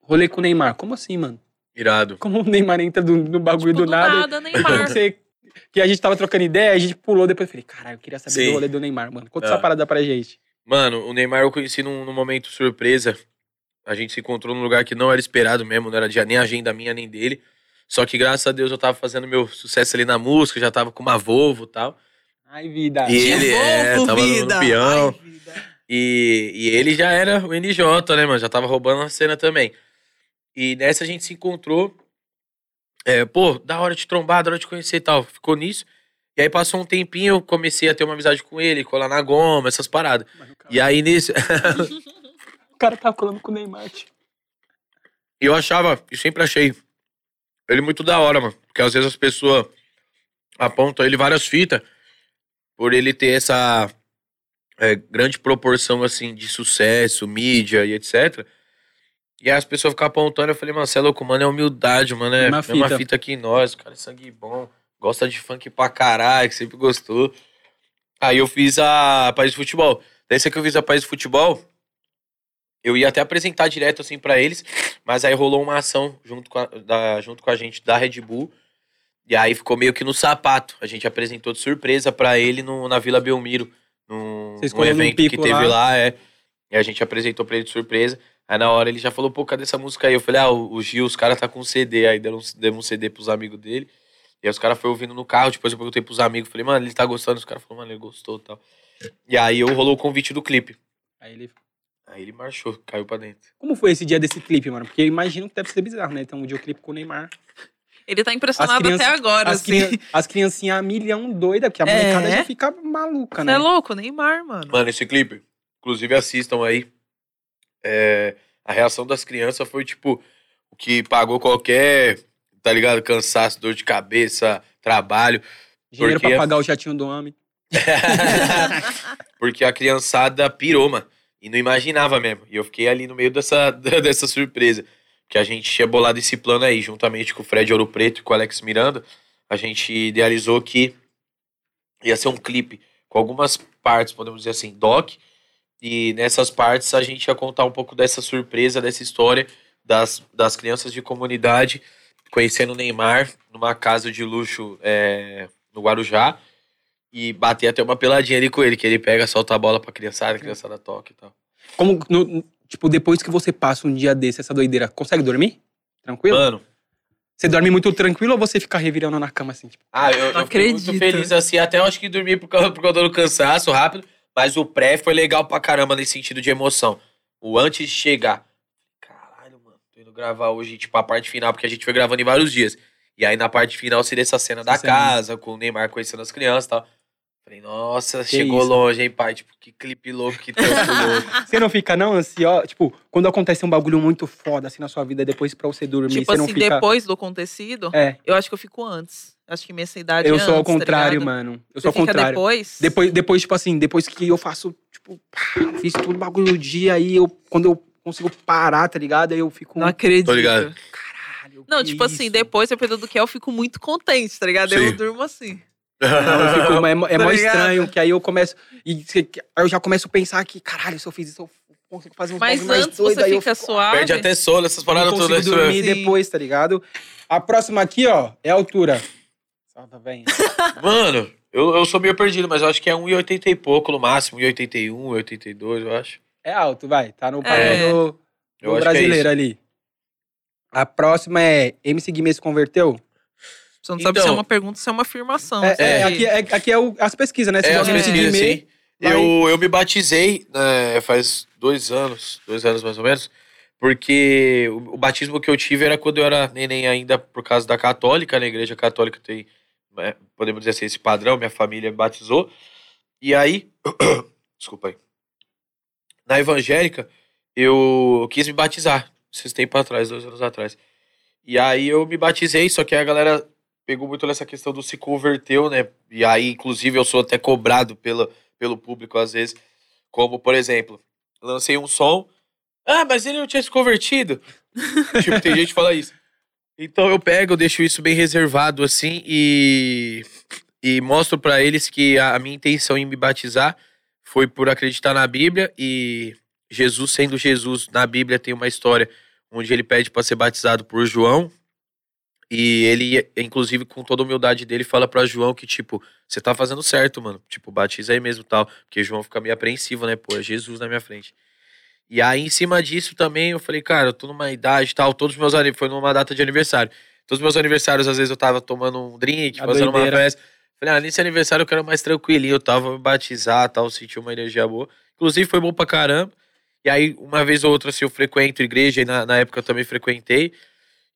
Rolê com o Neymar. Como assim, mano? Irado. Como o Neymar entra do- no bagulho Tipo, do nada? nada, Como Neymar. você- que a gente tava trocando ideia, a gente pulou depois. Eu falei, caralho, eu queria saber Sim. do rolê do Neymar, mano. Conta Ah. essa parada pra gente. Mano, o Neymar eu conheci num, num momento surpresa. A gente se encontrou num lugar que não era esperado mesmo, não era nem agenda minha nem dele. Só que graças a Deus eu tava fazendo meu sucesso ali na música, já tava com uma Volvo e tal. Ai, vida. E ele é, Volvo, tava no- no vida. peão. Ai, vida. E, e ele já era o NJ, né, mano? Já tava roubando a cena também. E nessa a gente se encontrou. É, pô, da hora de trombar, da hora de conhecer e tal. Ficou nisso. E aí passou um tempinho, eu comecei a ter uma amizade com ele, colar na goma, essas paradas. Mano, E aí nisso. O cara tava colando com o Neymar. E eu achava, e sempre achei, ele muito da hora, mano. Porque às vezes as pessoas apontam ele várias fitas por ele ter essa é, grande proporção, assim, de sucesso, mídia e etc. E as pessoas ficam apontando, eu falei, mano, você é louco, mano, é humildade, mano, é Uma uma fita, fita. que nós, o cara é sangue bom, gosta de funk pra caralho, que sempre gostou. Aí eu fiz a País de Futebol. Dessa que eu fiz a País de Futebol, eu ia até apresentar direto assim pra eles, mas aí rolou uma ação junto com a, da, junto com a gente da Red Bull. E aí ficou meio que no sapato. A gente apresentou de surpresa pra ele no, na Vila Belmiro, num, num evento que teve lá. lá, é. E a gente apresentou pra ele de surpresa. Aí na hora ele já falou, pô, cadê essa música aí? Eu falei, ah, o, Gil, os caras tá com um CD. Aí deram, um- demos um CD pros amigos dele. E aí os caras foram ouvindo no carro, depois eu perguntei pros amigos, falei, mano, ele tá gostando? Os caras falaram, mano, ele gostou e tal. E aí eu rolou o convite do clipe. Aí ele. Aí ele marchou, caiu pra dentro. Como foi esse dia desse clipe, mano? Porque eu imagino que deve ser bizarro, né? Então, um videoclipe com o Neymar. Ele tá impressionado crianças- até agora, As, assim. as criancinhas a milhão doida, porque a É? molecada já fica maluca, Você né? é louco, Neymar, mano. Mano, esse clipe, inclusive assistam aí. É, a reação das crianças foi tipo o que pagou qualquer, tá ligado? Cansaço, dor de cabeça, trabalho. Dinheiro Porque- pra pagar o jatinho do homem. Porque a criançada pirou, mano. E não imaginava mesmo. E eu fiquei ali no meio dessa, dessa surpresa. Que a gente tinha bolado esse plano aí, juntamente com o Fred Ouro Preto e com o Alex Miranda. A gente idealizou que ia ser um clipe com algumas partes, podemos dizer assim, doc. E nessas partes a gente ia contar um pouco dessa surpresa, dessa história das, das crianças de comunidade conhecendo o Neymar numa casa de luxo é, no Guarujá. E bater até uma peladinha ali com ele, que ele pega, solta a bola pra criançada, a criançada toca e tal. Como, no- tipo, depois que você passa um dia desse, essa doideira, consegue dormir? Tranquilo? Mano, Você dorme muito tranquilo ou você fica revirando na cama assim? Tipo, ah, eu, Não eu fiquei muito acredito. feliz assim, até eu acho que dormi por causa, por causa do cansaço rápido, mas o pré foi legal pra caramba nesse sentido de emoção. O antes de chegar, caralho, mano, tô indo gravar hoje, tipo, a parte final, porque a gente foi gravando em vários dias. E aí na parte final seria essa cena da Essa cena. casa, com o Neymar conhecendo as crianças e tal. Falei, nossa, chegou isso. longe, hein, pai? Tipo, que clipe louco, que tempo louco. você não fica não ansioso? Tipo, quando acontece um bagulho muito foda assim na sua vida, depois pra você dormir, Tipo você não assim, fica... depois do acontecido, É, eu acho que eu fico antes. Acho que minha idade eu é sou ao antes, tá contrário, ligado? mano. Eu Você sou ao contrário. depois? Depois, depois, tipo assim, depois que eu faço, tipo, pá, fiz todo o bagulho do dia, aí eu, quando eu consigo parar, tá ligado? Aí eu fico, Não acredito. Tô ligado. caralho, Não, que tipo assim, isso? depois, dependendo do que é, eu fico muito contente, tá ligado? Eu Sim. durmo assim. Não, eu fico, é, mó- é Tá mó estranho, que aí eu começo. E eu já começo a pensar que, caralho, se eu fiz isso, eu consigo fazer um Mas bagulho mais antes doido, você eu fica fico- suave. Perde até sono, essas paradas consigo todas. dormir depois, tá ligado? A próxima aqui, ó, é a altura. Salva, velho. Mano, eu, eu sou meio perdido, mas eu acho que é 1,80 e pouco no máximo. 1,81, 1,82, eu acho. É alto, vai. Tá no É. padrão do, Eu do acho que é brasileiro isso. ali. A próxima é MC Guimê se converteu? Você não sabe Então- se é uma pergunta ou se é uma afirmação. É, assim. é, aqui, é, aqui é o- as pesquisas, né? Você É, as pesquisas, sim. vai- Eu, eu me batizei né, faz dois anos, dois anos mais ou menos, porque o, o batismo que eu tive era quando eu era neném ainda por causa da católica, na igreja católica tem, né, podemos dizer assim, esse padrão, minha família me batizou. E aí, desculpa aí, na evangélica, eu quis me batizar, esses tempos atrás, dois anos atrás. E aí eu me batizei, só que a galera pegou muito nessa questão do se converteu, né? E aí, inclusive, eu sou até cobrado pela, pelo público às vezes. Como, por exemplo, lancei um som. Ah, mas ele não tinha se convertido. tipo, tem gente que fala isso. Então eu pego, eu deixo isso bem reservado assim e, e mostro pra eles que a, minha intenção em me batizar foi por acreditar na Bíblia e Jesus sendo Jesus na Bíblia tem uma história onde ele pede para ser batizado por João e ele, inclusive, com toda a humildade dele, fala pra João que, tipo, você tá fazendo certo, mano. Tipo, batiza aí mesmo tal. Porque João fica meio apreensivo, né? Pô, é Jesus na minha frente. E aí, em cima disso também, eu falei, cara, eu tô numa idade e tal. Todos os meus aniversários, foi numa data de aniversário. Todos os meus aniversários, às vezes, eu tava tomando um drink, A fazendo uma doideira. festa. Falei, ah, nesse aniversário eu quero mais tranquilinho, eu tava me batizar tal, sentir uma energia boa. Inclusive, foi bom pra caramba. E aí, uma vez ou outra, assim, eu frequento igreja, e na, na época eu também frequentei.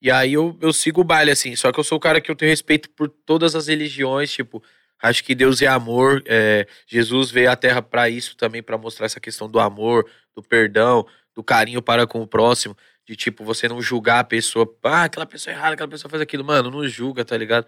E aí eu, eu sigo o baile, assim. Só que eu sou o cara que eu tenho respeito por todas as religiões, tipo, acho que Deus é amor. é, Jesus veio à Terra pra isso também, pra mostrar essa questão do amor, do perdão, do carinho para com o próximo. De tipo, você não julgar a pessoa. Ah, aquela pessoa é errada, aquela pessoa faz aquilo. Mano, não julga, tá ligado?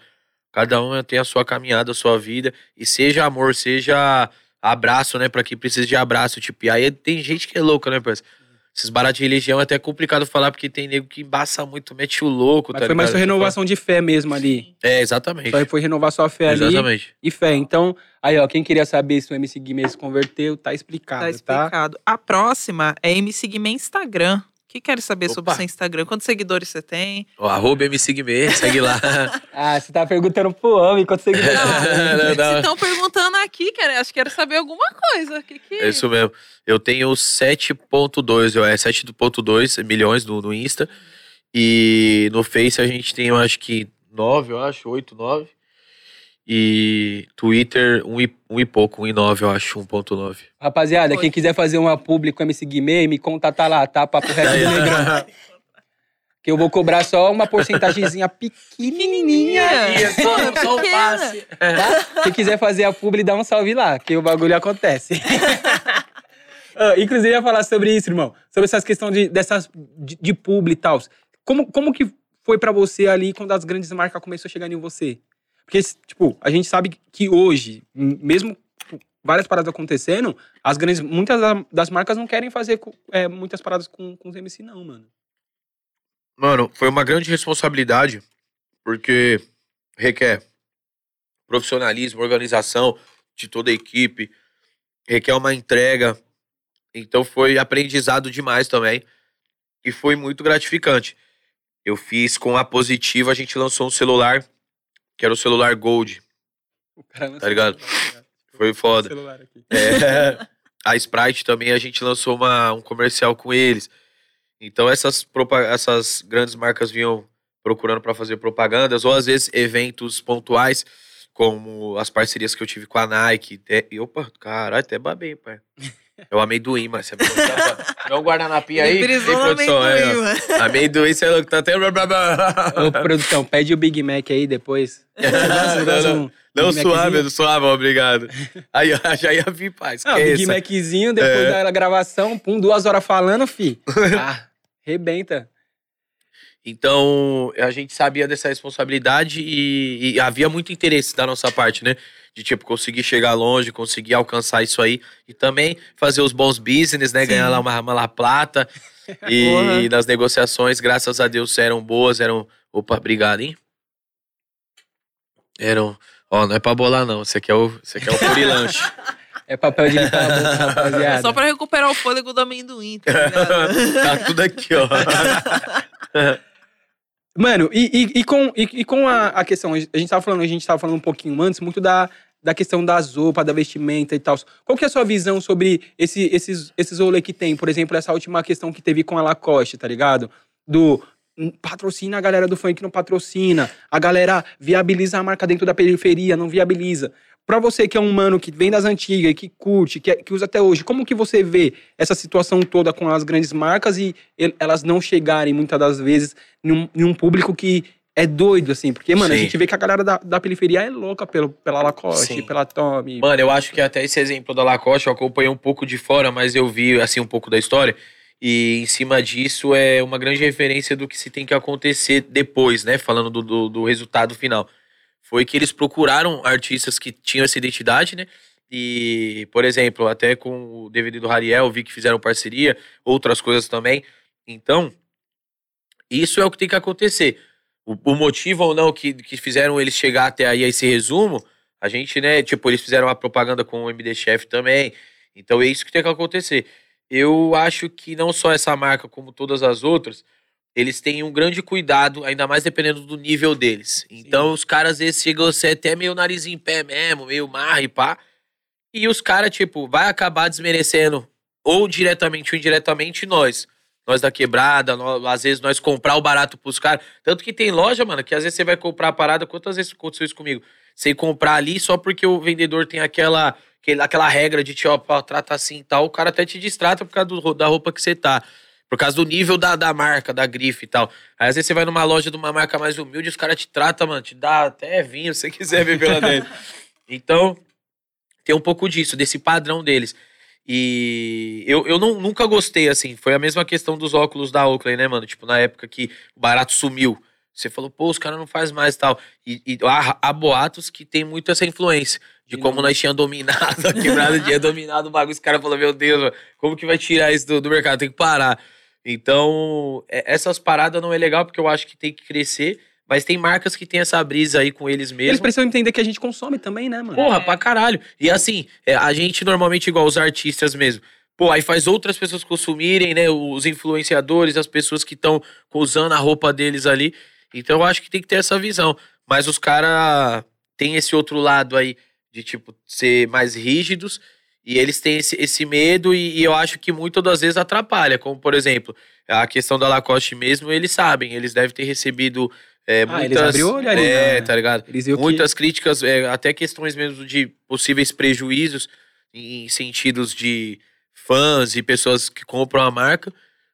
Cada um tem a sua caminhada, a sua vida. E seja amor, seja abraço, né? Pra quem precisa de abraço. Tipo, e aí tem gente que é louca, né, parceiro? Esses baratos de religião é até complicado falar, porque tem nego que embaça muito, mete o louco, Mas tá foi mais sua ligado? renovação de fé mesmo ali. É, exatamente. Só foi renovar sua fé ali Exatamente. e fé. Então, aí, ó, quem queria saber se o MC Guimê se converteu, tá explicado, Tá tá? explicado. A próxima é MC Guimê Instagram. O que quer saber sobre o Opa. seu Instagram? Quantos seguidores você tem? O arroba MCGme, segue lá. Ah, você tá perguntando pro homem quanto seguidores. Não, não, não. Estão perguntando aqui, quero, acho que quero saber alguma coisa. Que que... É isso mesmo. Eu tenho 7.2, eu- é 7.2 milhões no, no Insta. E no Face a gente tem, eu acho que 9, eu acho, 8, 9. E Twitter, 1 e, um e pouco, 1,9, eu acho, 1.9. Rapaziada, Oi. quem quiser fazer uma publi com MC Guimê, me contata lá, tá? Papo reto do Negrão. Que eu vou cobrar só uma porcentagemzinha pequenininha. É pequena. Tá? Quem quiser fazer a publi, dá um salve lá, que o bagulho acontece. Ah, inclusive, eu ia falar sobre isso, irmão. Sobre essas questões de, dessas, de, de publi e tal. Como, como que foi pra você ali quando as grandes marcas começaram a chegar em você? Porque, tipo, a gente sabe que hoje, mesmo tipo, várias paradas acontecendo, as grandes, muitas da- das marcas não querem fazer é, muitas paradas com, com os MC, não, mano. Mano, foi uma grande responsabilidade, porque requer profissionalismo, organização de toda a equipe, requer uma entrega. Então foi aprendizado demais também. E foi muito gratificante. Eu fiz com a Positiva, a gente lançou um celular, que era o celular Gold. O cara lançou Tá ligado? o celular, Foi foda. celular aqui. É, a Sprite também, a gente lançou uma, um comercial com eles. Então essas, essas grandes marcas vinham procurando para fazer propagandas, ou às vezes eventos pontuais, como as parcerias que eu tive com a Nike. E, opa, caralho, até babei, pai. É o amendoim, mas você vai Dá um guardanapinha aí, tem produção. é, amendoim, mano. amendoim, você é louco, tá até... Ô, produção, pede o Big Mac aí depois. Gosta- gosta não, um não suave, não suave, obrigado. Aí ó, já ia vir, pai, Ah, Big. Maczinho, depois É. da gravação, pum, duas horas falando, fi. Ah, rebenta. Então, a gente sabia dessa responsabilidade e, e havia muito interesse da nossa parte, né? De, tipo, conseguir chegar longe, conseguir alcançar isso aí. E também fazer os bons business, né? Sim. Ganhar lá uma, uma La Plata. E Porra. nas negociações, graças a Deus, eram boas, eram Opa, obrigado, hein? Eram. Ó, não é pra bolar, não. Isso aqui é o, isso aqui é o purilanche. É papel de limpar a boca, É rapaziada. só pra recuperar o fôlego do amendoim, tá ligado? tá tudo aqui, ó. Mano, e, e, e com, e, e com a, a questão, a gente tava falando, a gente tava falando um pouquinho antes, muito da, da questão das roupas, da vestimenta e tal. Qual que é a sua visão sobre esse, esses, esses rolês que tem? Por exemplo, essa última questão que teve com a Lacoste, tá ligado? Do hum, patrocina a galera do funk, não patrocina. A galera viabiliza a marca dentro da periferia, não viabiliza. Pra você que é um mano que vem das antigas, que curte, que, é- que usa até hoje, como que você vê essa situação toda com as grandes marcas e el- elas não chegarem, muitas das vezes, num, num público que é doido, assim? Porque, mano, a Sim. gente vê que a galera da, da periferia é louca pelo, pela Lacoste, Sim. pela Tommy. Mano, eu acho que até esse exemplo da Lacoste eu acompanhei um pouco de fora, mas eu vi assim um pouco da história. E em cima disso é uma grande referência do que se tem que acontecer depois, né? Falando do, do, do resultado final. Foi que eles procuraram artistas que tinham essa identidade, né? E, por exemplo, até com o DVD do Rariel, vi que fizeram parceria, outras coisas também. Então, isso é o que tem que acontecer. O, o motivo ou não que, que fizeram eles chegar até aí a esse resumo, a gente, né, tipo, eles fizeram a propaganda com o MD Chef também. Então é isso que tem que acontecer. Eu acho que não só essa marca, como todas as outras, eles têm um grande cuidado, ainda mais dependendo do nível deles. Então os caras às vezes chegam a ser até meio nariz em pé mesmo, meio marra e pá. E os caras, tipo, vai acabar desmerecendo, ou diretamente ou indiretamente, nós. Nós da quebrada, nós- às vezes nós comprar o barato pros caras. Tanto que tem loja, mano, que às vezes você vai comprar a parada. Quantas vezes aconteceu isso comigo? Você comprar ali só porque o vendedor tem aquela, aquela regra de pô, trata assim e tal. O cara até te distrata por causa do- da roupa que você tá. Por causa do nível da, da marca, da grife e tal. Aí às vezes você vai numa loja de uma marca mais humilde, os caras te tratam, mano, te dá até vinho se você quiser beber lá dentro. Então, tem um pouco disso, desse padrão deles. E eu, eu não, nunca gostei, assim. Foi a mesma questão dos óculos da Oakley, né, mano? Tipo, na época que o barato sumiu. Você falou, pô, os caras não faz mais tal. E, e há, há boatos que tem muito essa influência. De De como não- nós tínhamos dominado a quebrada, tinha dominado o bagulho. Os caras falaram, meu Deus, mano, como que vai tirar isso do, do mercado? Tem que parar. Então, é- essas paradas não é legal, porque eu acho que tem que crescer. Mas tem marcas que tem essa brisa aí com eles mesmos. Eles precisam entender que a gente consome também, né, mano? Porra, É. pra caralho. E assim, é, a gente normalmente, igual os artistas mesmo, pô, aí faz outras pessoas consumirem, né? Os influenciadores, as pessoas que estão usando a roupa deles ali. Então eu acho que tem que ter essa visão. Mas os caras têm esse outro lado aí de, tipo, ser mais rígidos. E eles têm esse, esse medo e, e eu acho que muitas das vezes atrapalha. Como, por exemplo, a questão da Lacoste mesmo, eles sabem. Eles devem ter recebido é, Ah, muitas... eles abriram o olho ali, É, né? tá ligado? Eles viram que- muitas críticas, é, até questões mesmo de possíveis prejuízos em sentidos de fãs e pessoas que compram a marca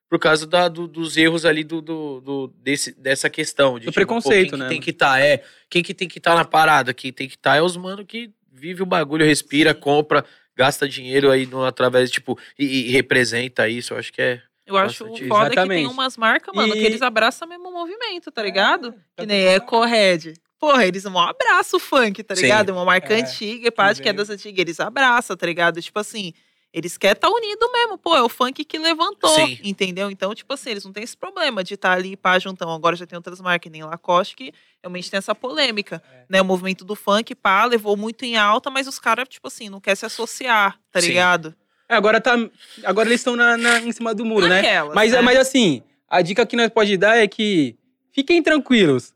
por causa da- do- dos erros ali do, do- do- desse, dessa questão. De, Do tipo, pô, preconceito, quem né, Que tem que estar, é. Quem que tem que estar na parada? Quem tem que estar é os mano que vive o bagulho, respira, compra, gasta dinheiro aí no, através, tipo, e, e representa isso. Eu acho que é. Eu acho Bastante. foda que Exatamente. tem umas marcas, mano, E- que eles abraçam mesmo o movimento, tá ligado? tá que nem Ecohead. Porra, eles não abraçam o funk, tá Sim. ligado? É uma marca É, antiga, e de que que é das antigas, eles abraçam, tá ligado? Tipo assim, eles querem estar tá unido mesmo, pô, é o funk que levantou, Sim. entendeu? Então, tipo assim, eles não têm esse problema de estar ali, pá, juntão. Agora já tem outras marcas, nem Lacoste, que realmente tem essa polêmica, É. né? O movimento do funk, pá, levou muito em alta, mas os caras, tipo assim, não querem se associar, tá Sim. ligado? É, agora tá. Agora eles estão na, na- em cima do muro, né? Naquelas, Mas, né? mas assim, a dica que nós pode dar é que fiquem tranquilos.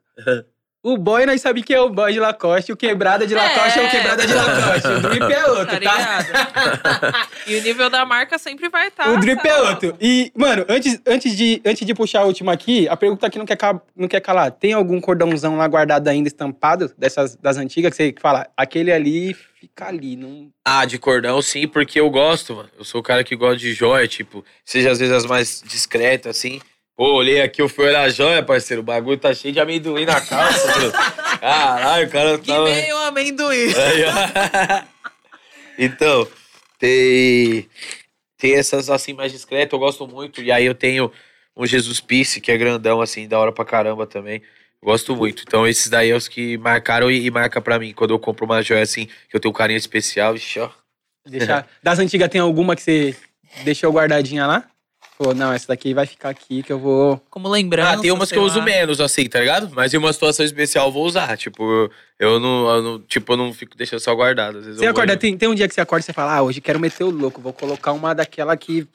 O boy nós sabemos que é o boy de Lacoste, o quebrada de Lacoste é, o É. quebrada de Lacoste. O drip é Tá outro, tá? ligado? e o nível da marca sempre vai estar. o drip é outro. E, mano, antes, antes, de, antes de puxar a última aqui, a pergunta que não quer, não quer calar. Tem algum cordãozão lá guardado ainda estampado, dessas das antigas, que você fala, aquele ali fica ali, não... Ah, de cordão, sim, porque eu gosto, mano. Eu sou o cara que gosta de joia, tipo, seja às vezes as mais discretas, assim. Pô, olhei aqui, eu fui olhar a joia, parceiro. O bagulho tá cheio de amendoim na calça. Caralho, o cara Que tava. meio amendoim. Aí, ó. então, tem, tem essas assim mais discretas, eu gosto muito. E aí eu tenho um Jesus Peace, que é grandão, assim, da hora pra caramba também. Gosto muito. Então, esses daí é os que marcaram e, e marca pra mim. Quando eu compro uma joia assim, que eu tenho um carinho especial, ixi, ó. Deixar... Das antigas tem alguma que você deixou guardadinha lá? Falou, não, essa daqui vai ficar aqui que eu vou. Como lembrança. Ah, tem umas que eu uso lá. menos, assim, tá ligado? Mas em uma situação especial eu vou usar. Tipo, eu não, eu não- tipo, eu não fico deixando só guardado. Às vezes Você vou- acorda, tem, tem um dia que você acorda e você fala, ah, hoje quero meter o louco, vou colocar uma daquela que.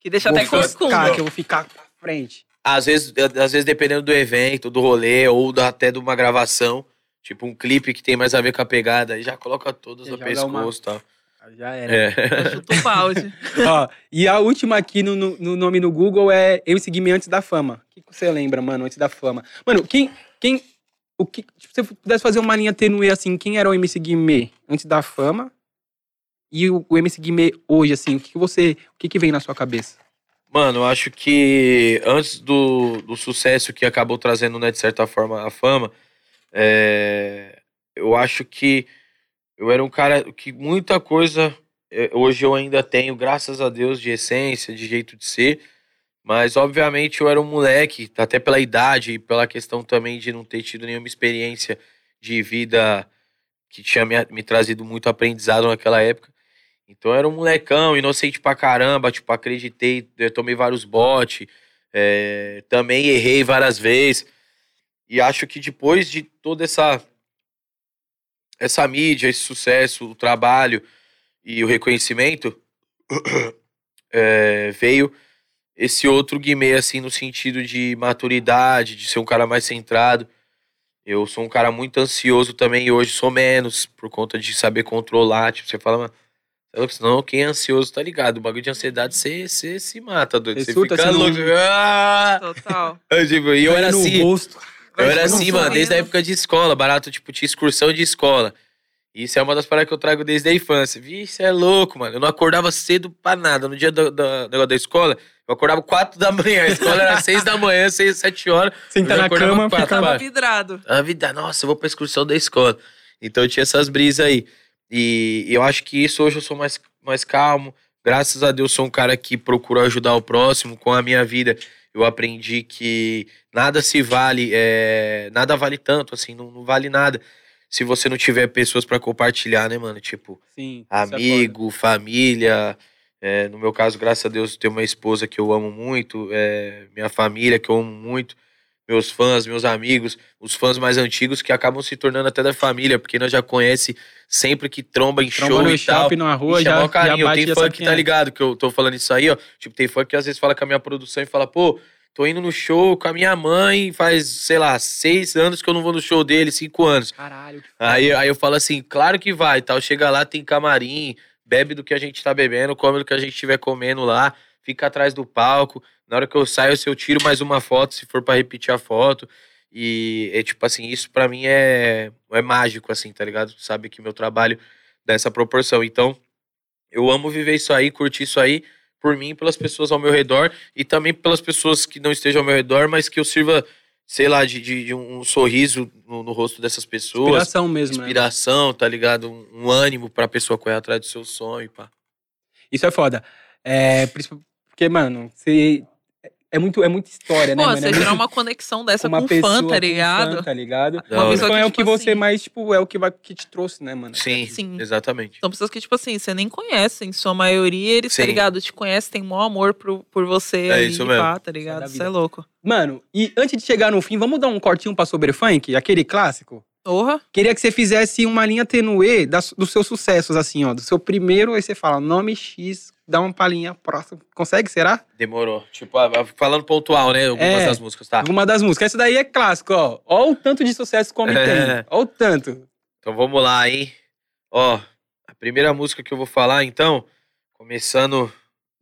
Que deixa vou até ficar, que eu vou ficar pra frente. Às vezes, às vezes, dependendo do evento, do rolê, ou da- até de uma gravação, tipo um clipe que tem mais a ver com a pegada, aí já coloca todos Já no pescoço e tal. Já era. É. Eu chuto o balde. Ó, e a última aqui no, no- no nome no Google é Eu Segui Me Antes da Fama. O que, que você lembra, mano, antes da fama? Mano, quem. quem o que, tipo, se você pudesse fazer uma linha tênue assim, quem era o MC Guimê antes da fama? E o, o MC Guimê hoje, assim, o que, que você. O que, que vem na sua cabeça? Mano, eu acho que antes do, do sucesso que acabou trazendo, né, de certa forma, a fama, é, eu acho que eu era um cara que muita coisa eh, hoje eu ainda tenho, graças a Deus, de essência, de jeito de ser. Mas, obviamente, eu era um moleque, até pela idade e pela questão também de não ter tido nenhuma experiência de vida que tinha me, me trazido muito aprendizado naquela época. Então, eu era um molecão, inocente pra caramba, tipo, acreditei, eu tomei vários botes, eh, também errei várias vezes. E acho que depois de toda essa essa mídia, esse sucesso, o trabalho e o reconhecimento, é, veio esse outro Guimê, assim, no sentido de maturidade, de ser um cara mais centrado. Eu sou um cara muito ansioso também e hoje sou menos, por conta de saber controlar. Tipo, você fala, mano, é senão quem é ansioso tá ligado. O bagulho de ansiedade, você, você se mata, doido. Você Você fica você não- louco. Ah! Total. Tipo, e eu era no assim. rosto. Eu era assim, mano, desde a época de escola, barato, tipo, tinha excursão de escola. Isso é uma das paradas que eu trago desde a infância. Vixe, é louco, mano. Eu não acordava cedo pra nada. No dia do, do, do- da escola, eu acordava 4 da manhã. A escola era 6 da manhã, 6, 7 horas. Senta Eu na acordava cama, quatro, fica vai. Tava vidrado. A vida, nossa, eu vou pra excursão da escola. Então eu tinha essas brisas aí. E eu acho que isso hoje eu sou mais, mais calmo. Graças a Deus sou um cara que procura ajudar o próximo. Com a minha vida, eu aprendi que nada se vale, é, nada vale tanto, assim, não, não vale nada. Se você não tiver pessoas pra compartilhar, né, mano? Tipo, Sim. é amigo, família. É, no meu caso, graças a Deus, eu tenho uma esposa que eu amo muito, é, minha família que eu amo muito, meus fãs, meus amigos, os fãs mais antigos que acabam se tornando até da família, porque nós já conhece sempre que tromba em Tromba show no e tal. shopping, na rua, é já, mó já carinho. bate Tem já fã que tá é. ligado que eu tô falando isso aí, ó. Tipo, tem fã que às vezes fala com a minha produção e fala, pô, tô indo no show com a minha mãe faz, sei lá, seis anos que eu não vou no show dele, cinco anos. Caralho. que Aí, aí eu falo assim, claro que vai, tal. Chega lá, tem camarim, bebe do que a gente tá bebendo, come do que a gente estiver comendo lá, fica atrás do palco. Na hora que eu saio, eu tiro mais uma foto, se for pra repetir a foto. E é tipo assim, isso pra mim é, é mágico, assim, tá ligado? Sabe que meu trabalho dá essa proporção. Então, eu amo viver isso aí, curtir isso aí, por mim, pelas pessoas ao meu redor, e também pelas pessoas que não estejam ao meu redor, mas que eu sirva, sei lá, de, de, de um sorriso no, no rosto dessas pessoas Inspiração mesmo, né? inspiração, tá ligado? Um, um ânimo pra pessoa correr atrás do seu sonho, pá. Isso é foda. É, porque, mano, você. É muito, é muita história, né, Pô, mano? você é gerar muito- uma conexão dessa uma com pessoa fã, com tá ligado? fã, tá ligado? Uma pessoa Fã que, é o tipo que você assim, mais, tipo, é o que, vai, que te trouxe, né, mano? Sim, Sim. exatamente. São pessoas que, tipo assim, você nem conhece, em sua maioria, eles, tá Sim. ligado? Te conhecem, tem maior amor por, por você É ali, isso mesmo. pá, tá ligado? Isso é louco. Mano, e antes de chegar no fim, vamos dar um cortinho pra Sobre Funk, aquele clássico? Porra. Queria que você fizesse uma linha tenue das, dos seus sucessos, assim, ó. Do seu primeiro, aí você fala nome X, dá uma palhinha próxima. Consegue, será? Demorou. Tipo, ah, falando pontual, né? Algumas É. das músicas, tá? Alguma das músicas. Essa daí é clássico, ó. Ó o tanto de sucesso que o homem É. tem. Ó o tanto. Então vamos lá, hein? Ó, a primeira música que eu vou falar, então, começando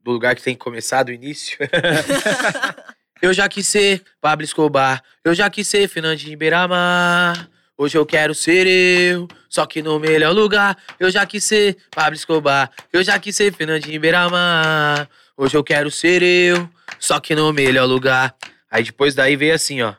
do lugar que tem que começar, do início. eu já quis ser Pablo Escobar, eu já quis ser Fernandinho Beiramar. Hoje eu quero ser eu, só que no melhor lugar. Eu já quis ser Pablo Escobar, eu já quis ser Fernandinho Beiramar. Hoje eu quero ser eu, só que no melhor lugar. Aí depois daí veio assim, ó.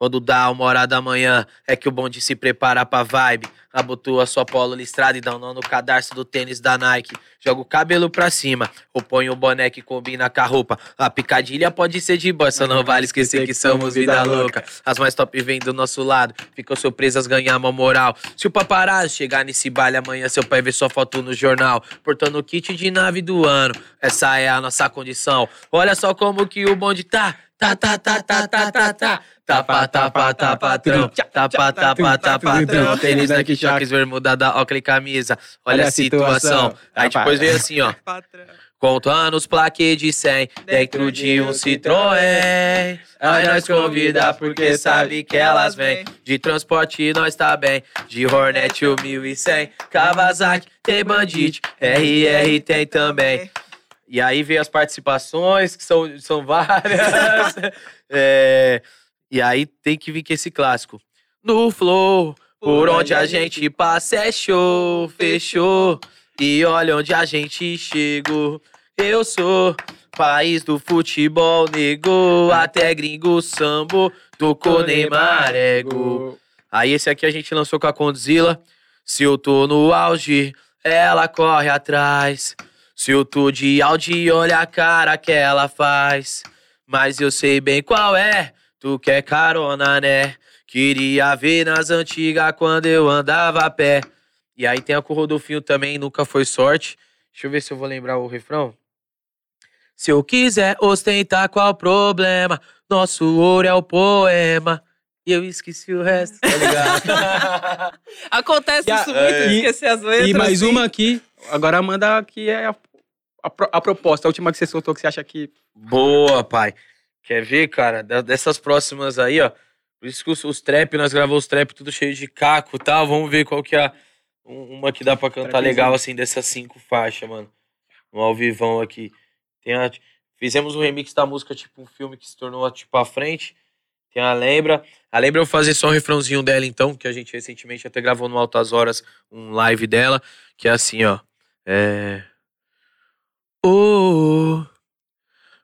Quando dá uma hora da manhã, é que o bonde se prepara pra vibe. Abotoa sua polo listrada e dá um nó no cadarço do tênis da Nike. Joga o cabelo pra cima, ou põe o boné que combina com a roupa. A picadilha pode ser de boa, só não vale esquecer que somos vida louca. As mais top vêm do nosso lado, ficam surpresas, ganhar uma moral. Se o paparazzo chegar nesse baile amanhã, seu pai vê sua foto no jornal. Portando o kit de nave do ano, essa é a nossa condição. Olha só como que o bonde tá. Tá, tá, tá, tá, tá, tá, tá. Tapa, tapa, tá patrão. Tapa, tapa, tá patrão. Tênis Nike Choques, bermuda da Oakley e camisa. Olha a situação. Aí depois veio assim, ó. Contando os plaquês de 100 dentro de um Citroën. Aí nós convida porque sabe que elas vêm. De transporte nós tá bem. De Hornet o 1100. Kawasaki tem Bandit. RR tem também. E aí veio as participações, que são, são várias. É, e aí tem que vir com esse clássico. No Flow, por onde a gente passa é show, fechou. E olha onde a gente chegou. Eu sou país do futebol, nego. Até gringo sambo, tocou Neymar, ego. Aí esse aqui a gente lançou com a Condzilla. Se eu tô no auge, ela corre atrás. Se eu tô de Audi, olha a cara que ela faz. Mas eu sei bem qual é, tu quer carona, né? Queria ver nas antigas quando eu andava a pé. E aí tem a com o Rodolfinho também, nunca foi sorte. Deixa eu ver se eu vou lembrar o refrão. Se eu quiser ostentar, qual problema? Nosso ouro é o poema. E eu esqueci o resto, tá ligado? Acontece E a- isso muito, e- esquecer as letras. E mais assim. uma aqui. Agora manda que é a, a, a proposta, a última que você soltou, que você acha que. Boa, pai. Quer ver, cara? Dessas próximas aí, ó. Por isso que os, os trap, nós gravamos os trap tudo cheio de caco e tal. Vamos ver qual que é a- um- uma que dá pra cantar legal, assim, dessas cinco faixas, mano. Um ao vivão aqui. Tem a- fizemos um remix da música, tipo um filme que se tornou, tipo, à frente. Tem a Lembra. A Lembra eu vou fazer só um refrãozinho dela, então, que a gente recentemente até gravou no Altas Horas um live dela, que é assim, ó. É. Oh,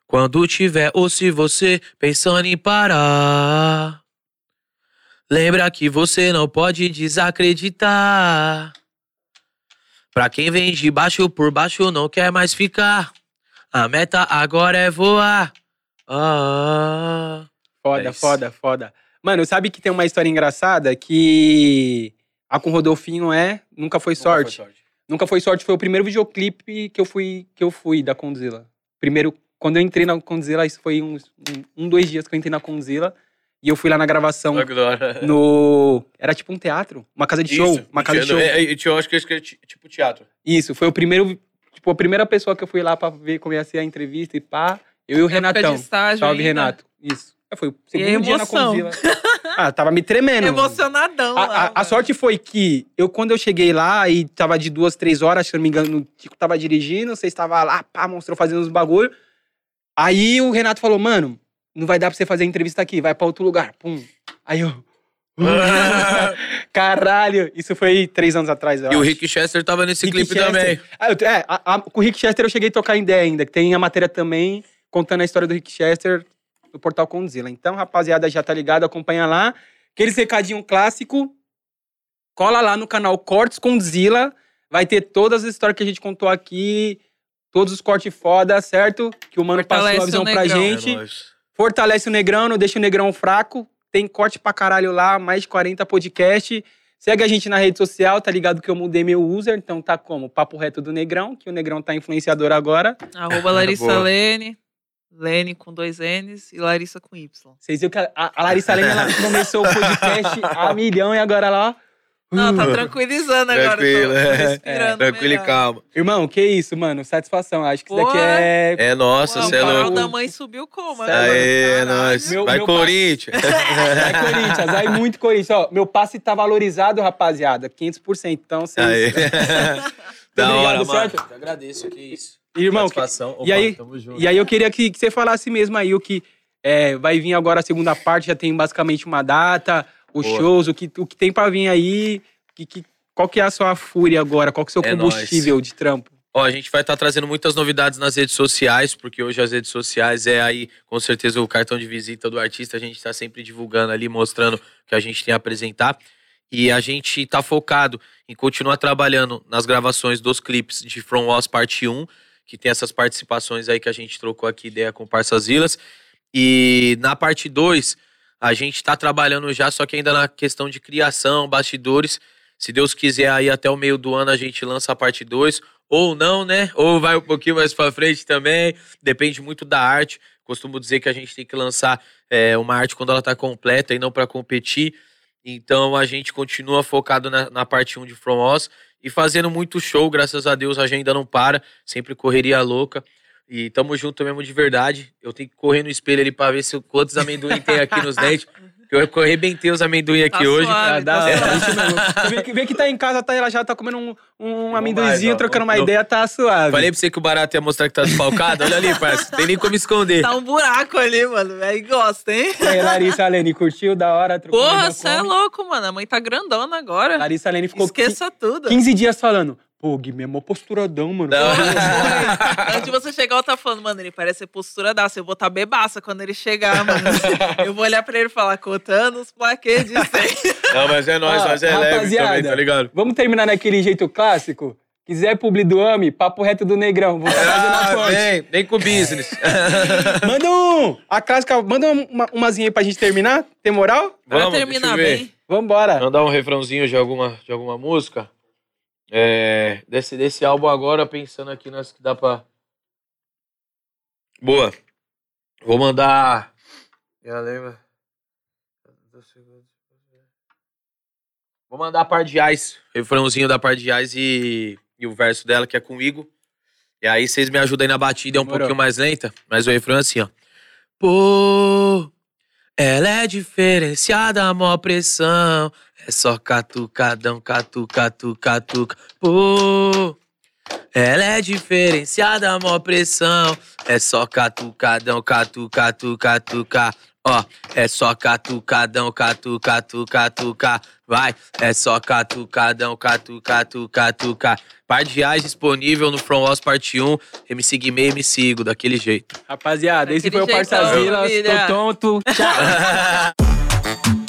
quando tiver ou se você pensando em parar, lembra que você não pode desacreditar. Pra quem vem de baixo por baixo não quer mais ficar. A meta agora é voar. Ah. Foda, É foda, foda. Mano, sabe que tem uma história engraçada que a com o Rodolfinho é Nunca Foi Sorte. Nunca Foi Sorte foi o primeiro videoclipe que eu fui, que eu fui da Condzilla. Primeiro, quando eu entrei na Condzilla, isso foi uns, um, um, dois dias que eu entrei na Condzilla. E eu fui lá na gravação Olha que da hora. no... Era tipo um teatro, uma casa de show. Isso, Uma casa de show. é, é, Eu acho que é tipo teatro. Isso, foi o primeiro... Tipo, a primeira pessoa que eu fui lá pra ver como ia ser a entrevista e pá. Eu e o Renatão. estágio Salve, ainda. Renato. Isso. Foi o a segundo dia na? Condzilla. Ah, tava me tremendo. Emocionadão. A, lá, a- a mano. sorte foi que eu, quando eu cheguei lá e tava de duas, três horas, se não me engano, o Tico tava dirigindo, você estava lá, pá, mostrou fazendo os bagulho. Aí o Renato falou, mano, não vai dar pra você fazer a entrevista aqui, vai pra outro lugar. Pum. Aí eu. Caralho, isso foi três anos atrás. E o acho. Rick Chester tava nesse Rick clipe Chester. também. Ah, eu- é, a- a- com o Rick Chester eu cheguei a trocar ideia ainda, que tem a matéria também contando a história do Rick Chester no portal Condzilla. Então, rapaziada, já tá ligado, acompanha lá. Aqueles recadinho clássico, cola lá no canal Cortes Condzilla, vai ter todas as histórias que a gente contou aqui, todos os cortes foda, certo? Que o mano Fortalece passou a visão pra gente. É. Fortalece o Negrão, não deixa o Negrão fraco. Tem corte pra caralho lá, mais de 40 podcast. Segue a gente na rede social, tá ligado que eu mudei meu user, então tá como? Papo Reto do Negrão, que o Negrão tá influenciador agora. Arroba Larissa. Lene. Lene com dois N's e Larissa com Y. Vocês viram que a, a Larissa Lene ela começou o podcast a milhão e agora lá. Não, tá tranquilizando agora. Tranquilo, tô, tô é. respirando Tranquilo e melhor. calma. Irmão, que isso, mano? Satisfação. Acho que isso daqui é. É nossa, você o é canal louco. da mãe subiu como? Cê é agora? Aê, é nóis. Meu- Vai meu Corinthians. Vai Corinthians, vai muito Corinthians. Ó, meu passe tá valorizado, rapaziada. 500%. Então, vocês. Aê. da hora, mano. certo? Eu agradeço, que isso. Irmão, que- Satisfação. e aí- tamo junto. E aí eu queria que, que você falasse mesmo aí o que é, vai vir agora a segunda parte, já tem basicamente uma data, os Boa. shows, o que, o que tem pra vir aí, que, que, qual que é a sua fúria agora, qual que é o seu É combustível de trampo? Ó, a gente vai estar trazendo muitas novidades nas redes sociais, porque hoje as redes sociais é aí, com certeza, o cartão de visita do artista. A gente está sempre divulgando ali, mostrando o que a gente tem a apresentar. E a gente está focado em continuar trabalhando nas gravações dos clipes de From Walls Parte 1, que tem essas participações aí que a gente trocou aqui ideia com Parças Vilas. E na parte 2, a gente está trabalhando já, só que ainda na questão de criação, bastidores. Se Deus quiser, aí até o meio do ano a gente lança a parte 2 ou não, né? Ou vai um pouquinho mais para frente também. Depende muito da arte. Costumo dizer que a gente tem que lançar é, uma arte quando ela está completa e não para competir. Então a gente continua focado na, na parte 1 de From Oz e fazendo muito show, graças a Deus a agenda não para, sempre correria louca. E tamo junto mesmo de verdade. Eu tenho que correr no espelho ali pra ver se, quantos amendoim tem aqui nos dentes. Que eu arrebentei os amendoim aqui Tá hoje. suave, Dá, tá é. Vê que, vê que tá em casa, tá, ela já tá comendo um, um mais, amendoizinho, ó. trocando uma ideia, tá suave. Falei pra você que o barato ia mostrar que tá desfalcado. Olha ali, parça. Tem nem como esconder. Tá um buraco ali, mano. Aí gosta, hein? E aí, Larissa Alene, curtiu? Da hora? trocou Porra, você é louco, mano. A mãe tá grandona agora. Larissa Alene ficou Esqueça tudo. 15 dias falando. Pô, Guilherme, é mó posturadão, mano. Não. Antes de você chegar, eu tava falando, mano, ele parece ser postura daça. Eu vou estar bebaça quando ele chegar, mano. Eu vou olhar pra ele e falar, contando os plaquês de 100. Não, mas é nóis, Ó, nós é leve também, tá ligado? Vamos terminar naquele jeito clássico? Quiser publi do AMI, papo reto do Negrão. Vou fazer na Ah, ponte. vem, vem com o business. Manda um! A clássica, manda uma, umazinha aí pra gente terminar. Tem moral? Vamos, terminar deixa eu ver. bem. Vambora. Mandar um refrãozinho de alguma, de alguma música. É, desse, desse álbum agora, pensando aqui nas que dá pra. Boa. Vou mandar. Já lembra? Vou mandar a Par de Ais, refrãozinho da Par de Ais e, e o verso dela, que é comigo. E aí vocês me ajudam aí na batida, é um Demorou. pouquinho mais lenta, mas o refrão é assim, ó. Pô, ela é diferenciada, mó pressão. É só catucadão, catuca, catuca, catuca. Pô, ela é diferenciada, mó pressão. É só catucadão, catuca, catuca, catuca. Ó, é só catucadão, catuca, catuca, catuca. Vai, é só catucadão, catuca, catuca, catuca. Par de reais disponível no From Oz Parte 1. MC Guimê, me sigo, daquele jeito. Rapaziada, esse foi Daquele o Parça jeitão, Vila. família. Tô tonto. Tchau.